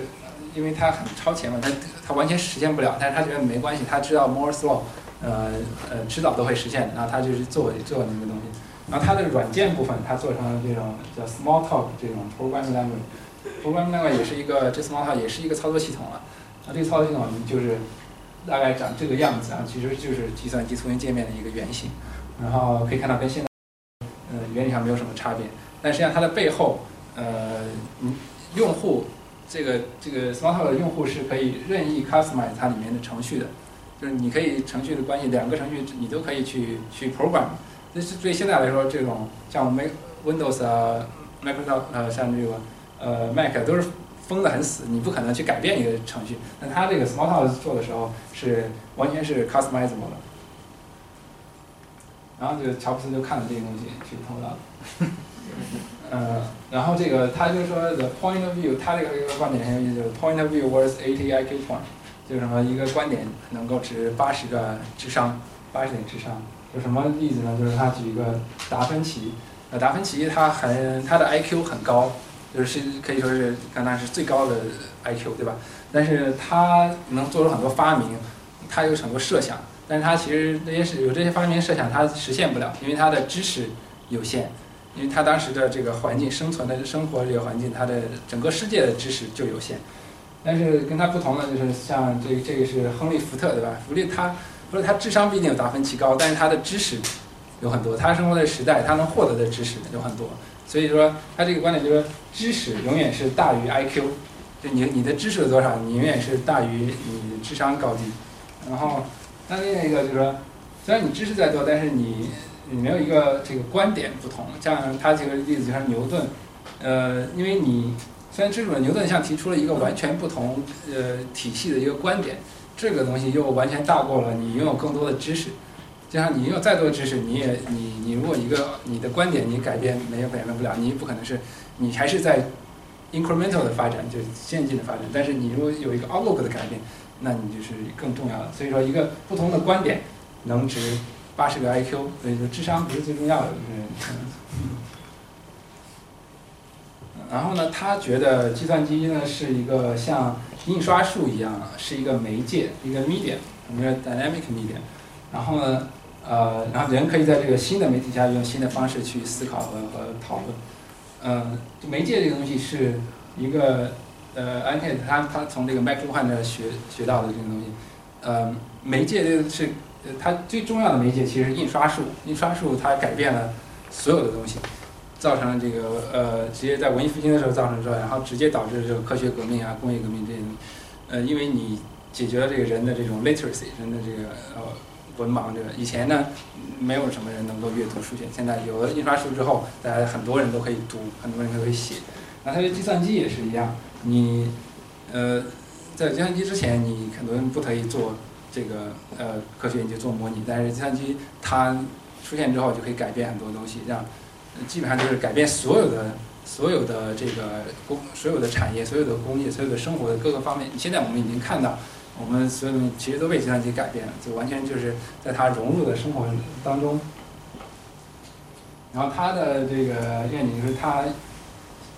Speaker 6: 因为它很超前嘛，它它完全实现不了，但是他觉得没关系，他知道 more slow，呃呃迟早都会实现的，然后他就是做做那个东西。然后它的软件部分，它做成了这种叫 Smalltalk 这种 programme language program language 也是一个这 Smalltalk 也是一个操作系统了。那这个操作系统就是大概长这个样子啊，其实就是计算机图形界面的一个原型。然后可以看到跟现在呃原理上没有什么差别，但实际上它的背后呃用户这个这个 Smalltalk 的用户是可以任意 customize 它里面的程序的，就是你可以程序的关系两个程序你都可以去去 program。这是对现在来说，这种像 Mac、Windows 啊、Microsoft 呃，像这个呃 Mac 都是封的很死，你不可能去改变一个程序。那它这个 Smalltalk 做的时候是完全是 customizable 的。然后就乔布斯就看了这个东西去偷了。呃，然后这个他就说 the point of view，他这个一个观点很有意思，就是 point of view worth 80 IQ point，就是什么一个观点能够值八十个智商，八十点智商。有什么例子呢？就是他举一个达芬奇，呃，达芬奇他很他的 IQ 很高，就是可以说是刚才是最高的 IQ，对吧？但是他能做出很多发明，他有很多设想，但是他其实那些是有这些发明设想，他实现不了，因为他的知识有限，因为他当时的这个环境生存的生活这个环境，他的整个世界的知识就有限。但是跟他不同的就是像这这个是亨利福特，对吧？福利他。不是他智商毕竟有达芬奇高，但是他的知识有很多，他生活的时代他能获得的知识有很多，所以说他这个观点就是说知识永远是大于 IQ，就你你的知识有多少，你永远是大于你智商高低。然后那另一个就是说，虽然你知识再多，但是你你没有一个这个观点不同。像他举个例子，就像牛顿，呃，因为你虽然知识牛顿像提出了一个完全不同呃体系的一个观点。这个东西又完全大过了你拥有更多的知识，就像你拥有再多的知识，你也你你如果一个你的观点你改变没有改变不了，你不可能是，你还是在 incremental 的发展，就是渐进的发展。但是你如果有一个 outlook 的改变，那你就是更重要的。所以说，一个不同的观点能值八十个 IQ，所以说智商不是最重要的。嗯 然后呢，他觉得计算机呢是一个像。印刷术一样，是一个媒介，一个 medium，一个 dynamic medium。然后呢，呃，然后人可以在这个新的媒体下用新的方式去思考和和讨论。嗯，媒介这个东西是一个，呃，安泰他他从这个麦克卢汉那学学到的这个东西。呃，媒介这个是，它最重要的媒介其实印刷术。印刷术它改变了所有的东西。造成了这个呃，直接在文艺复兴的时候造成之后，然后直接导致这个科学革命啊、工业革命这些，呃，因为你解决了这个人的这种 literacy，人的这个呃文盲这个，以前呢没有什么人能够阅读书写，现在有了印刷术之后，大家很多人都可以读，很多人都可以写。那它的计算机也是一样，你呃在计算机之前，你很多人不可以做这个呃科学研究做模拟，但是计算机它出现之后就可以改变很多东西，让基本上就是改变所有的、所有的这个工、所有的产业、所有的工业、所有的生活的各个方面。现在我们已经看到，我们所有东西其实都被计算机改变了，就完全就是在它融入的生活当中。然后他的这个愿景就是他，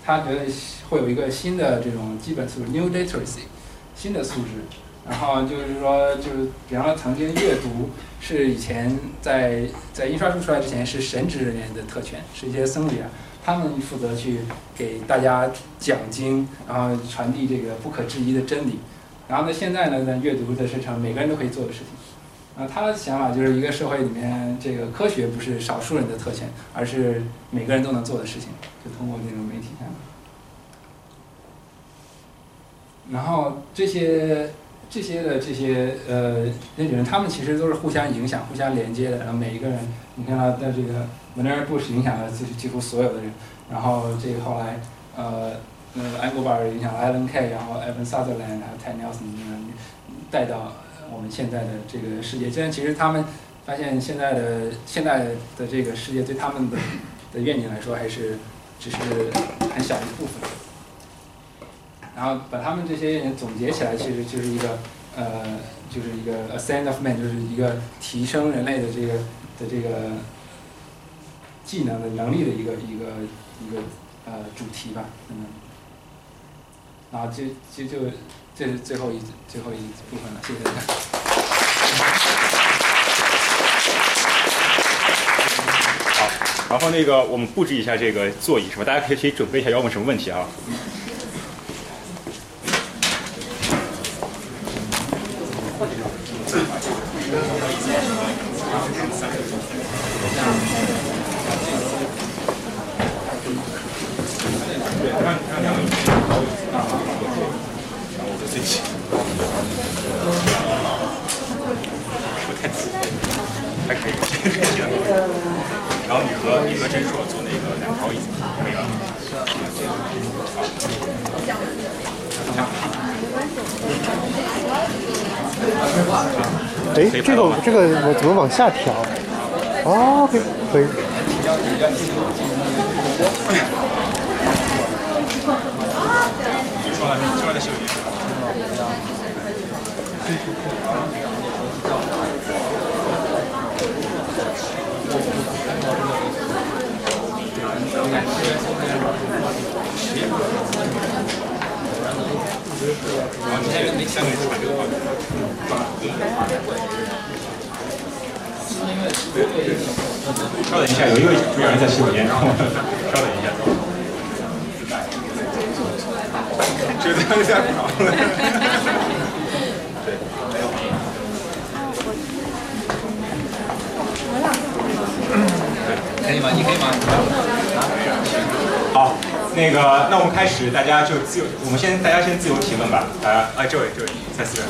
Speaker 6: 他觉得会有一个新的这种基本素质 （new literacy），新的素质。然后就是说，就是比方说，曾经阅读是以前在在印刷术出来之前是神职人员的特权，是一些僧侣啊，他们负责去给大家讲经，然后传递这个不可质疑的真理。然后呢，现在呢，呢阅读的是成每个人都可以做的事情。啊，他的想法就是一个社会里面，这个科学不是少数人的特权，而是每个人都能做的事情，就通过这种媒体。然后这些这些的这些呃那些人，他们其实都是互相影响、互相连接的。然后每一个人，你看到在这个 m a n e r Bush 影响了几几乎所有的人，然后这个后来呃呃安 g 巴尔影响了 Alan Kay，然后 Evan Sutherland，还有 Ted Nelson 带到。我们现在的这个世界，现在其实他们发现现在的现在的这个世界对他们的的愿景来说，还是只是很小一部分。然后把他们这些人总结起来，其实就是一个呃，就是一个 ascent of man，就是一个提升人类的这个的这个技能的能力的一个一个一个呃主题吧，嗯。然后就就就。这是最后一最后一部分了，谢谢大家。
Speaker 1: 好，然后那个我们布置一下这个座椅，是吧？大家可以可以准备一下要问什么问题啊？
Speaker 7: 这个我怎么下调？，OK，可以。
Speaker 1: 稍等一下，有一位主讲人在洗手间，稍等一下。这灯下跑。
Speaker 6: 可以吗？你可以吗？
Speaker 1: 好，那个，大家就自由，我们先大家先自由提问吧。啊，啊，这位，这位，蔡思源。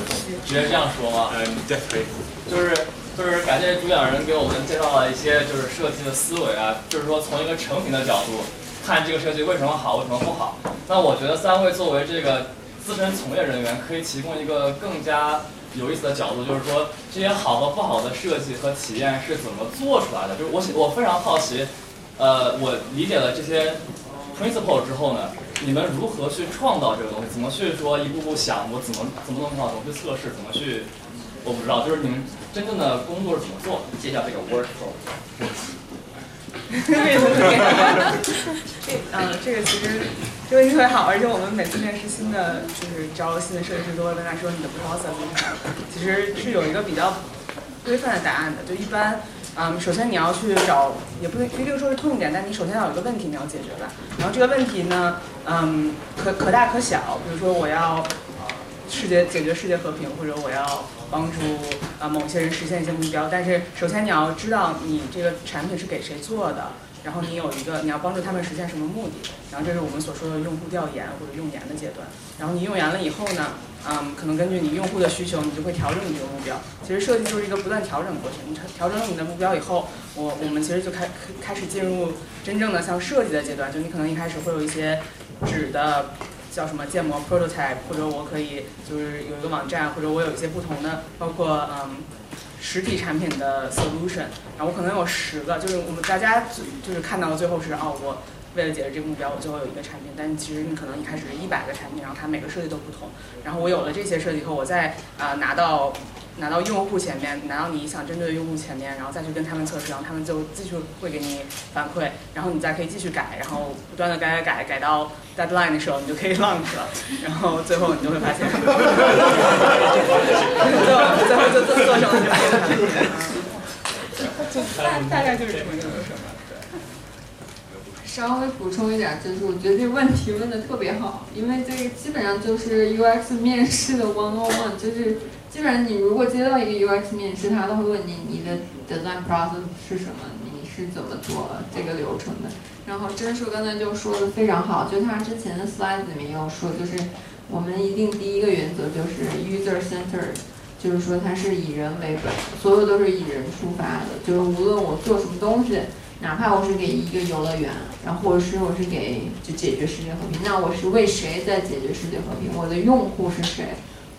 Speaker 8: 直接这样说吗？
Speaker 1: 嗯，对，可以。
Speaker 8: 就是。就是感谢主讲人给我们介绍了一些就是设计的思维啊，就是说从一个成品的角度看这个设计为什么好，为什么不好。那我觉得三位作为这个资深从业人员，可以提供一个更加有意思的角度，就是说这些好和不好的设计和体验是怎么做出来的。就是我我非常好奇，呃，我理解了这些 principle 之后呢，你们如何去创造这个东西？怎么去说一步步想我怎么怎么弄好，怎么去测试，怎么去？我不知道，就是你们真正的工作是怎么做？介绍这个 workflow。
Speaker 3: 这嗯，这个其实这个问题特别好，而且我们每次面试新的，就是招新的设计师，都会问他说你的 process 是什么？其实是有一个比较规范的答案的。就一般，嗯，首先你要去找，也不一定说是痛点，但你首先要有一个问题你要解决吧。然后这个问题呢，嗯，可可大可小。比如说我要世界解决世界和平，或者我要帮助啊某些人实现一些目标，但是首先你要知道你这个产品是给谁做的，然后你有一个你要帮助他们实现什么目的，然后这是我们所说的用户调研或者用研的阶段。然后你用研了以后呢，嗯，可能根据你用户的需求，你就会调整你这个目标。其实设计就是一个不断调整过程。你调整了你的目标以后，我我们其实就开开始进入真正的像设计的阶段。就你可能一开始会有一些纸的。叫什么建模 prototype，或者我可以就是有一个网站，或者我有一些不同的，包括嗯实体产品的 solution，然后我可能有十个，就是我们大家就是看到的最后是哦，我为了解决这个目标，我最后有一个产品，但其实你可能一开始是一百个产品，然后它每个设计都不同，然后我有了这些设计以后，我再啊拿到。拿到用户前面，拿到你想针对的用户前面，然后再去跟他们测试，然后他们就继续会给你反馈，然后你再可以继续改，然后不断的改改改，改到 deadline 的时候，你就可以 launch 了，然后最后你就会发现，最后最后就做做成了这个产品，就大大概就是这么一个过程，
Speaker 4: 稍微补充一点，就是我觉得这个问题问的特别好，因为这个基本上就是 UX 面试的 one on one，就是 基本上你如果接到一个 UX 面试，他都会问你你的 design process 是什么，你是怎么做这个流程的。然后真树刚才就说的非常好，就他之前的 slide 里面有说，就是我们一定第一个原则就是 user center，就是说它是以人为本，所有都是以人出发的，就是无论我做什么东西。哪怕我是给一个游乐园，然后或者是我是给就解决世界和平，那我是为谁在解决世界和平？我的用户是谁？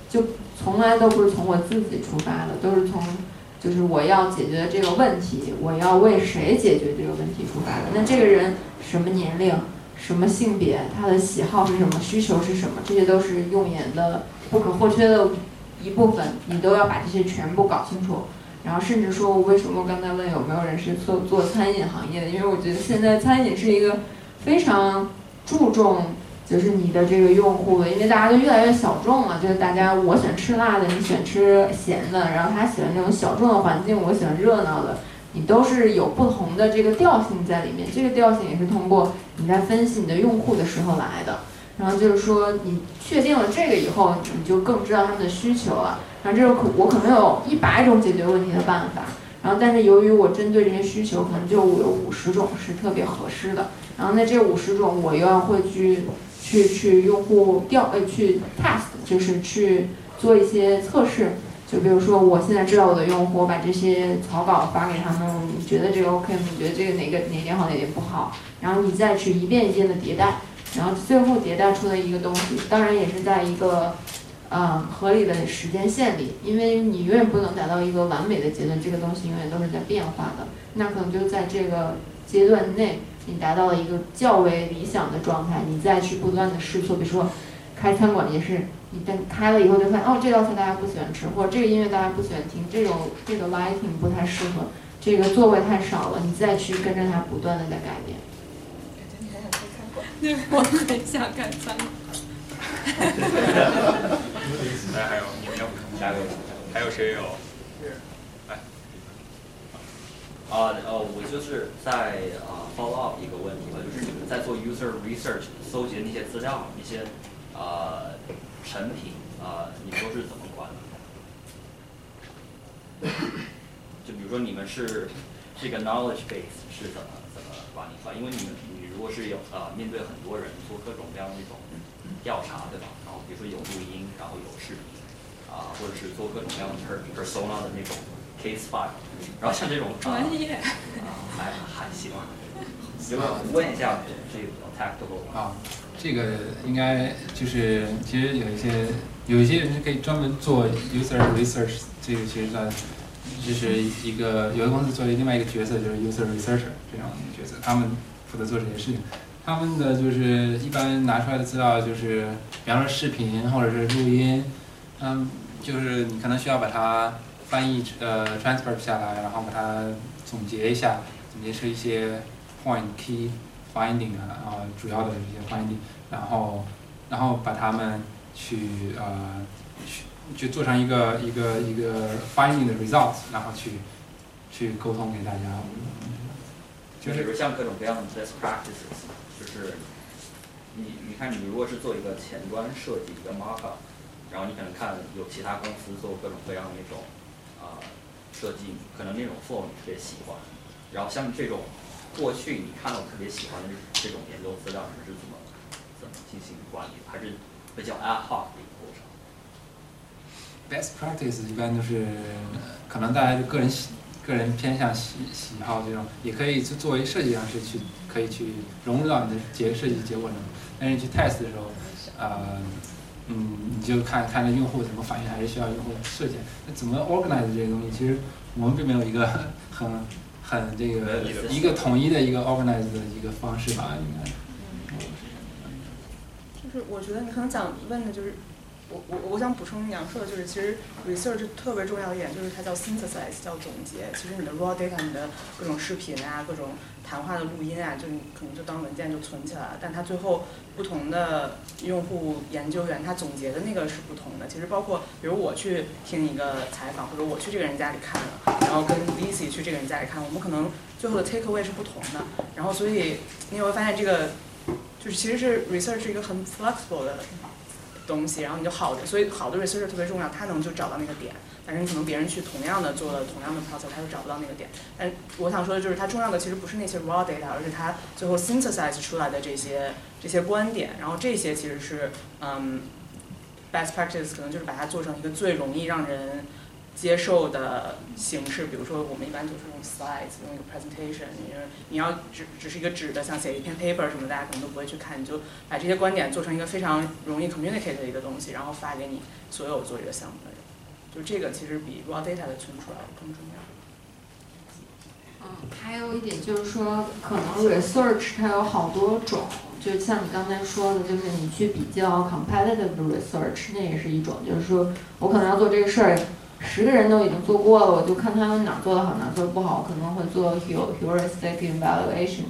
Speaker 4: 就从来都不是从我自己出发的，都是从就是我要解决这个问题，我要为谁解决这个问题出发的。那这个人什么年龄、什么性别、他的喜好是什么、需求是什么，这些都是用研的不可或缺的一部分，你都要把这些全部搞清楚。然后甚至说，我为什么刚才问有没有人是做做餐饮行业的？因为我觉得现在餐饮是一个非常注重就是你的这个用户的，因为大家都越来越小众了。就是大家我喜欢吃辣的，你喜欢吃咸的，然后他喜欢那种小众的环境，我喜欢热闹的，你都是有不同的这个调性在里面。这个调性也是通过你在分析你的用户的时候来的。然后就是说，你确定了这个以后，你就更知道他们的需求了。然后这个可我可能有一百种解决问题的办法，然后但是由于我针对这些需求，可能就有五十种是特别合适的。然后那这五十种我又要会去去去用户调呃去 test，就是去做一些测试。就比如说我现在知道我的用户，我把这些草稿发给他们，你觉得这个 OK 吗？你觉得这个哪个哪点好哪点不好？然后你再去一遍一遍的迭代，然后最后迭代出的一个东西，当然也是在一个。嗯，合理的时间线里，因为你永远不能达到一个完美的阶段，这个东西永远都是在变化的。那可能就在这个阶段内，你达到了一个较为理想的状态，你再去不断的试错。比如说，开餐馆也是，你等开了以后就发现，哦，这道菜大家不喜欢吃，或者这个音乐大家不喜欢听，这种这个 lighting 不太适合，这个座位太少了，你再去跟着它不断的在改变。
Speaker 3: 对，我很想开餐馆。
Speaker 1: 来，还有你们要补充下一个？还有谁有？来。
Speaker 9: 啊，呃，我就是在啊 follow up 一个问题吧，就是你们在做 user research 搜集的那些资料，那些啊成品啊，你们都是怎么管的？就比如说你们是这个 knowledge base 是怎么怎么管理的？因为你们果是有呃面对很多人做各种各样的那种调查，对吧？然后比如说有录音，然后有视频，啊，或者是做各种各样的 persona 的那种 case file，然后像这种
Speaker 3: 专业啊，
Speaker 9: 还还行啊。行吧，问一下这个 tactical
Speaker 6: 啊，这个应该就是其实有一些有一些人是可以专门做 user research，这个其实算就是一个有的公司作为另外一个角色就是 user researcher 这样一个角色，他们负责做这些事情。他们的就是一般拿出来的资料就是，比方说视频或者是录音，嗯，就是你可能需要把它翻译呃 transfer 下来，然后把它总结一下，总结出一些 point key finding 啊，然后主要的一些 finding，然后然后把它们去呃去就做成一个一个一个 finding 的 results，然后去去沟通给大家。
Speaker 9: 就是比如像各种各样的 best practices。就是你，你看，你如果是做一个前端设计一个 markup，然后你可能看有其他公司做各种各样的那种啊设计，可能那种 flow 你特别喜欢，然后像这种过去你看到特别喜欢的这种研究资料，你是怎么怎么进行管理？还是比较 ad hoc 的一个过程
Speaker 6: ？Best practice 一般都是可能大家就个人喜。个人偏向喜喜好这种，也可以作作为设计上是去可以去融入到你的结设计结果中。但是去 test 的时候，呃，嗯，你就看看那用户怎么反应，还是需要用户设计。那怎么 organize 这些东西？其实我们并没有一个很很这个一个统一的一个 organize 的一个方式吧，应该。
Speaker 3: 就是我觉得你可能想问的就是。我我我想补充杨说的就是，其实 research 特别重要一点就是它叫 synthesize，叫总结。其实你的 raw data，你的各种视频啊，各种谈话的录音啊，就你可能就当文件就存起来了。但它最后不同的用户研究员他总结的那个是不同的。其实包括比如我去听一个采访，或者我去这个人家里看了，然后跟 Lizzy 去这个人家里看，我们可能最后的 take away 是不同的。然后所以你也会发现这个就是其实是 research 是一个很 flexible 的东西，然后你就好的，所以好的 research 特别重要，他能就找到那个点。反正可能别人去同样的做了同样的 process，他就找不到那个点。但我想说的就是，它重要的其实不是那些 raw data，而是它最后 synthesize 出来的这些这些观点。然后这些其实是嗯 best practice，可能就是把它做成一个最容易让人接受的形式。比如说我们一般就是用 slides，用一个 presentation，因为你要只只是一个纸的，像写一篇 paper 什么，大家可能都不会去看。你就把这些观点做成一个非常容易 communicate 的一个东西，然后发给你所有做这个项目的人。就这个其实比 raw data 的存储来更重要。
Speaker 4: 嗯，还有一点就是说，可能 research 它有好多种，就像你刚才说的，就是你去比较 competitive research，那也是一种，就是说我可能要做这个事儿，十个人都已经做过了，我就看他们哪做的好，哪做的不好，可能会做 heuristic evaluation，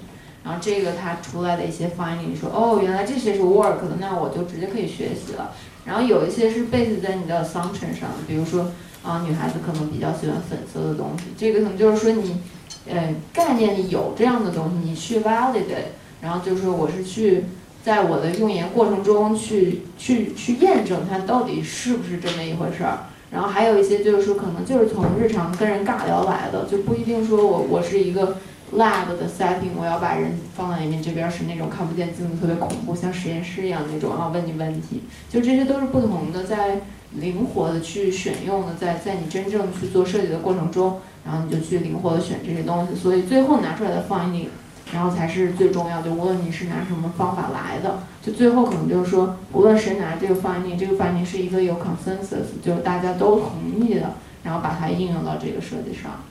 Speaker 4: 然后这个它出来的一些 finding 说，哦，原来这些是 work 的，那我就直接可以学习了。然后有一些是 base 在你的 assumption 上，比如说啊，女孩子可能比较喜欢粉色的东西，这个可能就是说你，呃，概念里有这样的东西，你去 validate，然后就是说我是去在我的用研过程中去去去验证它到底是不是这么一回事儿。然后还有一些就是说可能就是从日常跟人尬聊来的，就不一定说我我是一个。lab 的 setting，我要把人放在里面，这边是那种看不见镜子，特别恐怖，像实验室一样那种，然后问你问题，就这些都是不同的，在灵活的去选用的，在在你真正去做设计的过程中，然后你就去灵活的选这些东西，所以最后拿出来的放映然后才是最重要，就无论你是拿什么方法来的，就最后可能就是说，无论谁拿这个 finding，这个 finding 是一个有 consensus，就是大家都同意的，然后把它应用到这个设计上。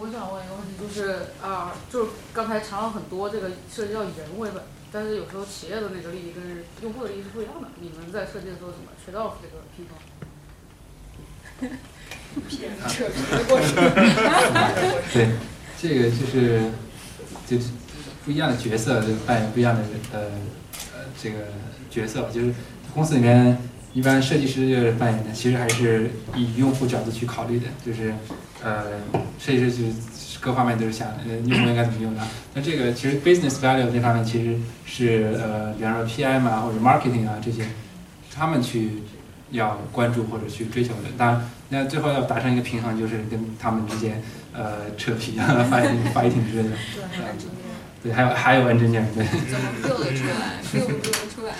Speaker 10: 我想问一个问题，就是啊，就是刚才谈了很多这个涉及到人为本，但是有时候企业的那个利益跟用户的利益是不一样的。你们在设计的时候怎么 trade off 这个平衡？
Speaker 3: 扯皮的过程。
Speaker 6: 对，这个就是就是不一样的角色，就扮演不一样的呃呃这个角色，就是公司里面一般设计师就是扮演的，其实还是以用户角度去考虑的，就是。呃，设计师就是各方面都是想，呃，用户应该怎么用它。那这个其实 business value 这方面其实是呃，比方说 PM 啊或者 marketing 啊这些，他们去要关注或者去追求的。当然，那最后要达成一个平衡，就是跟他们之间呃扯皮啊、fighting 之类的。对，还有还有 engineer 对。
Speaker 4: 怎么 build 出来？build 出来。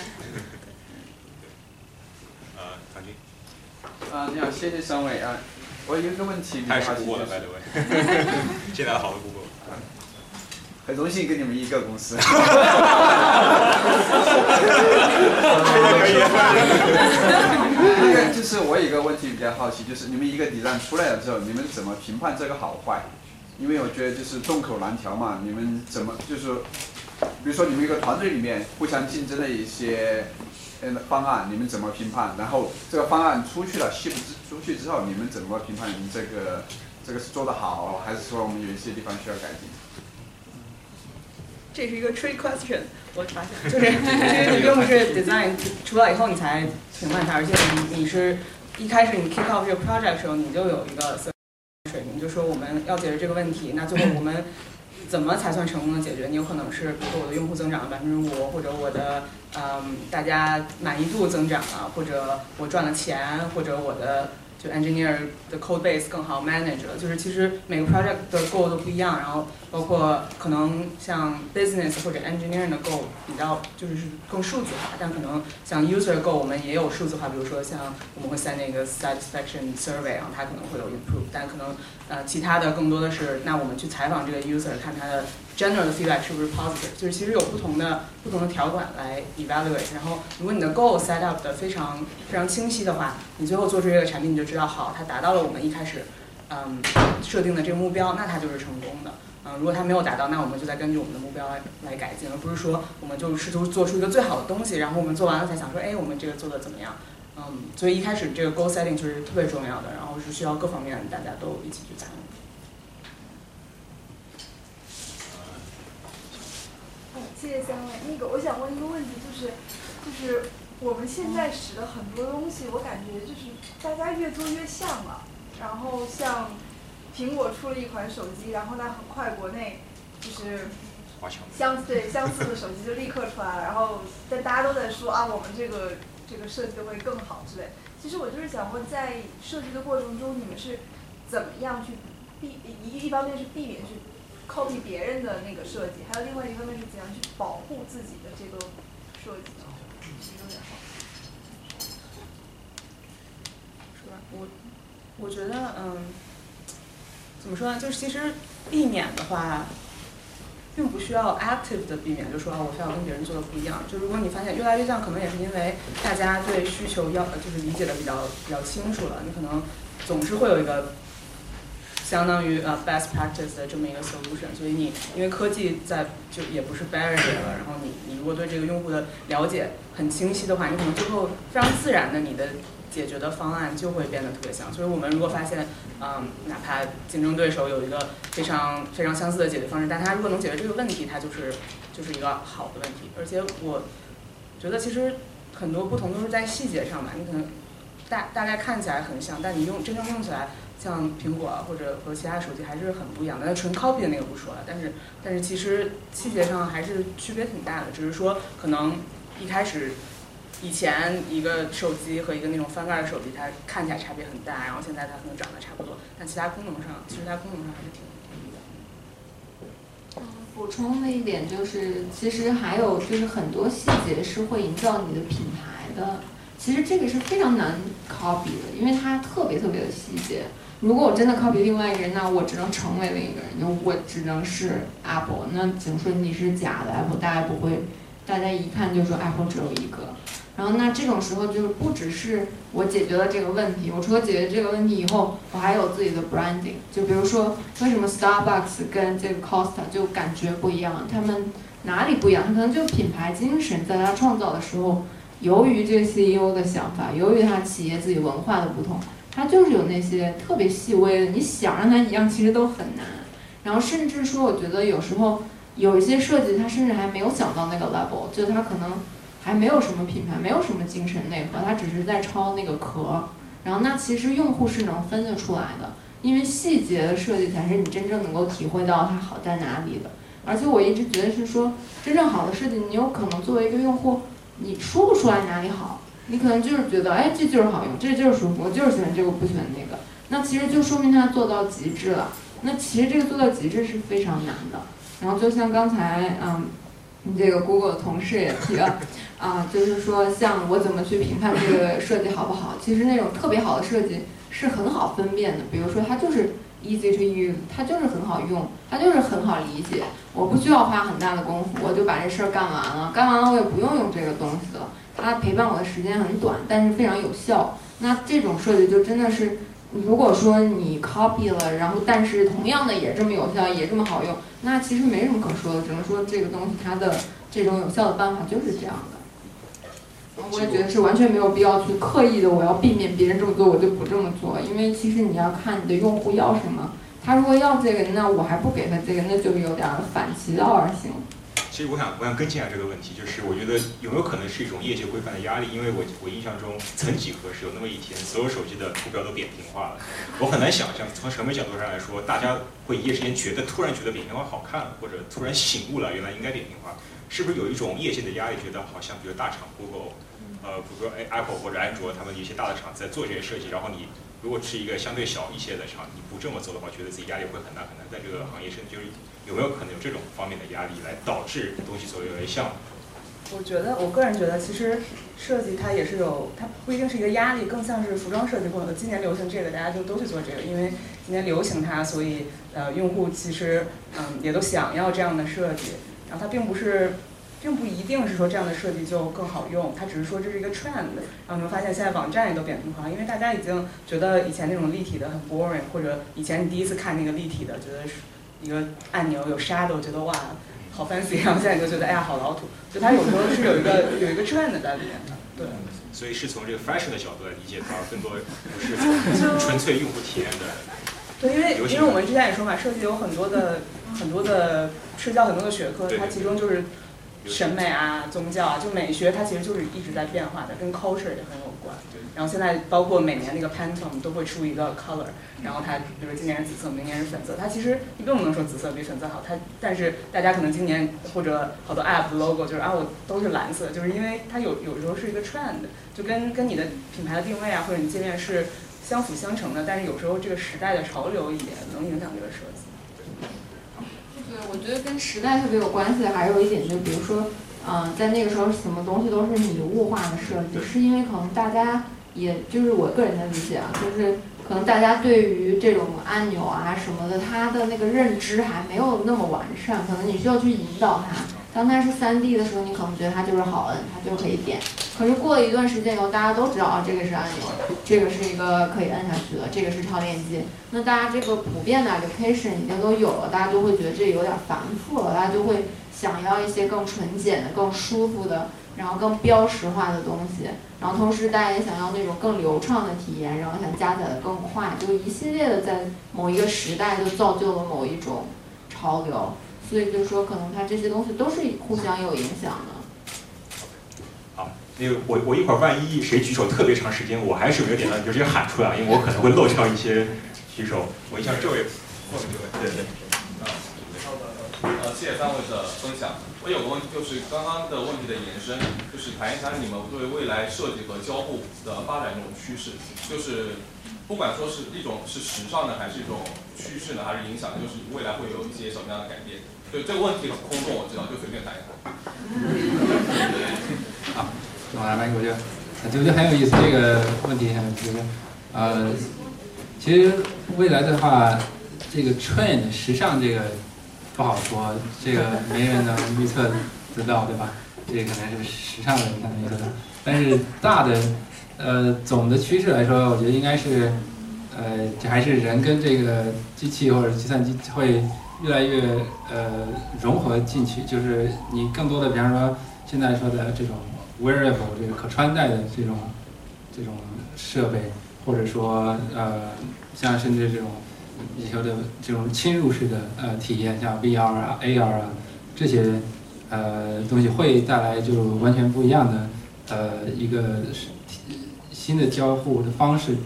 Speaker 1: 呃，唐军。
Speaker 11: 啊，你好，谢谢三位啊。我有一个问题，
Speaker 1: 太过了，拜拜。现在好的顾客。
Speaker 11: 很荣幸跟你们一个公司。就是我有一个问题比较好奇，就是你们一个 design 出来了之后，你们怎么评判这个好坏？因为我觉得就是众口难调嘛，你们怎么就是，比如说你们一个团队里面互相竞争的一些。嗯，方案你们怎么评判？然后这个方案出去了，细部出去之后，你们怎么评判？你们这个这个是做的好，还是说我们有一些地方需要改进？
Speaker 3: 这是一个 trick question，我发现，就是因为你并不是 design 出来以后你才评判它，而且你你是一开始你 kick off 这个 project 的时候，你就有一个水平，就说我们要解决这个问题，那最后我们。怎么才算成功的解决？你有可能是，比如说我的用户增长了百分之五，或者我的，嗯，大家满意度增长了，或者我赚了钱，或者我的。就 engineer 的 code base 更好 manage 了，就是其实每个 project 的 goal 都不一样，然后包括可能像 business 或者 engineer 的 goal 比较就是更数字化，但可能像 user goal 我们也有数字化，比如说像我们会 send 那个 satisfaction survey，然后它可能会有 improve，但可能呃其他的更多的是，那我们去采访这个 user，看他的 general 的 feedback 是不是 positive，就是其实有不同的不同的条款来 evaluate，然后如果你的 goal set up 的非常非常清晰的话，你最后做出这个产品你就。知道好，它达到了我们一开始，嗯，设定的这个目标，那它就是成功的。嗯，如果它没有达到，那我们就再根据我们的目标来来改进，而不是说我们就试图做出一个最好的东西，然后我们做完了才想说，哎，我们这个做的怎么样？嗯，所以一开始这个 goal setting 就是特别重要的，然后是需要各方面大家都一起去参与。
Speaker 12: 谢谢三位。那个，我想问一个问题，就是，就是。我们现在使的很多东西，我感觉就是大家越做越像了。然后像苹果出了一款手机，然后呢很快国内就是相对相似的手机就立刻出来了。然后但大家都在说啊，我们这个这个设计会更好之类。其实我就是想问，在设计的过程中，你们是怎么样去避一一方面是避免去 copy 别人的那个设计，还有另外一方面是怎样去保护自己的这个设计？
Speaker 3: 是吧？我我觉得，嗯，怎么说呢？就是其实避免的话，并不需要 active 的避免，就说啊，我非要跟别人做的不一样。就如果你发现越来越像，可能也是因为大家对需求要就是理解的比较比较清楚了，你可能总是会有一个。相当于呃 best practice 的这么一个 solution，所以你因为科技在就也不是 barrier 了，然后你你如果对这个用户的了解很清晰的话，你可能最后非常自然的你的解决的方案就会变得特别像。所以我们如果发现，嗯，哪怕竞争对手有一个非常非常相似的解决方式，但他如果能解决这个问题，它就是就是一个好的问题。而且我觉得其实很多不同都是在细节上吧，你可能大大概看起来很像，但你用真正用起来。像苹果啊或者和其他手机还是很不一样的，那纯 copy 的那个不说了，但是但是其实细节上还是区别挺大的，只是说可能一开始以前一个手机和一个那种翻盖的手机，它看起来差别很大，然后现在它可能长得差不多，但其他功能上其实它功能上还是挺不一样
Speaker 4: 的。补充的一点就是，其实还有就是很多细节是会营造你的品牌的，其实这个是非常难 copy 的，因为它特别特别的细节。如果我真的 copy 另外一个人，那我只能成为另一个人，就我只能是 Apple。那只能说你是假的 Apple，大家不会，大家一看就说 Apple 只有一个。然后那这种时候就是不只是我解决了这个问题，我除了解决这个问题以后，我还有自己的 branding。就比如说，为什么 Starbucks 跟这个 Costa 就感觉不一样？他们哪里不一样？他可能就品牌精神，在他创造的时候，由于这 CEO 的想法，由于他企业自己文化的不同。它就是有那些特别细微的，你想让它一样，其实都很难。然后甚至说，我觉得有时候有一些设计，它甚至还没有想到那个 level，就它可能还没有什么品牌，没有什么精神内核，它只是在抄那个壳。然后那其实用户是能分得出来的，因为细节的设计才是你真正能够体会到它好在哪里的。而且我一直觉得是说，真正好的设计，你有可能作为一个用户，你说不出来哪里好。你可能就是觉得，哎，这就是好用，这就是舒服，我就是喜欢这个，不喜欢那个。那其实就说明他做到极致了。那其实这个做到极致是非常难的。然后就像刚才，嗯，你这个 Google 的同事也提了，啊，就是说像我怎么去评判这个设计好不好？其实那种特别好的设计是很好分辨的。比如说它就是 easy to use，它就是很好用，它就是很好理解。我不需要花很大的功夫，我就把这事儿干完了。干完了我也不用用这个东西了。它陪伴我的时间很短，但是非常有效。那这种设计就真的是，如果说你 copy 了，然后但是同样的也这么有效，也这么好用，那其实没什么可说的，只能说这个东西它的这种有效的办法就是这样的。我也觉得是完全没有必要去刻意的，我要避免别人这么做，我就不这么做。因为其实你要看你的用户要什么，他如果要这个，那我还不给他这个，那就有点反其道而行。
Speaker 1: 其实我想，我想跟进一下这个问题，就是我觉得有没有可能是一种业界规范的压力？因为我我印象中，曾几何时有那么一天，所有手机的图标都扁平化了。我很难想象，从审美角度上来说，大家会一夜之间觉得突然觉得扁平化好看了，或者突然醒悟了，原来应该扁平化，是不是有一种业界的压力？觉得好像比如大厂 Google，呃，比如说 Apple 或者安卓，他们一些大的厂在做这些设计，然后你。如果是一个相对小一些的厂，你不这么做的话，觉得自己压力会很大很大，在这个行业生就是有没有可能有这种方面的压力来导致东西做越来越像？
Speaker 3: 我觉得，我个人觉得，其实设计它也是有，它不一定是一个压力，更像是服装设计或者今年流行这个，大家就都去做这个，因为今年流行它，所以呃，用户其实嗯也都想要这样的设计，然后它并不是。并不一定是说这样的设计就更好用，它只是说这是一个 trend。然后你会发现现在网站也都扁平化，因为大家已经觉得以前那种立体的很 boring，或者以前你第一次看那个立体的，觉得是一个按钮有 shadow，觉得哇好 fancy，然后 现在你就觉得哎呀好老土。就它有时候是有一个有一个 trend 在里面的，对。
Speaker 1: 所以是从这个 fashion 的角度来理解它，更多不是从 纯粹用户体验的。
Speaker 3: 对，因为因为我们之前也说嘛，设计有很多的很多的涉及到很多的学科，它其中就是。审美啊、宗教啊，就美学它其实就是一直在变化的，跟 culture 也很有关。然后现在包括每年那个 Pantone 都会出一个 color，然后它比如今年是紫色，明年是粉色。它其实你并不能说紫色比粉色好，它但是大家可能今年或者好多 app 的 logo 就是啊我都是蓝色，就是因为它有有时候是一个 trend，就跟跟你的品牌的定位啊或者你界面是相辅相成的。但是有时候这个时代的潮流也能影响这个设计。
Speaker 4: 对，我觉得跟时代特别有关系的还有一点，就比如说，嗯，在那个时候什么东西都是拟物化的设计，是因为可能大家。也就是我个人的理解啊，就是可能大家对于这种按钮啊什么的，它的那个认知还没有那么完善，可能你需要去引导它。当它是三 D 的时候，你可能觉得它就是好摁，它就可以点。可是过了一段时间以后，大家都知道啊，这个是按钮，这个是一个可以摁下去的，这个是超链接。那大家这个普遍的 application 已经都有了，大家就会觉得这有点繁复了，大家就会想要一些更纯简的、更舒服的。然后更标识化的东西，然后同时大家也想要那种更流畅的体验，然后想加载的更快，就一系列的在某一个时代就造就了某一种潮流，所以就是说可能它这些东西都是互相有影响的。
Speaker 1: 好，那个我我一会儿万一谁举手特别长时间，我还是没有点到，你就直接喊出来，因为我可能会漏掉一些举手。我一下这位后面这位，对对。
Speaker 13: 呃，谢谢三位的分享。我有个问题，就是刚刚的问题的延伸，就是谈一谈你们对未来设计和交互的发展这种趋势。就是不管说是一种是时尚的，还是一种趋势呢，还是影响，就是未来会有一些什么样的改变？就这个问题很空洞，我知道，就随便答一谈。
Speaker 6: 好，我来来，我觉得，我觉得很有意思这个问题，就是呃，其实未来的话，这个 trend 时尚这个。不好说，这个没人能预测得到，对吧？这个可能是时尚的人才能预测到。但是大的，呃，总的趋势来说，我觉得应该是，呃，这还是人跟这个机器或者计算机会越来越呃融合进去。就是你更多的，比方说现在说的这种 wearable 这个可穿戴的这种这种设备，或者说呃，像甚至这种。以后的这种侵入式的呃体验，像 VR 啊、AR 啊这些呃东西，会带来就完全不一样的呃一个新的交互的方式。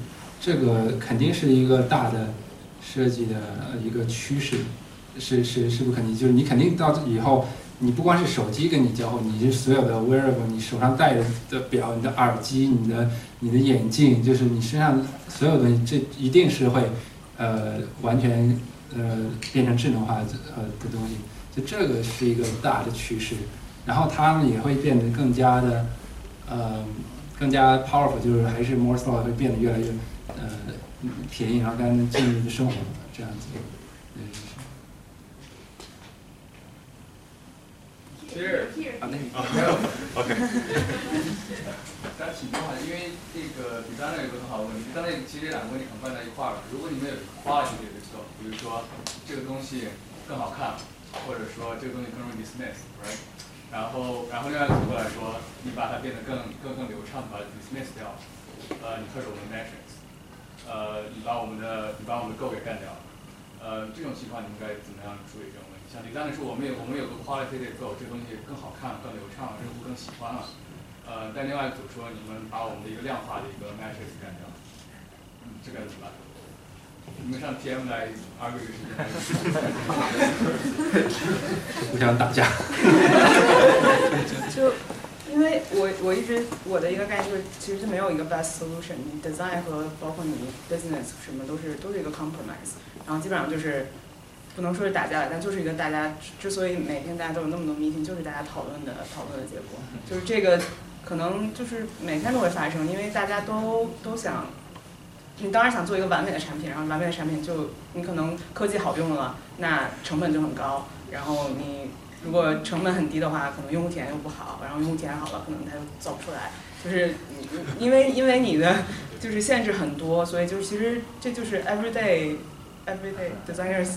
Speaker 6: 这个肯定是一个大的设计的一个趋势，是是是不肯定，就是你肯定到以后，你不光是手机跟你交互，你是所有的 wearable，你手上戴的的表、你的耳机、你的你的眼镜，就是你身上所有东西，这一定是会。呃，完全呃变成智能化的呃的东西，就这个是一个大的趋势，然后它们也会变得更加的呃更加 powerful，就是还是 more slow 会变得越来越呃便宜，然后跟进入生活这样子。
Speaker 13: Here，
Speaker 6: 啊，那
Speaker 13: 你
Speaker 6: 啊，没 有
Speaker 1: ，OK。
Speaker 14: 刚请问一下，因为那个 designer 有个很好的问题，designer 其实两个问题很放在一块儿。如果你们有 quality 的时候，比如说这个东西更好看，或者说这个东西更容易 dismiss，right？然后，然后另外反过来说，你把它变得更更更流畅，把它 dismiss 掉，呃，你 hurt 我们的 metrics，呃，你把我们的你把我们的 goal 给干掉了，呃，这种情况你应该怎么样处理这种？像李刚才说，我们有我们有个 quality 的 go，这个东西更好看、更流畅，用户更喜欢了。呃，但另外一组说，你们把我们的一个量化的一个 metrics 干掉，嗯，这该怎么办？你们上 PM 来 argue 这个事情。
Speaker 6: 互相打架。
Speaker 3: 就因为我我一直我的一个概念就是，其实是没有一个 best solution，你 design 和包括你 business 什么都是都是一个 compromise，然后基本上就是。不能说是打架了，但就是一个大家之所以每天大家都有那么多 meeting，就是大家讨论的讨论的结果。就是这个可能就是每天都会发生，因为大家都都想，你当然想做一个完美的产品，然后完美的产品就你可能科技好用了，那成本就很高。然后你如果成本很低的话，可能用户体验又不好，然后用户体验好了，可能它又造不出来。就是因为因为你的就是限制很多，所以就是其实这就是 everyday everyday designers。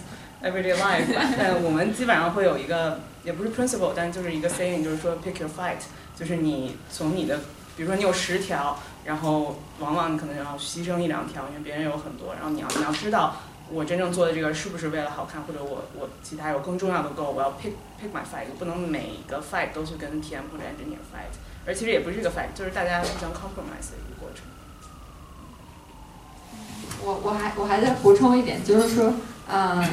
Speaker 3: Everyday life，但 我们基本上会有一个，也不是 principle，但就是一个 saying，就是说 pick your fight，就是你从你的，比如说你有十条，然后往往你可能要牺牲一两条，因为别人有很多，然后你要你要知道我真正做的这个是不是为了好看，或者我我其他有更重要的 goal，我要 pick pick my fight，不能每个 fight 都去跟 PM 或者 engineer fight，而其实也不是一个 fight，就是大家互相 compromise 的一个过程。
Speaker 4: 我我还我还在补充一点，就是说，嗯，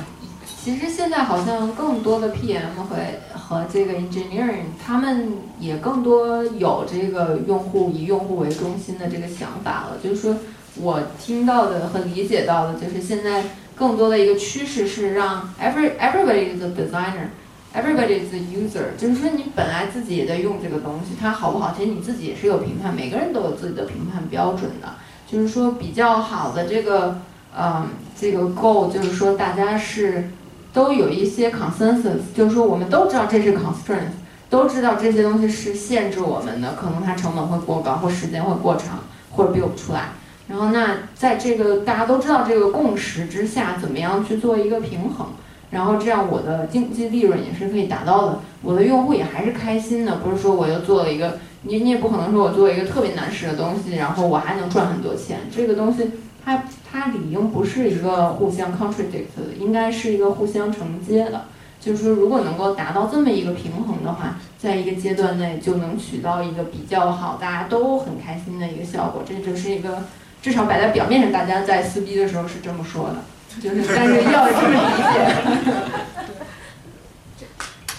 Speaker 4: 其实现在好像更多的 PM 和和这个 engineering，他们也更多有这个用户以用户为中心的这个想法了。就是说我听到的和理解到的，就是现在更多的一个趋势是让 every everybody is a designer，everybody is a user。就是说你本来自己也在用这个东西，它好不好，其实你自己也是有评判，每个人都有自己的评判标准的。就是说比较好的这个，嗯，这个 goal 就是说大家是都有一些 consensus，就是说我们都知道这是 constraint，都知道这些东西是限制我们的，可能它成本会过高，或时间会过长，或者 build 不出来。然后那在这个大家都知道这个共识之下，怎么样去做一个平衡？然后这样我的经济利润也是可以达到的，我的用户也还是开心的，不是说我又做了一个。你你也不可能说我做一个特别难使的东西，然后我还能赚很多钱。这个东西它它理应不是一个互相 contradict 的，应该是一个互相承接的。就是说，如果能够达到这么一个平衡的话，在一个阶段内就能取到一个比较好，大家都很开心的一个效果。这就是一个至少摆在表面上，大家在撕逼的时候是这么说的，就是但是要这么理解。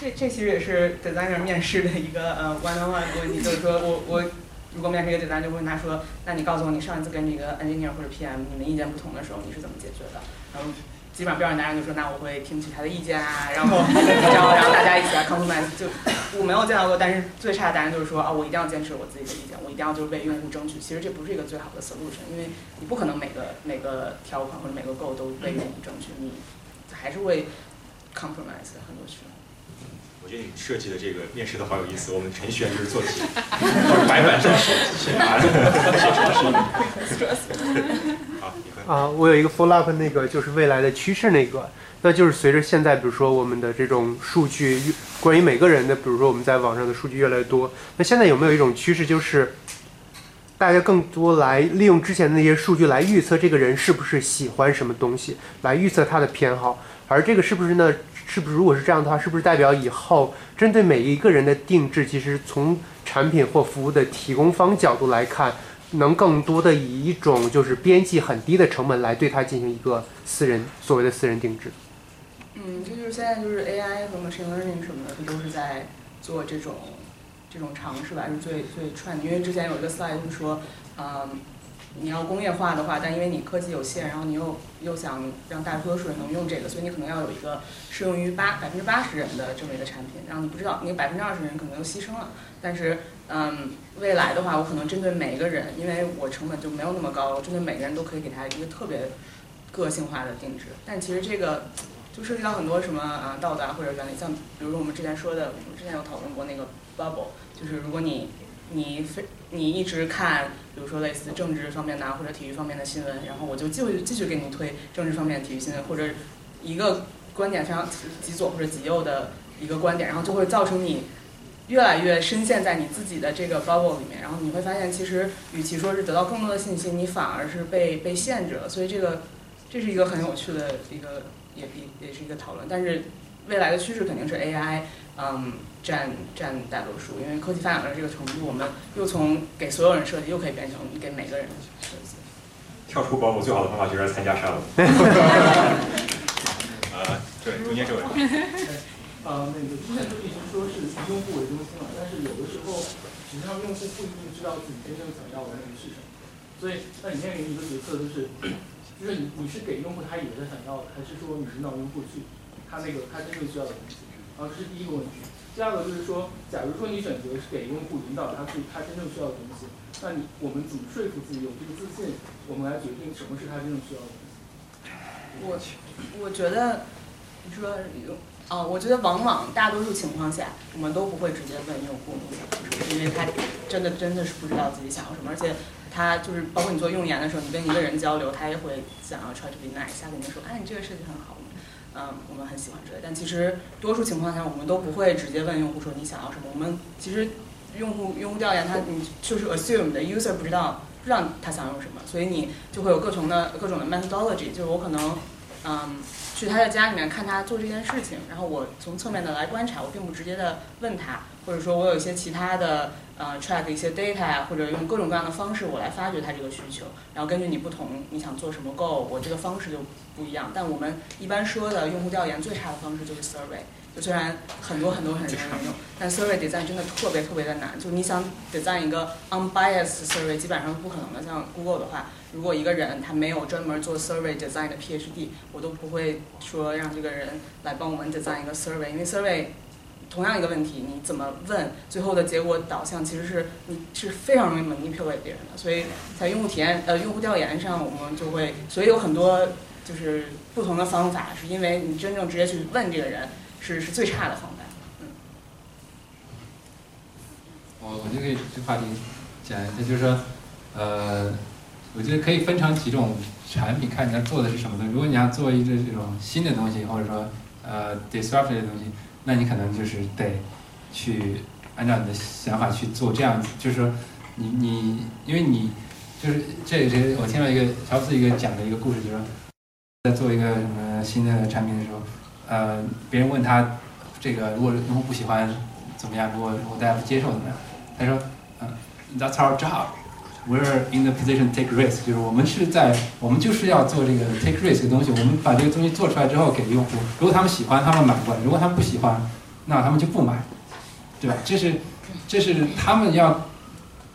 Speaker 3: 这这其实也是 designer 面试的一个呃 one on one 问题，就是说我我如果面试一个 designer，就问他说，那你告诉我你上一次跟这个 engineer 或者 PM 你们意见不同的时候，你是怎么解决的？然后基本上标准答案就说，那我会听取他的意见啊，然后然后然后大家一起来 compromise。就我没有见到过，但是最差的答案就是说啊，我一定要坚持我自己的意见，我一定要就是为用户争取。其实这不是一个最好的 solution，因为你不可能每个每个条款或者每个 goal 都为用户争取，你还是会 compromise 很多时候。
Speaker 1: 我觉得你设计的这个面试都好有意思。我们程序员就是做题，白板上写写答案，写程序。好，
Speaker 7: 啊，我有一个 follow up，那个就是未来的趋势，那个，那就是随着现在，比如说我们的这种数据，关于每个人的，比如说我们在网上的数据越来越多，那现在有没有一种趋势，就是大家更多来利用之前的那些数据来预测这个人是不是喜欢什么东西，来预测他的偏好，而这个是不是呢？是不是如果是这样的话，是不是代表以后针对每一个人的定制，其实从产品或服务的提供方角度来看，能更多的以一种就是边际很低的成本来对它进行一个私人所谓的私人定制？
Speaker 3: 嗯，这就是现在就是 AI 和 machine learning 什么的，它都是在做这种这种尝试吧，是最最串的。因为之前有一个 slide 是说，嗯。你要工业化的话，但因为你科技有限，然后你又又想让大多数人能用这个，所以你可能要有一个适用于八百分之八十人的这么一个产品。然后你不知道，你百分之二十人可能又牺牲了。但是，嗯，未来的话，我可能针对每一个人，因为我成本就没有那么高，我针对每个人都可以给他一个特别个性化的定制。但其实这个就涉及到很多什么啊道德或者原理，像比如说我们之前说的，我们之前有讨论过那个 bubble，就是如果你你非你一直看，比如说类似政治方面的或者体育方面的新闻，然后我就继续继续给你推政治方面的体育新闻，或者一个观点非常极左或者极右的一个观点，然后就会造成你越来越深陷在你自己的这个 bubble 里面，然后你会发现，其实与其说是得到更多的信息，你反而是被被限制了。所以这个这是一个很有趣的一个也也也是一个讨论，但是未来的趋势肯定是 AI，嗯。占占大多数，因为科技发展到这个程度，我们又从给所有人设计，又可以变成给每个人设计。
Speaker 1: 跳出保姆最好的方法就是参加沙龙。呃，对，中间这位。
Speaker 15: 呃，那个之前就一直说是以用户为中心嘛，但是有的时候实际上用户不一定知道自己真正想要的那个是什么，所以那你面临一个决策就是，就是你你是给用户他以为他想要的，还是说你引导用户去他那个他真正需要的东西？啊，这是第一个问题。第二个就是说，假如说你选择是给用户引导他去他真正需要的东西，那你我们怎么说服自己有这个自信，我们来决定什么是他真正需要的东西？
Speaker 3: 我我觉得你说哦，我觉得往往大多数情况下，我们都不会直接问用户想要什么，因为他真的真的是不知道自己想要什么，而且他就是包括你做用研的时候，你跟一个人交流，他也会想要 try to be nice，下跟你说，哎，你这个设计很好。嗯，我们很喜欢之类，但其实多数情况下，我们都不会直接问用户说你想要什么。我们其实用户用户调研，他你就是 assume 的 user 不知道不知道他想用什么，所以你就会有各种的各种的 methodology。就是我可能嗯，去他的家里面看他做这件事情，然后我从侧面的来观察，我并不直接的问他，或者说我有一些其他的呃 track 一些 data 呀，或者用各种各样的方式我来发掘他这个需求，然后根据你不同你想做什么 goal，我这个方式就不一样。但我们一般说的用户调研最差的方式就是 survey。就虽然很多很多很多人用，但 survey design 真的特别特别的难。就你想 design 一个 unbiased survey，基本上是不可能的。像 Google 的话，如果一个人他没有专门做 survey design 的 PhD，我都不会说让这个人来帮我们 design 一个 survey，因为 survey 同样一个问题，你怎么问，最后的结果导向其实是你是非常容易蒙蔽掉给别人的。所以在用户体验呃用户调研上，我们就会，所以有很多就是不同的方法，是因为你真正直接去问这个人。是是最差的方法。嗯。
Speaker 6: 我我就可以这话题讲一下，就是说，呃，我觉得可以分成几种产品，看你要做的是什么东西。如果你要做一个这种新的东西，或者说呃 disruptive 的东西，那你可能就是得去按照你的想法去做。这样子就是说，你你因为你就是这这我听到一个乔布斯一个讲的一个故事，就是说在做一个什么新的产品的时候。呃，别人问他，这个如果用户不喜欢怎么样？如果如果大家不接受怎么样？他说，嗯，That's our job. We're in the position take risk. 就是我们是在，我们就是要做这个 take risk 的东西。我们把这个东西做出来之后给用户，如果他们喜欢，他们买过来；如果他们不喜欢，那他们就不买，对吧？这是，这是他们要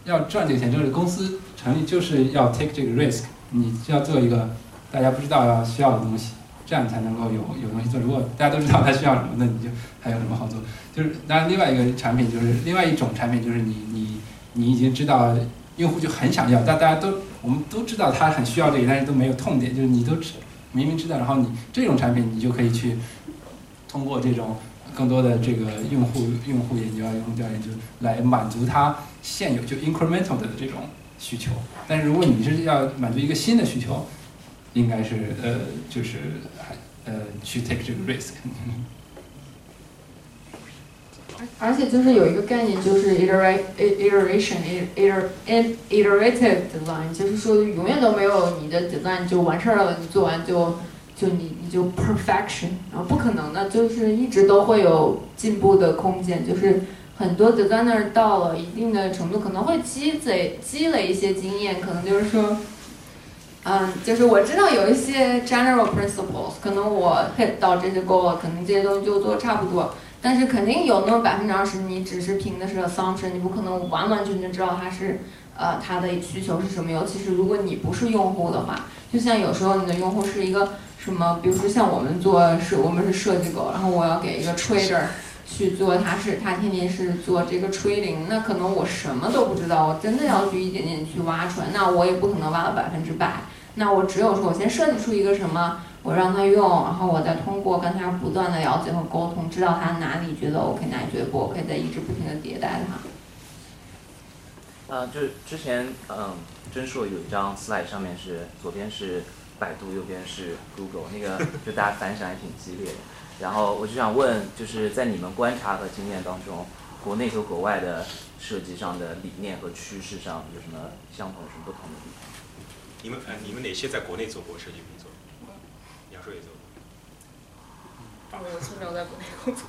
Speaker 6: 要赚这个钱，就是公司成立就是要 take 这个 risk。你需要做一个大家不知道要需要的东西。这样才能够有有东西做。如果大家都知道他需要什么，那你就还有什么好做？就是当然，另外一个产品就是另外一种产品，就是你你你已经知道用户就很想要，但大家都我们都知道他很需要这个，但是都没有痛点，就是你都知明明知道，然后你这种产品你就可以去通过这种更多的这个用户用户研究啊、用户调研，就来满足他现有就 incremental 的这种需求。但是如果你是要满足一个新的需求，应该是呃，就是呃去 take 这个 risk。
Speaker 4: 而且就是有一个概念，就是 iteration，iter，iterative design，就是说永远都没有你的 design 就完事儿了，你做完就就你你就 perfection，然后不可能的，就是一直都会有进步的空间，就是很多 designer 到了一定的程度，可能会积累积累一些经验，可能就是说。嗯，就是我知道有一些 general principles，可能我 hit 到这些 goal，可能这些东西就做差不多。但是肯定有那么百分之二十，你只是凭的是 assumption，你不可能完完全全知道它是，呃，它的需求是什么。尤其是如果你不是用户的话，就像有时候你的用户是一个什么，比如说像我们做是，我们是设计狗，然后我要给一个 trader 去做，他是他天天是做这个 trading，那可能我什么都不知道，我真的要去一点点去挖出来，那我也不可能挖到百分之百。那我只有说，我先设计出一个什么，我让他用，然后我再通过跟他不断的了解和沟通，知道他哪里觉得 OK，哪里觉得不 OK，再一直不停的迭代他。
Speaker 16: 呃，就是之前嗯，真硕有一张 slide，上面是左边是百度，右边是 Google，那个就大家反响也挺激烈的。然后我就想问，就是在你们观察和经验当中，国内和国外的设计上的理念和趋势上有什么相同，什么不同的地方？
Speaker 1: 你们呃，你们哪些在国内做过设计工作？杨硕也做。
Speaker 3: 我是没有在国内工作。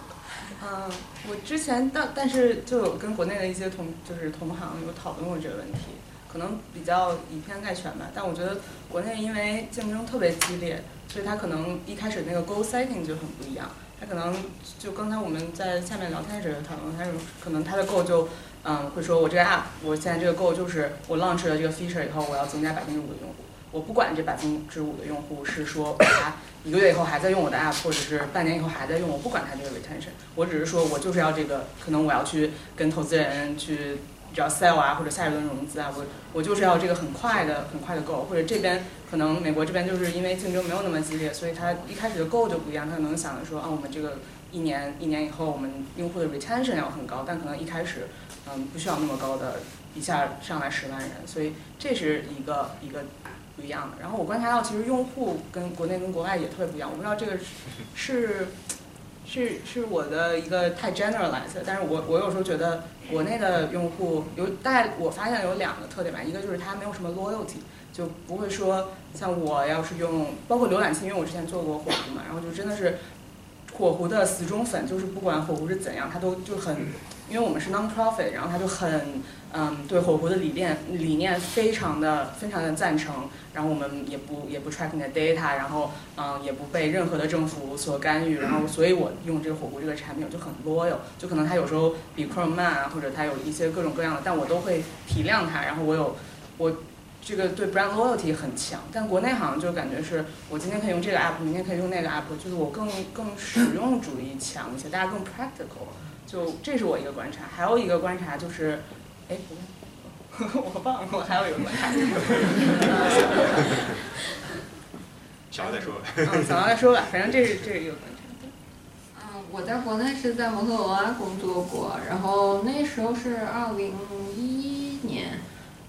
Speaker 3: 嗯，我之前但但是就有跟国内的一些同就是同行有讨论过这个问题，可能比较以偏概全吧。但我觉得国内因为竞争特别激烈，所以它可能一开始那个 goal setting 就很不一样。它可能就刚才我们在下面聊天时讨论，它有可能它的 goal 就。嗯，会说我这个 app，我现在这个 goal 就是我 launch 了这个 feature 以后，我要增加百分之五的用户。我不管这百分之五的用户是说他一个月以后还在用我的 app，或者是半年以后还在用，我不管他这个 retention，我只是说我就是要这个，可能我要去跟投资人去只要 sell 啊，或者下一轮融资啊，我我就是要这个很快的很快的 go，或者这边可能美国这边就是因为竞争没有那么激烈，所以他一开始的 go 就不一样，他可能想着说啊，我们这个一年一年以后我们用户的 retention 要很高，但可能一开始。嗯，不需要那么高的，一下上来十万人，所以这是一个一个不一样的。然后我观察到，其实用户跟国内跟国外也特别不一样。我不知道这个是是是我的一个太 generalized，但是我我有时候觉得国内的用户有大概我发现有两个特点吧，一个就是他没有什么 loyalty，就不会说像我要是用包括浏览器，因为我之前做过火狐嘛，然后就真的是火狐的死忠粉，就是不管火狐是怎样，他都就很，因为我们是 non-profit，然后他就很。嗯，对火狐的理念理念非常的非常的赞成，然后我们也不也不 track 你的 data，然后嗯也不被任何的政府所干预，然后所以我用这个火狐这个产品就很 loyal，就可能它有时候比 Chrome 慢啊，或者它有一些各种各样的，但我都会体谅它，然后我有我这个对 brand loyalty 很强，但国内好像就感觉是我今天可以用这个 app，明天可以用那个 app，就是我更更实用主义强一些，大家更 practical，就这是我一个观察，还有一个观察就是。哎，我忘了，我还有一个观察。
Speaker 1: 想了再说。
Speaker 3: 嗯，想了再说吧，反正这是这是一个观察。
Speaker 4: 嗯，我在国内是在摩托罗拉工作过，然后那时候是二零一一年，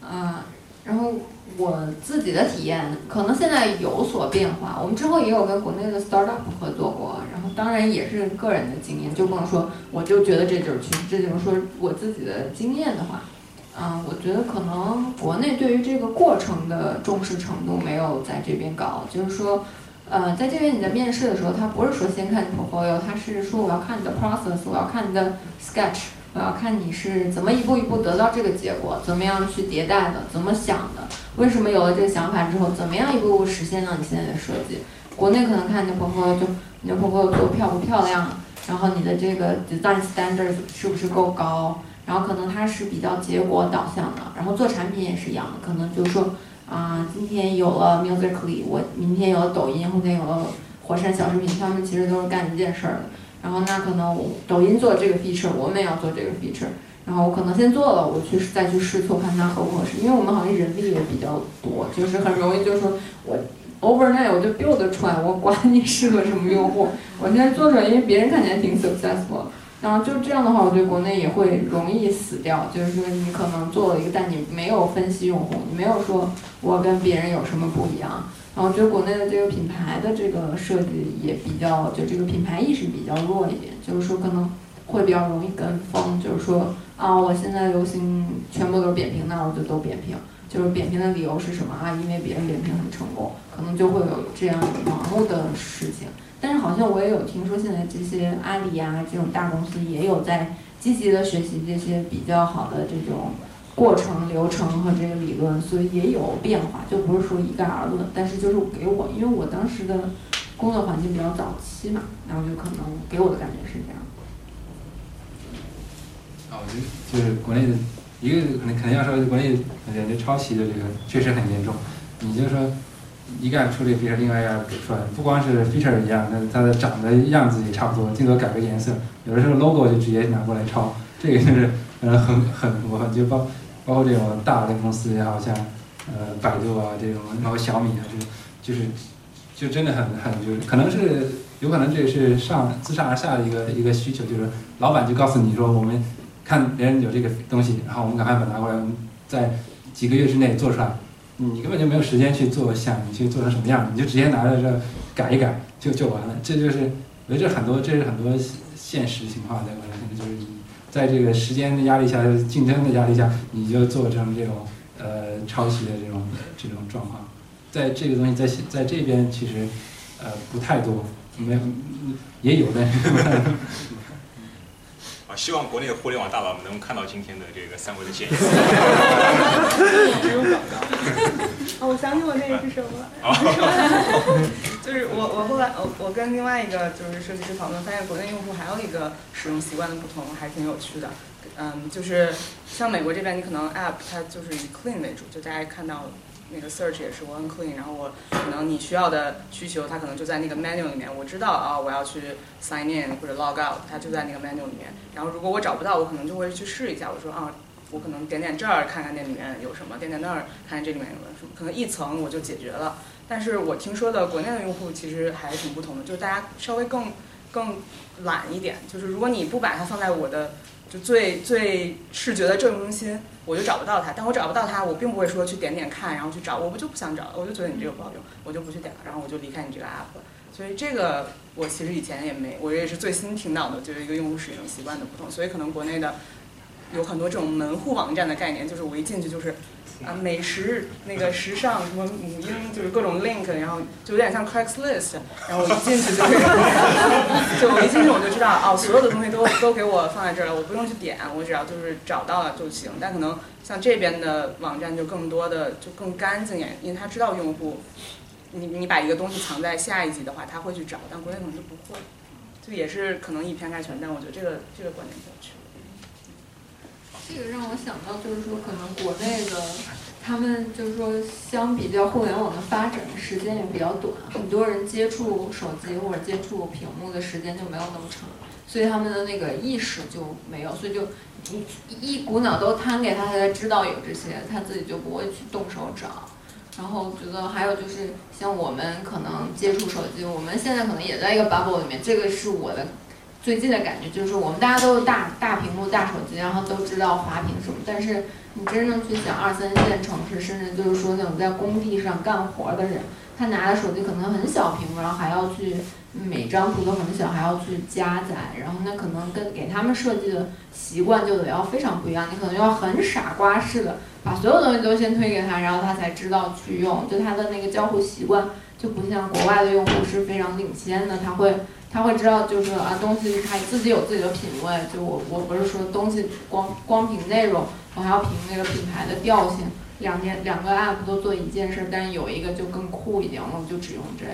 Speaker 4: 啊，然后我自己的体验可能现在有所变化。我们之后也有跟国内的 startup 合作过，然后当然也是个人的经验，就不能说我就觉得这就是趋势，这就是说我自己的经验的话。嗯，我觉得可能国内对于这个过程的重视程度没有在这边高。就是说，呃，在这边你在面试的时候，他不是说先看你 portfolio，他是说我要看你的 process，我要看你的 sketch，我要看你是怎么一步一步得到这个结果，怎么样去迭代的，怎么想的，为什么有了这个想法之后，怎么样一步步实现到你现在的设计。国内可能看你的 portfolio，就你的 portfolio 做漂不漂亮，然后你的这个 design standard 是不是够高。然后可能它是比较结果导向的，然后做产品也是一样的，可能就是说，啊，今天有了 Musically，我明天有了抖音，后天有了火山小视频，他们其实都是干一件事儿的。然后那可能抖音做这个 feature，我们也要做这个 feature，然后我可能先做了，我去再去试错，看它合不合适。因为我们好像人力也比较多，就是很容易就是说我 overnight 我就 build 出来，我管你适合什么用户，我现在做出来，因为别人看起来挺 successful。然后就这样的话，我觉得国内也会容易死掉。就是说，你可能做了一个，但你没有分析用户，你没有说我跟别人有什么不一样。然后我觉得国内的这个品牌的这个设计也比较，就这个品牌意识比较弱一点。就是说，可能会比较容易跟风。就是说，啊，我现在流行全部都是扁平，那我就都扁平。就是扁平的理由是什么啊？因为别人扁平很成功，可能就会有这样盲目的事情。但是好像我也有听说，现在这些阿里啊这种大公司也有在积极的学习这些比较好的这种过程流程和这个理论，所以也有变化，就不是说一概而论。但是就是给我，因为我当时的工作环境比较早期嘛，然后就可能给我的感觉是这样。
Speaker 6: 啊，我觉得就是国内的一个可能肯定要说，国内感觉抄袭的这个确实很严重。你就说。一个出这个 feature，另外一个出来，不光是 feature 一样，那它的长的样子也差不多，镜头改个颜色，有的时候 logo 就直接拿过来抄，这个就是呃很很我就包包括这种大的公司也好像呃百度啊这种，然后小米啊就就是就真的很很就是可能是有可能这是上自上而下的一个一个需求，就是老板就告诉你说我们看别人有这个东西，然后我们赶快把它拿过来，我们在几个月之内做出来。你根本就没有时间去做，想你去做成什么样，你就直接拿着这改一改就就完了。这就是我觉得这很多，这是很多现实情况在国内，就是你在这个时间的压力下、竞争的压力下，你就做成这种呃抄袭的这种这种状况。在这个东西在在这边其实呃不太多，没有也有但是。
Speaker 1: 希望国内的互联网大佬们能看到今天的这个三维的建议。
Speaker 3: 哦，我想起我那个是什么了。就是我我后来我我跟另外一个就是设计师讨论，发现国内用户还有一个使用习惯的不同，还挺有趣的。嗯，就是像美国这边，你可能 app 它就是以 clean 为主，就大家看到。那个 search 也是我很 clean，然后我可能你需要的需求，它可能就在那个 menu 里面。我知道啊，我要去 sign in 或者 log out，它就在那个 menu 里面。然后如果我找不到，我可能就会去试一下。我说啊，我可能点点这儿看看那里面有什么，点点那儿看看这里面有什么，可能一层我就解决了。但是我听说的国内的用户其实还挺不同的，就是大家稍微更更懒一点，就是如果你不把它放在我的。就最最视觉的正中心，我就找不到它。但我找不到它，我并不会说去点点看，然后去找。我不就不想找了，我就觉得你这个不好用，我就不去点了，然后我就离开你这个 app。所以这个我其实以前也没，我也是最新听到的，就是一个用户使用习惯的不同。所以可能国内的有很多这种门户网站的概念，就是我一进去就是啊美食那个时尚什么母婴，就是各种 link，然后就有点像 Craigslist，然后我一进去就是，就我一进去我就知道哦，所有的东西都都给我放在这儿了，我不用去点，我只要就是找到了就行。但可能像这边的网站就更多的就更干净点，因为他知道用户。你你把一个东西藏在下一级的话，他会去找，但国内可能就不会，就也是可能以偏概全，但我觉得这个这个观点挺有趣。
Speaker 4: 这个让我想到，就是说可能国内的他们就是说相比较互联网的发展时间也比较短，很多人接触手机或者接触屏幕的时间就没有那么长，所以他们的那个意识就没有，所以就一一股脑都摊给他，他才知道有这些，他自己就不会去动手找。然后觉得还有就是像我们可能接触手机，我们现在可能也在一个 bubble 里面。这个是我的最近的感觉，就是我们大家都是大大屏幕、大手机，然后都知道滑屏什么。但是你真正去想二三线城市，甚至就是说那种在工地上干活的人，他拿的手机可能很小屏幕，然后还要去每张图都很小，还要去加载，然后那可能跟给他们设计的习惯就得要非常不一样。你可能要很傻瓜式的。把所有东西都先推给他，然后他才知道去用。就他的那个交互习惯就不像国外的用户是非常领先的，他会他会知道就是啊东西他自己有自己的品味。就我我不是说东西光光凭内容，我还要凭那个品牌的调性。两件两个 app 都做一件事，但是有一个就更酷一点，我就只用这个。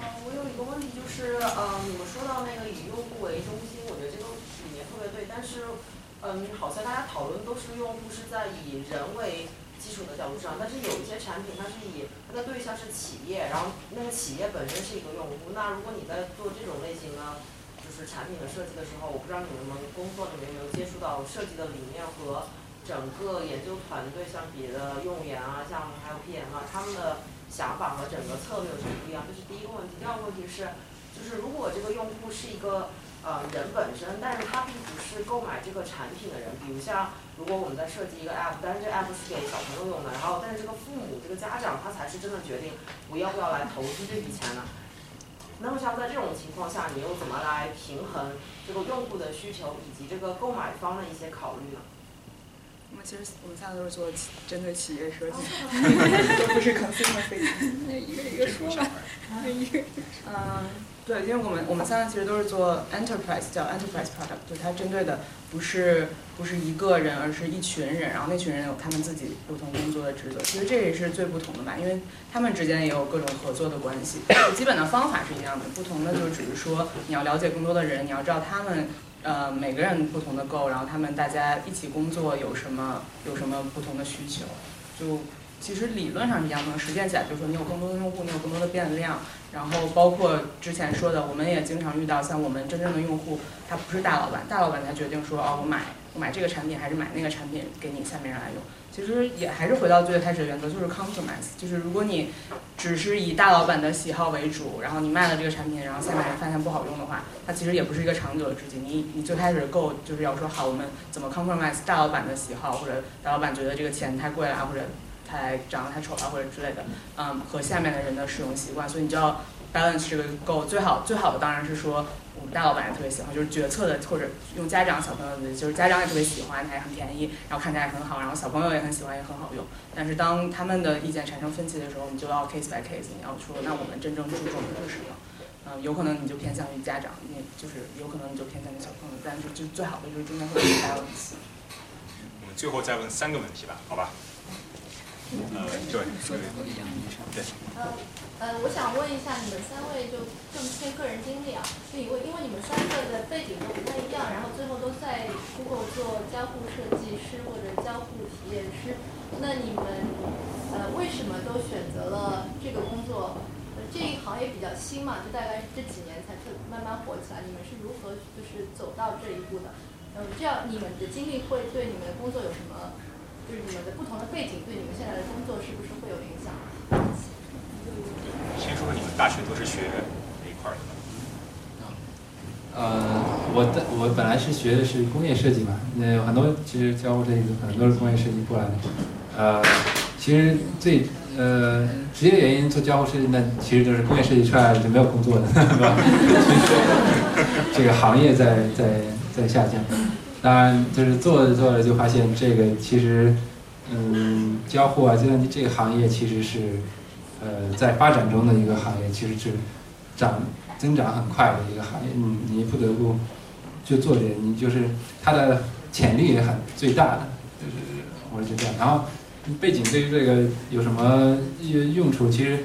Speaker 17: 嗯，我有一个问题就是，呃，你们说到那个以用户为中心，我觉得这个理念特别对，但是。嗯，好像大家讨论都是用户是在以人为基础的角度上，但是有一些产品它是以它的对象是企业，然后那个企业本身是一个用户。那如果你在做这种类型的，就是产品的设计的时候，我不知道你们工作里面有没有接触到设计的理念和整个研究团队像别的用研啊，像还有 PM 啊，他们的想法和整个策略有什么不一样？这是第一个问题。第二个问题是，就是如果这个用户是一个。呃，人本身，但是他并不是购买这个产品的人。比如像，如果我们在设计一个 app，但是这个 app 是给小朋友用的，然后但是这个父母、这个家长他才是真的决定我要不要来投资这笔钱呢。那么像在这种情况下，你又怎么来平衡这个用户的需求以及这个购买方的一些考虑呢？
Speaker 3: 我们其实我们现在都是做针对企业设计，都不是 consumer facing。那一个一个说吧，一个 嗯。对，因为我们我们三个其实都是做 enterprise，叫 enterprise product，就它针对的不是不是一个人，而是一群人，然后那群人有他们自己不同工作的职责。其实这也是最不同的吧，因为他们之间也有各种合作的关系。基本的方法是一样的，不同的就只是说你要了解更多的人，你要知道他们呃每个人不同的 goal，然后他们大家一起工作有什么有什么不同的需求，就。其实理论上是一样的，实践起来就是说你有更多的用户，你有更多的变量，然后包括之前说的，我们也经常遇到像我们真正的用户，他不是大老板，大老板才决定说哦，我买我买这个产品还是买那个产品给你下面人来用。其实也还是回到最开始的原则，就是 compromise，就是如果你只是以大老板的喜好为主，然后你卖了这个产品，然后下面人发现不好用的话，它其实也不是一个长久的事情。你你最开始够就是要说好，我们怎么 compromise 大老板的喜好，或者大老板觉得这个钱太贵了，或者。太长得太丑了或者之类的，嗯，和下面的人的使用习惯，所以你就要 balance 这个够最好最好的当然是说我们大老板也特别喜欢，就是决策的或者用家长小朋友的，就是家长也特别喜欢，它也很便宜，然后看起来也很好，然后小朋友也很喜欢，也很好用。但是当他们的意见产生分歧的时候，你就要 case by case，你要说那我们真正注重的是什么？嗯，有可能你就偏向于家长，你就是有可能你就偏向于小朋友，但是就最好的就是中间会有 balance。
Speaker 1: 我们最后再问三个问题吧，好吧？呃，对，对。
Speaker 18: 呃，呃，我想问一下你们三位就更偏个人经历啊，就因为因为你们三个的背景都不太一样，然后最后都在 Google 做交互设计师或者交互体验师，那你们呃为什么都选择了这个工作？呃，这一行业比较新嘛，就大概这几年才慢慢火起来。你们是如何就是走到这一步的？嗯，这样你们的经历会对你们的工作有什么？就是你们的不同的背景对你们现在的工作是不是会有影响？
Speaker 1: 先说说你们大学都是学哪一块的？
Speaker 6: 呃，我的我本来是学的是工业设计嘛，那有很多其实教这个可能都是工业设计过来的。呃，其实最呃，直接原因做交互设计，那其实就是工业设计出来就没有工作的，是吧？这个行业在在在下降。当然，就是做着做着就发现这个其实，嗯，交互啊，计算机这个行业其实是，呃，在发展中的一个行业，其实是长增长很快的一个行业。嗯，你不得不就做这，你就是它的潜力也很最大的，就是我是这样。然后。背景对于这个有什么用用处？其实，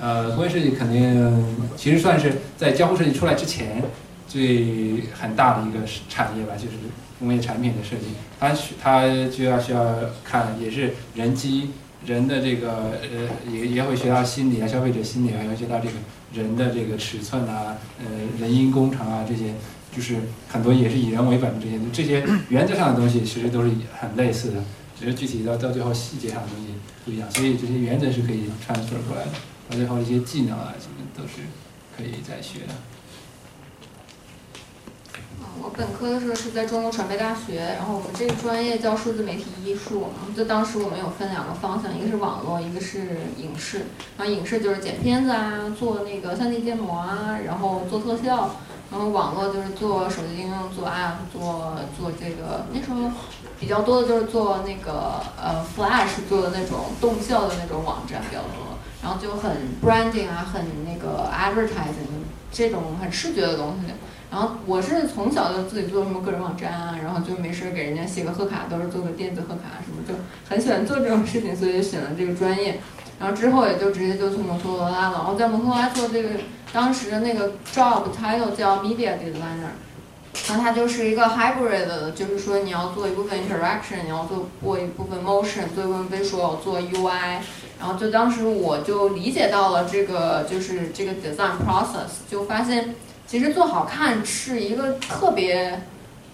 Speaker 6: 呃，工业设计肯定其实算是在交互设计出来之前最很大的一个产业吧，就是工业产品的设计。它需它就要需要看，也是人机人的这个呃，也也会学到心理啊，消费者心理啊，也会学到这个人的这个尺寸啊，呃，人因工程啊这些，就是很多也是以人为本的这些这些原则上的东西，其实都是很类似的。只是具体到到最后细节上的东西不一样，所以这些原则是可以 transfer 过来的，到最后一些技能啊什么都是可以再学的。
Speaker 4: 我本科的时候是在中国传媒大学，然后我们这个专业叫数字媒体艺术，就当时我们有分两个方向，一个是网络，一个是影视。然后影视就是剪片子啊，做那个 3D 建模啊，然后做特效。然后网络就是做手机应用，做 app，做做这个那时候。比较多的就是做那个呃 Flash 做的那种动效的那种网站比较多，然后就很 branding 啊，很那个 advertising 这种很视觉的东西。然后我是从小就自己做什么个人网站啊，然后就没事给人家写个贺卡，都是做个电子贺卡什么，就很喜欢做这种事情，所以就选了这个专业。然后之后也就直接就去摩托罗拉了，然后在摩托罗拉做这个当时的那个 job title 叫 media designer。然后它就是一个 hybrid 的，就是说你要做一部分 interaction，你要做过一部分 motion，做一部分 visual，做 UI。然后就当时我就理解到了这个就是这个 design process，就发现其实做好看是一个特别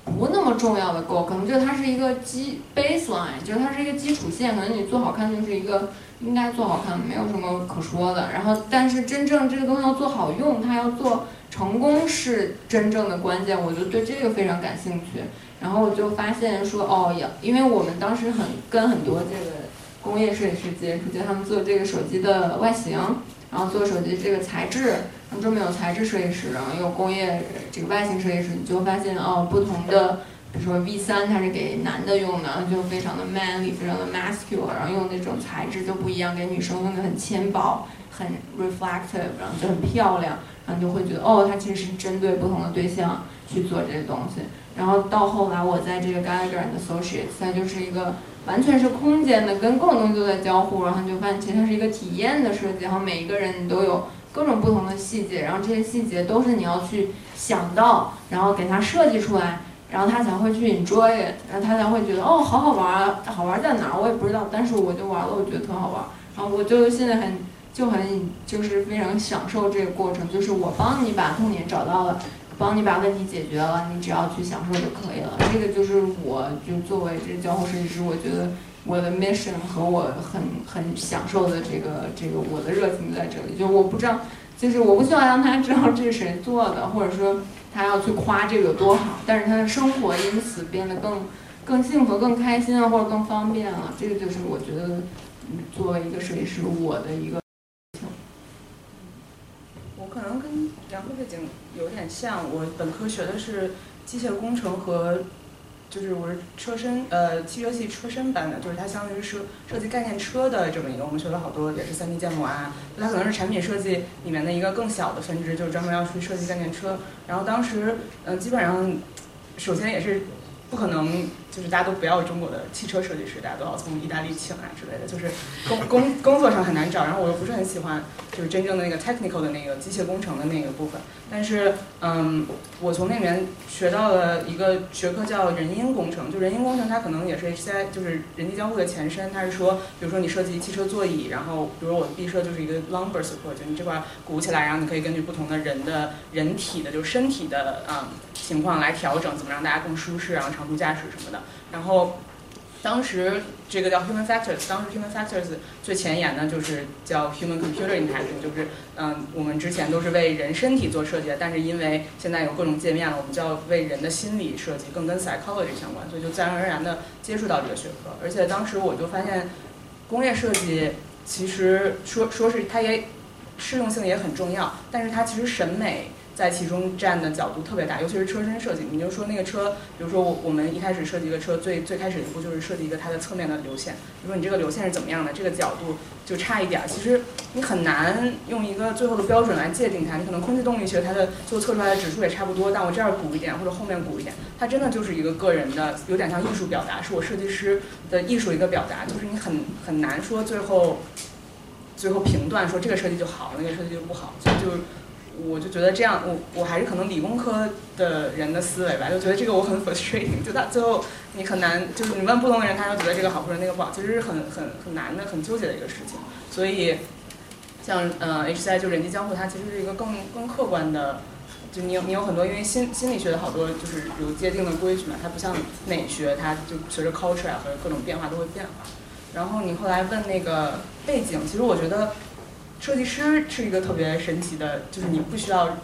Speaker 4: 不那么重要的 goal，可能就它是一个基 baseline，就是它是一个基础线，可能你做好看就是一个应该做好看，没有什么可说的。然后但是真正这个东西要做好用，它要做。成功是真正的关键，我就对这个非常感兴趣。然后我就发现说，哦，因为我们当时很跟很多这个工业设计师接触，就他们做这个手机的外形，然后做手机这个材质，然后专门有材质设计师，然后有工业这个外形设计师，你就发现哦，不同的，比如说 V 三它是给男的用的，就非常的 manly，非常的 masculine，然后用那种材质就不一样，给女生用的很纤薄，很 reflective，然后就很漂亮。你就会觉得哦，它其实是针对不同的对象去做这些东西。然后到后来，我在这个 g a l a g r a n d Associates，它就是一个完全是空间的，跟各种东西都在交互。然后你就发现，其实它是一个体验的设计。然后每一个人你都有各种不同的细节，然后这些细节都是你要去想到，然后给它设计出来，然后他才会去 enjoy，然后他才会觉得哦，好好玩啊，好玩在哪儿我也不知道，但是我就玩了，我觉得特好玩。然后我就现在很。就很就是非常享受这个过程，就是我帮你把痛点找到了，帮你把问题解决了，你只要去享受就可以了。这个就是我就作为这交互设计师，我觉得我的 mission 和我很很享受的这个这个我的热情在这里。就我不知道，就是我不希望让他知道这是谁做的，或者说他要去夸这个有多好，但是他的生活因此变得更更幸福、更开心啊，或者更方便了。这个就是我觉得作为一个设计师，我的一个。
Speaker 3: 我可能跟梁慧背景有点像，我本科学的是机械工程和，就是我是车身呃汽车系车身班的，就是它相当于是设计概念车的这么一个，我们学了好多也是 3D 建模啊，它可能是产品设计里面的一个更小的分支，就是专门要去设计概念车。然后当时嗯基本上，首先也是不可能。就是大家都不要中国的汽车设计师，大家都要从意大利请来之类的，就是 工工工作上很难找。然后我又不是很喜欢，就是真正的那个 technical 的那个机械工程的那个部分。但是，嗯，我从那里面学到了一个学科叫人因工程。就人因工程，它可能也是 HCI，就是人机交互的前身。它是说，比如说你设计汽车座椅，然后比如我的毕设就是一个 lumbar support，就你这块鼓起来，然后你可以根据不同的人的人体的，就身体的嗯情况来调整，怎么让大家更舒适，然后长途驾驶什么的。然后，当时这个叫 human factors，当时 human factors 最前沿的就是叫 human computer interaction，就是嗯，我们之前都是为人身体做设计的，但是因为现在有各种界面了，我们就要为人的心理设计，更跟 psychology 相关，所以就自然而然的接触到这个学科。而且当时我就发现，工业设计其实说说是它也适用性也很重要，但是它其实审美。在其中占的角度特别大，尤其是车身设计。你就说那个车，比如说我我们一开始设计一个车，最最开始一步就是设计一个它的侧面的流线。比如说你这个流线是怎么样的，这个角度就差一点儿，其实你很难用一个最后的标准来界定它。你可能空气动力学它的最后测出来的指数也差不多，但我这儿鼓一点或者后面鼓一点，它真的就是一个个人的，有点像艺术表达，是我设计师的艺术一个表达。就是你很很难说最后最后评断说这个设计就好，那个设计就不好，所以就。我就觉得这样，我我还是可能理工科的人的思维吧，就觉得这个我很 frustrating，就到最后你很难，就是你问不同的人，他就觉得这个好或者那个不好，其实是很很很难的、很纠结的一个事情。所以，像呃 HCI 就人机交互，它其实是一个更更客观的，就你有你有很多因为心心理学的好多就是有界定的规矩嘛，它不像美学，它就随着 culture 和各种变化都会变化。然后你后来问那个背景，其实我觉得。设计师是一个特别神奇的，就是你不需要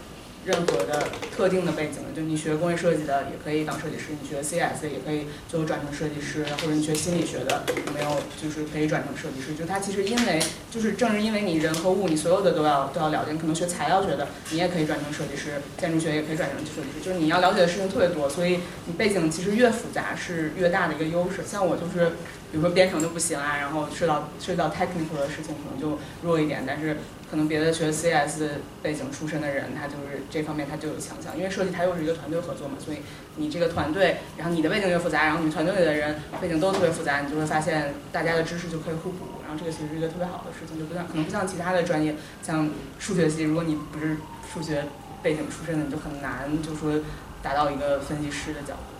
Speaker 3: 任何的特定的背景的，就你学工业设计的也可以当设计师，你学 CS 也可以最后转成设计师，或者你学心理学的没有就是可以转成设计师？就它其实因为就是正是因为你人和物你所有的都要都要了解，你可能学材料学的你也可以转成设计师，建筑学也可以转成设计师，就是你要了解的事情特别多，所以你背景其实越复杂是越大的一个优势。像我就是。比如说编程就不行啊，然后涉及到涉及到 technical 的事情可能就弱一点，但是可能别的学 CS 背景出身的人，他就是这方面他就有强项，因为设计它又是一个团队合作嘛，所以你这个团队，然后你的背景越复杂，然后你团队里的人背景都特别复杂，你就会发现大家的知识就可以互补，然后这个其实是一个特别好的事情，就不像可能不像其他的专业，像数学系，如果你不是数学背景出身的，你就很难就说达到一个分析师的角度。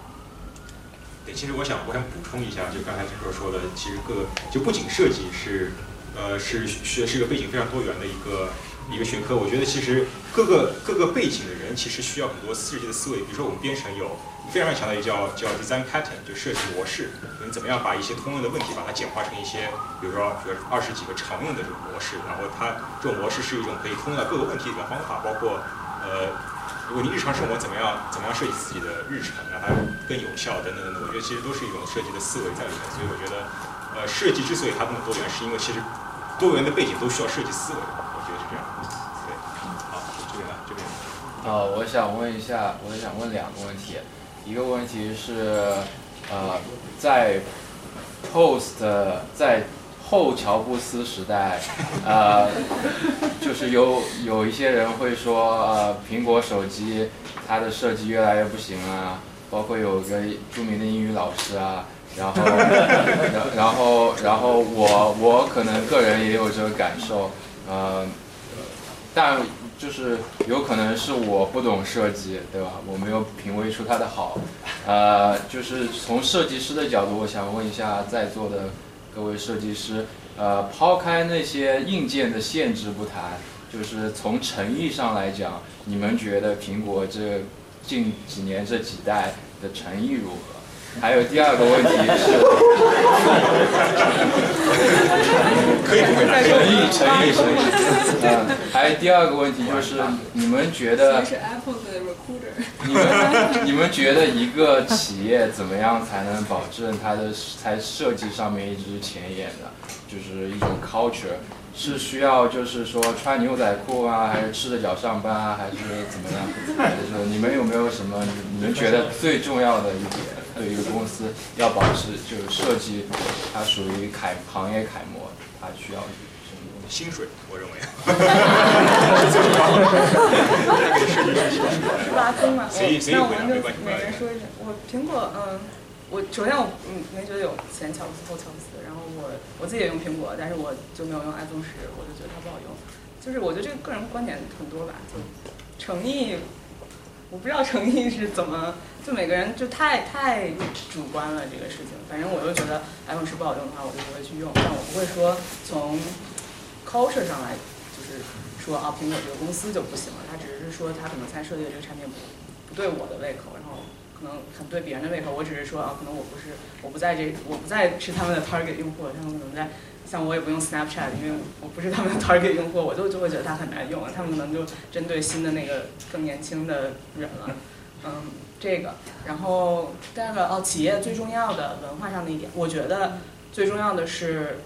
Speaker 1: 对，其实我想，我想补充一下，就刚才郑硕说的，其实各就不仅设计是，呃，是学是一个背景非常多元的一个一个学科。我觉得其实各个各个背景的人其实需要很多设计的思维。比如说我们编程有非常强的一叫叫 design pattern，就设计模式，你怎么样把一些通用的问题把它简化成一些，比如说比如二十几个常用的这种模式，然后它这种模式是一种可以通用到各个问题里的方法，包括呃。如果你日常生活怎么样，怎么样设计自己的日程，让它更有效，等等等等，我觉得其实都是一种设计的思维在里面。所以我觉得，呃，设计之所以它这么多元，是因为其实多元的背景都需要设计思维。我觉得是这样。对，好，这边来，这边。
Speaker 19: 呃，我想问一下，我想问两个问题。一个问题是，呃，在 post 在。后乔布斯时代，呃，就是有有一些人会说，呃，苹果手机它的设计越来越不行了，包括有个著名的英语老师啊，然后，然 然后然后我我可能个人也有这个感受，呃，但就是有可能是我不懂设计，对吧？我没有品味出它的好，呃，就是从设计师的角度，我想问一下在座的。各位设计师，呃，抛开那些硬件的限制不谈，就是从诚意上来讲，你们觉得苹果这近几年这几代的诚意如何？还有第二个问题是，
Speaker 1: 可以不会
Speaker 19: 诚意诚意诚意，嗯，还有第二个问题就是，你们觉得？你们你们觉得一个企业怎么样才能保证它的在设计上面一直是前沿的？就是一种 culture，是需要就是说穿牛仔裤啊，还是赤着脚上班啊，还是怎么样？就是你们有没有什么你们觉得最重要的一点，对一个公司要保持就是设计，它属于楷行业楷模，它需要什么。
Speaker 1: 薪水，我认为。是最重要的。那个设计师薪水。
Speaker 3: 拉风嘛。
Speaker 1: 谁谁有
Speaker 3: 没关系。每人说一下，我苹果，嗯，我首先我嗯没觉得有前乔布斯后乔布斯，然后我我自己也用苹果，但是我就没有用 iPhone 十，我就觉得它不好用。就是我觉得这个个人观点很多吧，就诚意，我不知道诚意是怎么，就每个人就太太主观了这个事情。反正我就觉得 iPhone 十不好用的话，我就不会去用，但我不会说从。culture 上来就是说啊，苹果这个公司就不行了。他只是说他可能现在设计的这个产品不不对我的胃口，然后可能很对别人的胃口。我只是说啊，可能我不是我不在这我不再是他们的 target 用户，他们可能在像我也不用 Snapchat，因为我不是他们的 target 用户，我就就会觉得它很难用。他们可能就针对新的那个更年轻的人了。嗯，这个，然后第二个哦，企业最重要的文化上的一点，我觉得最重要的是。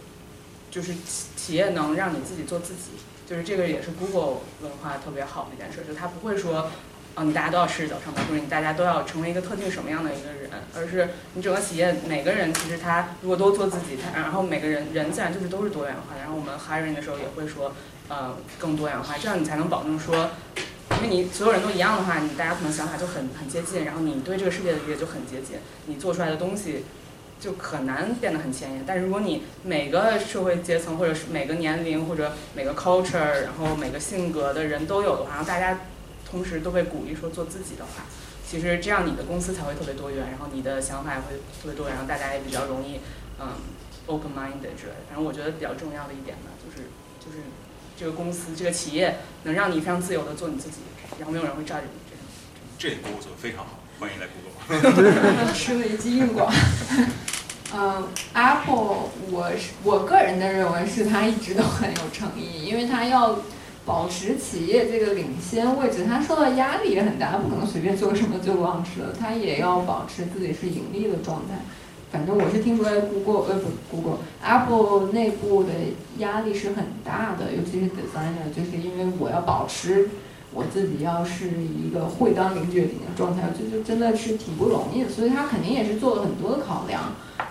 Speaker 3: 就是企企业能让你自己做自己，就是这个也是 Google 文化特别好的一件事，就它不会说，啊，你大家都要吃早上班，或者你大家都要成为一个特定什么样的一个人，而是你整个企业每个人其实他如果都做自己，他然后每个人人自然就是都是多元化的。然后我们 hiring 的时候也会说，呃，更多元化，这样你才能保证说。因为你所有人都一样的话，你大家可能想法就很很接近，然后你对这个世界的理解就很接近，你做出来的东西就很难变得很前沿。但如果你每个社会阶层或者是每个年龄或者每个 culture，然后每个性格的人都有的话，然后大家同时都被鼓励说做自己的话，其实这样你的公司才会特别多元，然后你的想法也会特别多元，然后大家也比较容易嗯 open minded 之类的。反正我觉得比较重要的一点呢，就是就是。这个公司、这个企业能让你非常自由的做你自己，然后没有人会抓着你。
Speaker 1: 这这给我做的非常好，欢迎来 Google。
Speaker 4: 吃了一记硬广。嗯，Apple，我是我个人的认为是它一直都很有诚意，因为它要保持企业这个领先位置，它受到压力也很大，不可能随便做什么就 launch 了，它也要保持自己是盈利的状态。反正我是听出来，Google 呃不，Google，Apple 内部的压力是很大的，尤其是 designer，就是因为我要保持我自己要是一个会当凌绝顶的状态，就就真的是挺不容易的，所以他肯定也是做了很多的考量。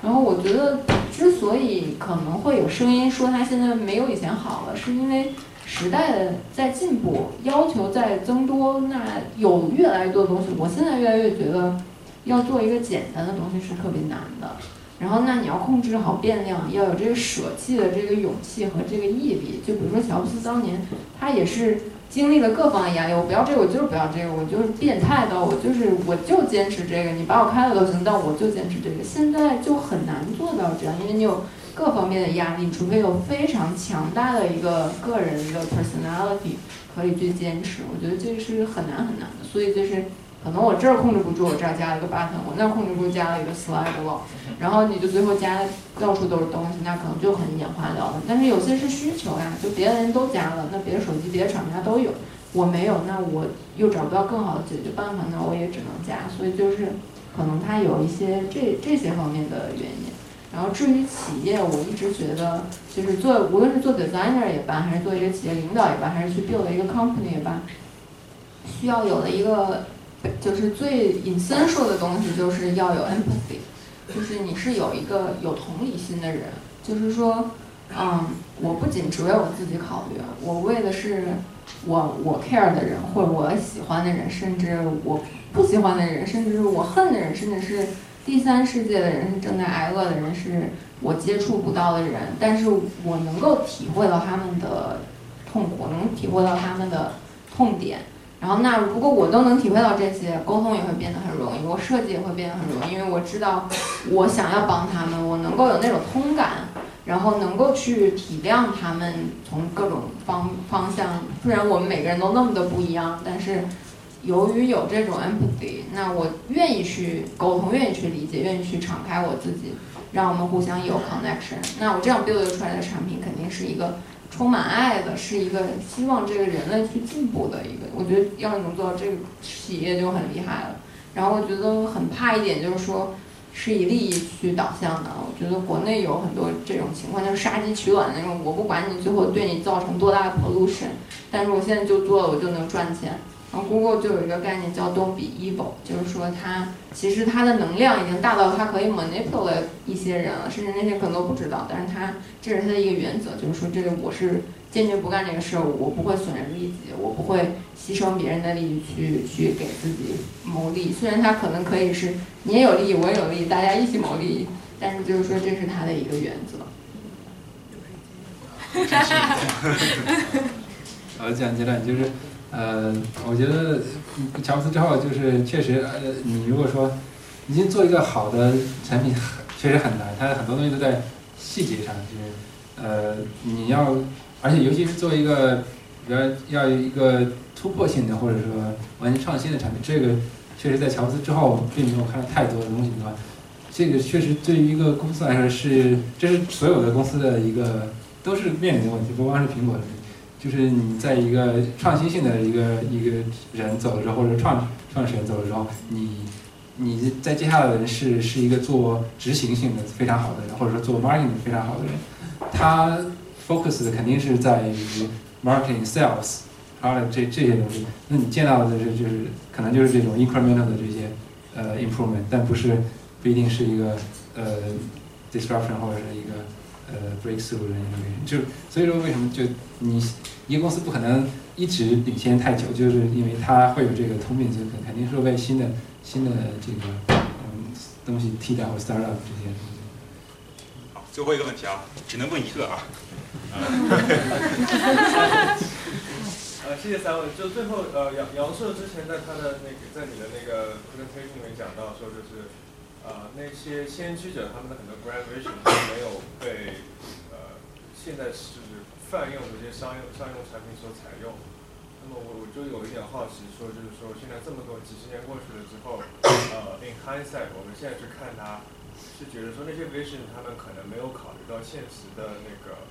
Speaker 4: 然后我觉得，之所以可能会有声音说他现在没有以前好了，是因为时代在进步，要求在增多，那有越来越多的东西，我现在越来越觉得。要做一个简单的东西是特别难的，然后那你要控制好变量，要有这个舍弃的这个勇气和这个毅力。就比如说乔布斯当年，他也是经历了各方的压力，我不要这个，我就是不要这个，我就是变态的，我就是我就坚持这个，你把我开了都行，但我就坚持这个。现在就很难做到这样，因为你有各方面的压力，除非有非常强大的一个个人的 personality 可以去坚持，我觉得这是很难很难的。所以就是。可能我这儿控制不住，我这儿加了一个 button，我那儿控制不住加了一个 slide bar，然后你就最后加到处都是东西，那可能就很眼花缭乱。但是有些是需求呀，就别的人都加了，那别的手机、别的厂家都有，我没有，那我又找不到更好的解决办法，那我也只能加。所以就是可能它有一些这这些方面的原因。然后至于企业，我一直觉得就是做无论是做 designer 也罢，还是做一个企业领导也罢，还是去 build 一个 company 也罢，需要有的一个。就是最尹森说的东西，就是要有 empathy，就是你是有一个有同理心的人，就是说，嗯，我不仅只为我自己考虑，我为的是我我 care 的人，或者我喜欢的人，甚至我不喜欢的人，甚至是我恨的人，甚至是第三世界的人，是正在挨饿的人，是我接触不到的人，但是我能够体会到他们的痛苦，能体会到他们的痛点。然后，那如果我都能体会到这些，沟通也会变得很容易，我设计也会变得很容易，因为我知道我想要帮他们，我能够有那种通感，然后能够去体谅他们从各种方方向。虽然我们每个人都那么的不一样，但是由于有这种 empathy，那我愿意去沟通，愿意去理解，愿意去敞开我自己，让我们互相有 connection。那我这样 build 出来的产品肯定是一个。充满爱的，是一个希望这个人类去进步的一个。我觉得要能做到这个企业就很厉害了。然后我觉得很怕一点就是说，是以利益去导向的。我觉得国内有很多这种情况，就是杀鸡取卵那种。我不管你最后对你造成多大的 pollution，但是我现在就做了，我就能赚钱。然后 Google 就有一个概念叫 Don't be evil，就是说它其实它的能量已经大到它可以 manipulate 一些人了，甚至那些可能都不知道。但是它这是它的一个原则，就是说这个我是坚决不干这个事儿，我不会损人利己，我不会牺牲别人的利益去去给自己谋利。虽然它可能可以是你也有利益，我也有利益，大家一起谋利益，但是就是说这是它的一个原则。
Speaker 6: 好，讲阶段就是。呃，我觉得乔布斯之后就是确实，呃，你如果说已经做一个好的产品，确实很难，它很多东西都在细节上，就是呃，你要，而且尤其是做一个，比较要一个突破性的或者说完全创新的产品，这个确实在乔布斯之后并没有看到太多的东西，对吧？这个确实对于一个公司来说是，这是所有的公司的一个都是面临的问题，不光是苹果的。就是你在一个创新性的一个一个人走了之后，或者创创始人走了之后，你你在接下来的人是是一个做执行性的非常好的人，或者说做 marketing 非常好的人，他 focus 的肯定是在于 marketing、sales、然后这这些东西。那你见到的就就是可能就是这种 incremental 的这些呃 improvement，但不是不一定是一个呃 disruption 或者是一个呃 breakthrough 的 innovation。就所以说为什么就你一个公司不可能一直领先太久，就是因为它会有这个通病，就肯定是被新的新的这个嗯东西替代或 startup 这些。
Speaker 1: 好，最后一个问题啊，只能问一个啊。
Speaker 20: 呃，谢谢三位。就最后，呃，杨杨硕之前在他的那个，在你的那个 presentation 里面讲到说，就是呃那些先驱者他们的很多 grand vision 没有被呃现在是泛用的这些商用商用产品所采用。那么我我就有一点好奇，说就是说现在这么多几十年过去了之后，呃，in hindsight，我们现在去看它，是觉得说那些 vision 他们可能没有考虑到现实的那个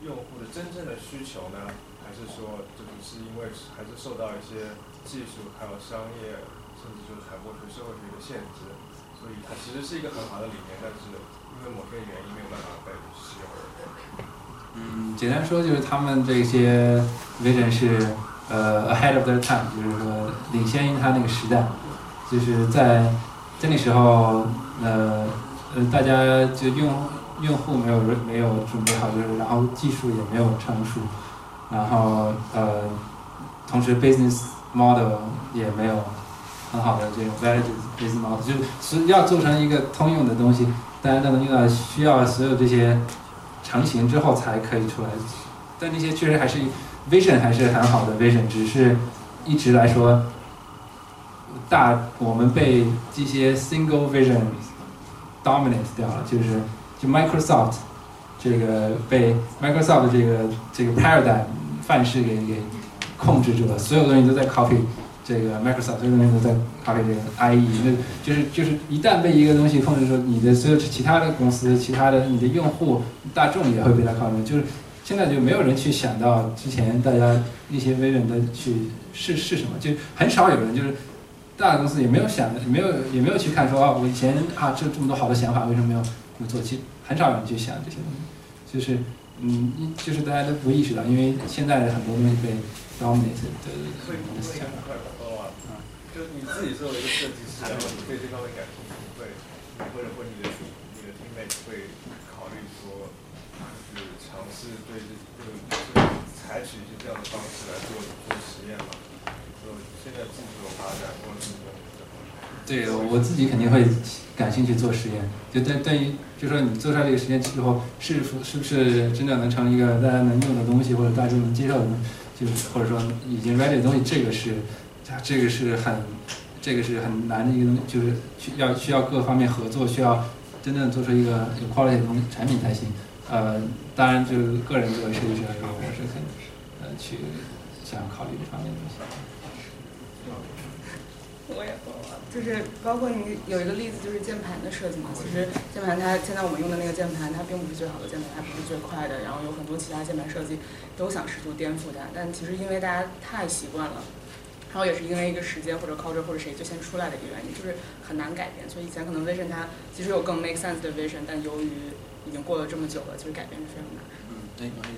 Speaker 20: 用户的真正的需求呢？还是说，就是是因为还是受到一些技术还有商业，甚至就是传播学、社会学的限制，它其实是一个很好的理念，但是因为某些原因没有办法被使用。
Speaker 6: 嗯，简单说就是他们这些 vision 是呃 ahead of their time，就是说领先于他那个时代，就是在在那时候呃呃大家就用用户没有没有准备好，就是然后技术也没有成熟。然后呃，同时 business model 也没有很好的这种 valid business model，就是要做成一个通用的东西，大家都能用到，需要所有这些成型之后才可以出来。但那些确实还是 vision 还是很好的 vision，只是一直来说，大我们被这些 single vision dominate 掉了，就是就 Microsoft。这个被 Microsoft 这个这个 paradigm 范式给给控制住了，所有东西都在 copy 这个 Microsoft，所有东西都在 copy 这个 IE，那就是就是一旦被一个东西控制住，你的所有其他的公司、其他的你的用户大众也会被它 copy，就是现在就没有人去想到之前大家那些微软的去是是什么，就很少有人就是大公司也没有想，也没有也没有去看说啊，我以前啊这这么多好的想法为什么没有没有做？其实很少有人去想这些东西。就是，嗯，就是大家都不意识到，因为现在的很多东西被 dominated 的。
Speaker 20: 会不会很快啊？就你自己作为一个设计师，然后你对这方面感兴趣，会，或者或你的你的 teammate 会考虑说，就是尝试对这个采取一些这样的方式来做做实验嘛？就现在技术的发展，或者是说。
Speaker 6: 对，我自己肯定会感兴趣做实验。就对对于，就说你做出来这个实验之后，是否是不是真的能成一个大家能用的东西，或者大众能接受的，就或者说已经 ready 的东西，这个是，这个是很，这个是很难的一个东西，就是需要需要各方面合作，需要真正做出一个有 quality 的东西产品才行。呃，当然，就是个人作为设计师来说，我是很呃去想考虑这方面的东西。
Speaker 3: 我也，就是包括你有一个例子，就是键盘的设计嘛。其实键盘它现在我们用的那个键盘，它并不是最好的键盘，它不是最快的。然后有很多其他键盘设计都想试图颠覆它，但其实因为大家太习惯了，然后也是因为一个时间或者 culture 或者谁就先出来的一个原因，就是很难改变。所以以前可能 vision 它其实有更 make sense 的 vision，但由于已经过了这么久了，其实改变是非常难。
Speaker 6: 嗯，对，可以。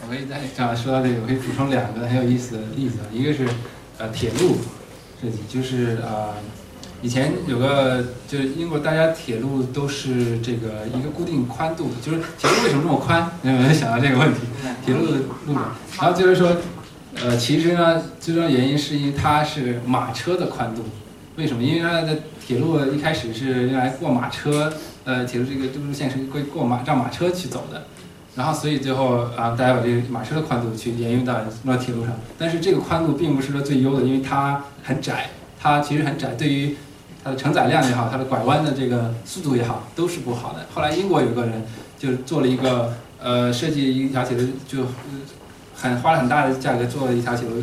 Speaker 6: 我可以再这样说到这个，我可以补充两个很有意思的例子，一个是呃铁路。设计就是啊，以前有个就是英国大家铁路都是这个一个固定宽度的，就是铁路为什么这么宽？有没有想到这个问题？铁路的路，然后就是说，呃，其实呢，最重要原因是因为它是马车的宽度。为什么？因为它的铁路一开始是用来过马车，呃，铁路这个这个路线是归过马让马车去走的。然后，所以最后啊，大家把这个马车的宽度去沿用到到铁路上，但是这个宽度并不是说最优的，因为它很窄，它其实很窄，对于它的承载量也好，它的拐弯的这个速度也好，都是不好的。后来英国有个人就做了一个呃设计一条铁路，就很花了很大的价格做了一条铁路，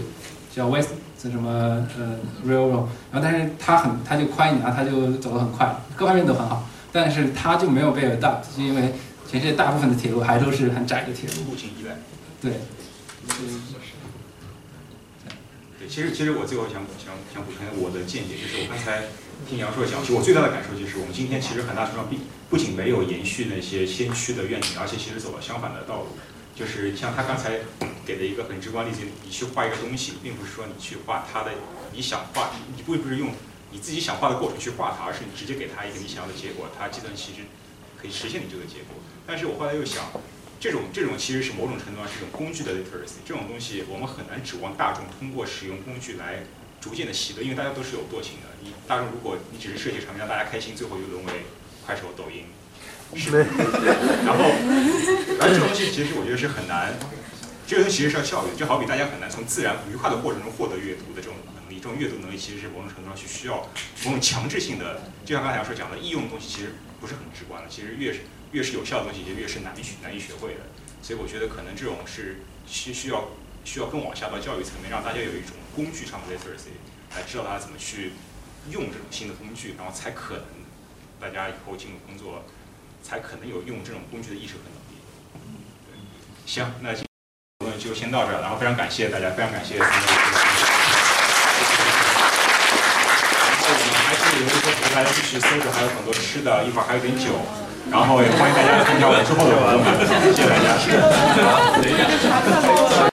Speaker 6: 叫 West 什么呃 Railroad，然后但是它很它就宽一点，然后它就走得很快，各方面都很好，但是它就没有被 adopt，是因为。全世界大部分的铁路还都是很窄的铁路，
Speaker 1: 路径依赖。
Speaker 6: 对。
Speaker 1: 对，对，其实其实我最后想想想补充我的见解，就是我刚才听杨硕讲，其实我最大的感受就是，我们今天其实很大程度上并不仅没有延续那些先驱的愿景，而且其实走了相反的道路。就是像他刚才给的一个很直观例子，你去画一个东西，并不是说你去画它的你想画，你不不是用你自己想画的过程去画它，而是你直接给它一个你想要的结果，它计算其实可以实现你这个结果。但是我后来又想，这种这种其实是某种程度上是一种工具的 literacy，这种东西我们很难指望大众通过使用工具来逐渐的习得，因为大家都是有惰性的。你大众如果你只是设计产品让大家开心，最后就沦为快手、抖音。是的，然后，而这种东西其实我觉得是很难，这个东西其实是要教育，就好比大家很难从自然愉快的过程中获得阅读的这种能力，这种阅读能力其实是某种程度上去需要某种强制性的，就像刚才说讲的，易用的东西其实不是很直观的，其实越是越是有效的东西，就越是难学难以学会的，所以我觉得可能这种是需需要需要更往下到教育层面，让大家有一种工具上的 literacy，来知道他怎么去用这种新的工具，然后才可能大家以后进入工作。才可能有用这种工具的意识和能力。对行，那今讨论就先到这儿，然后非常感谢大家，非常感谢三位。我们还是有一些服务，大家继续搜索，还有很多吃的，一会儿还有点酒，然后也欢迎大家参加我们之后的活动。谢谢大家。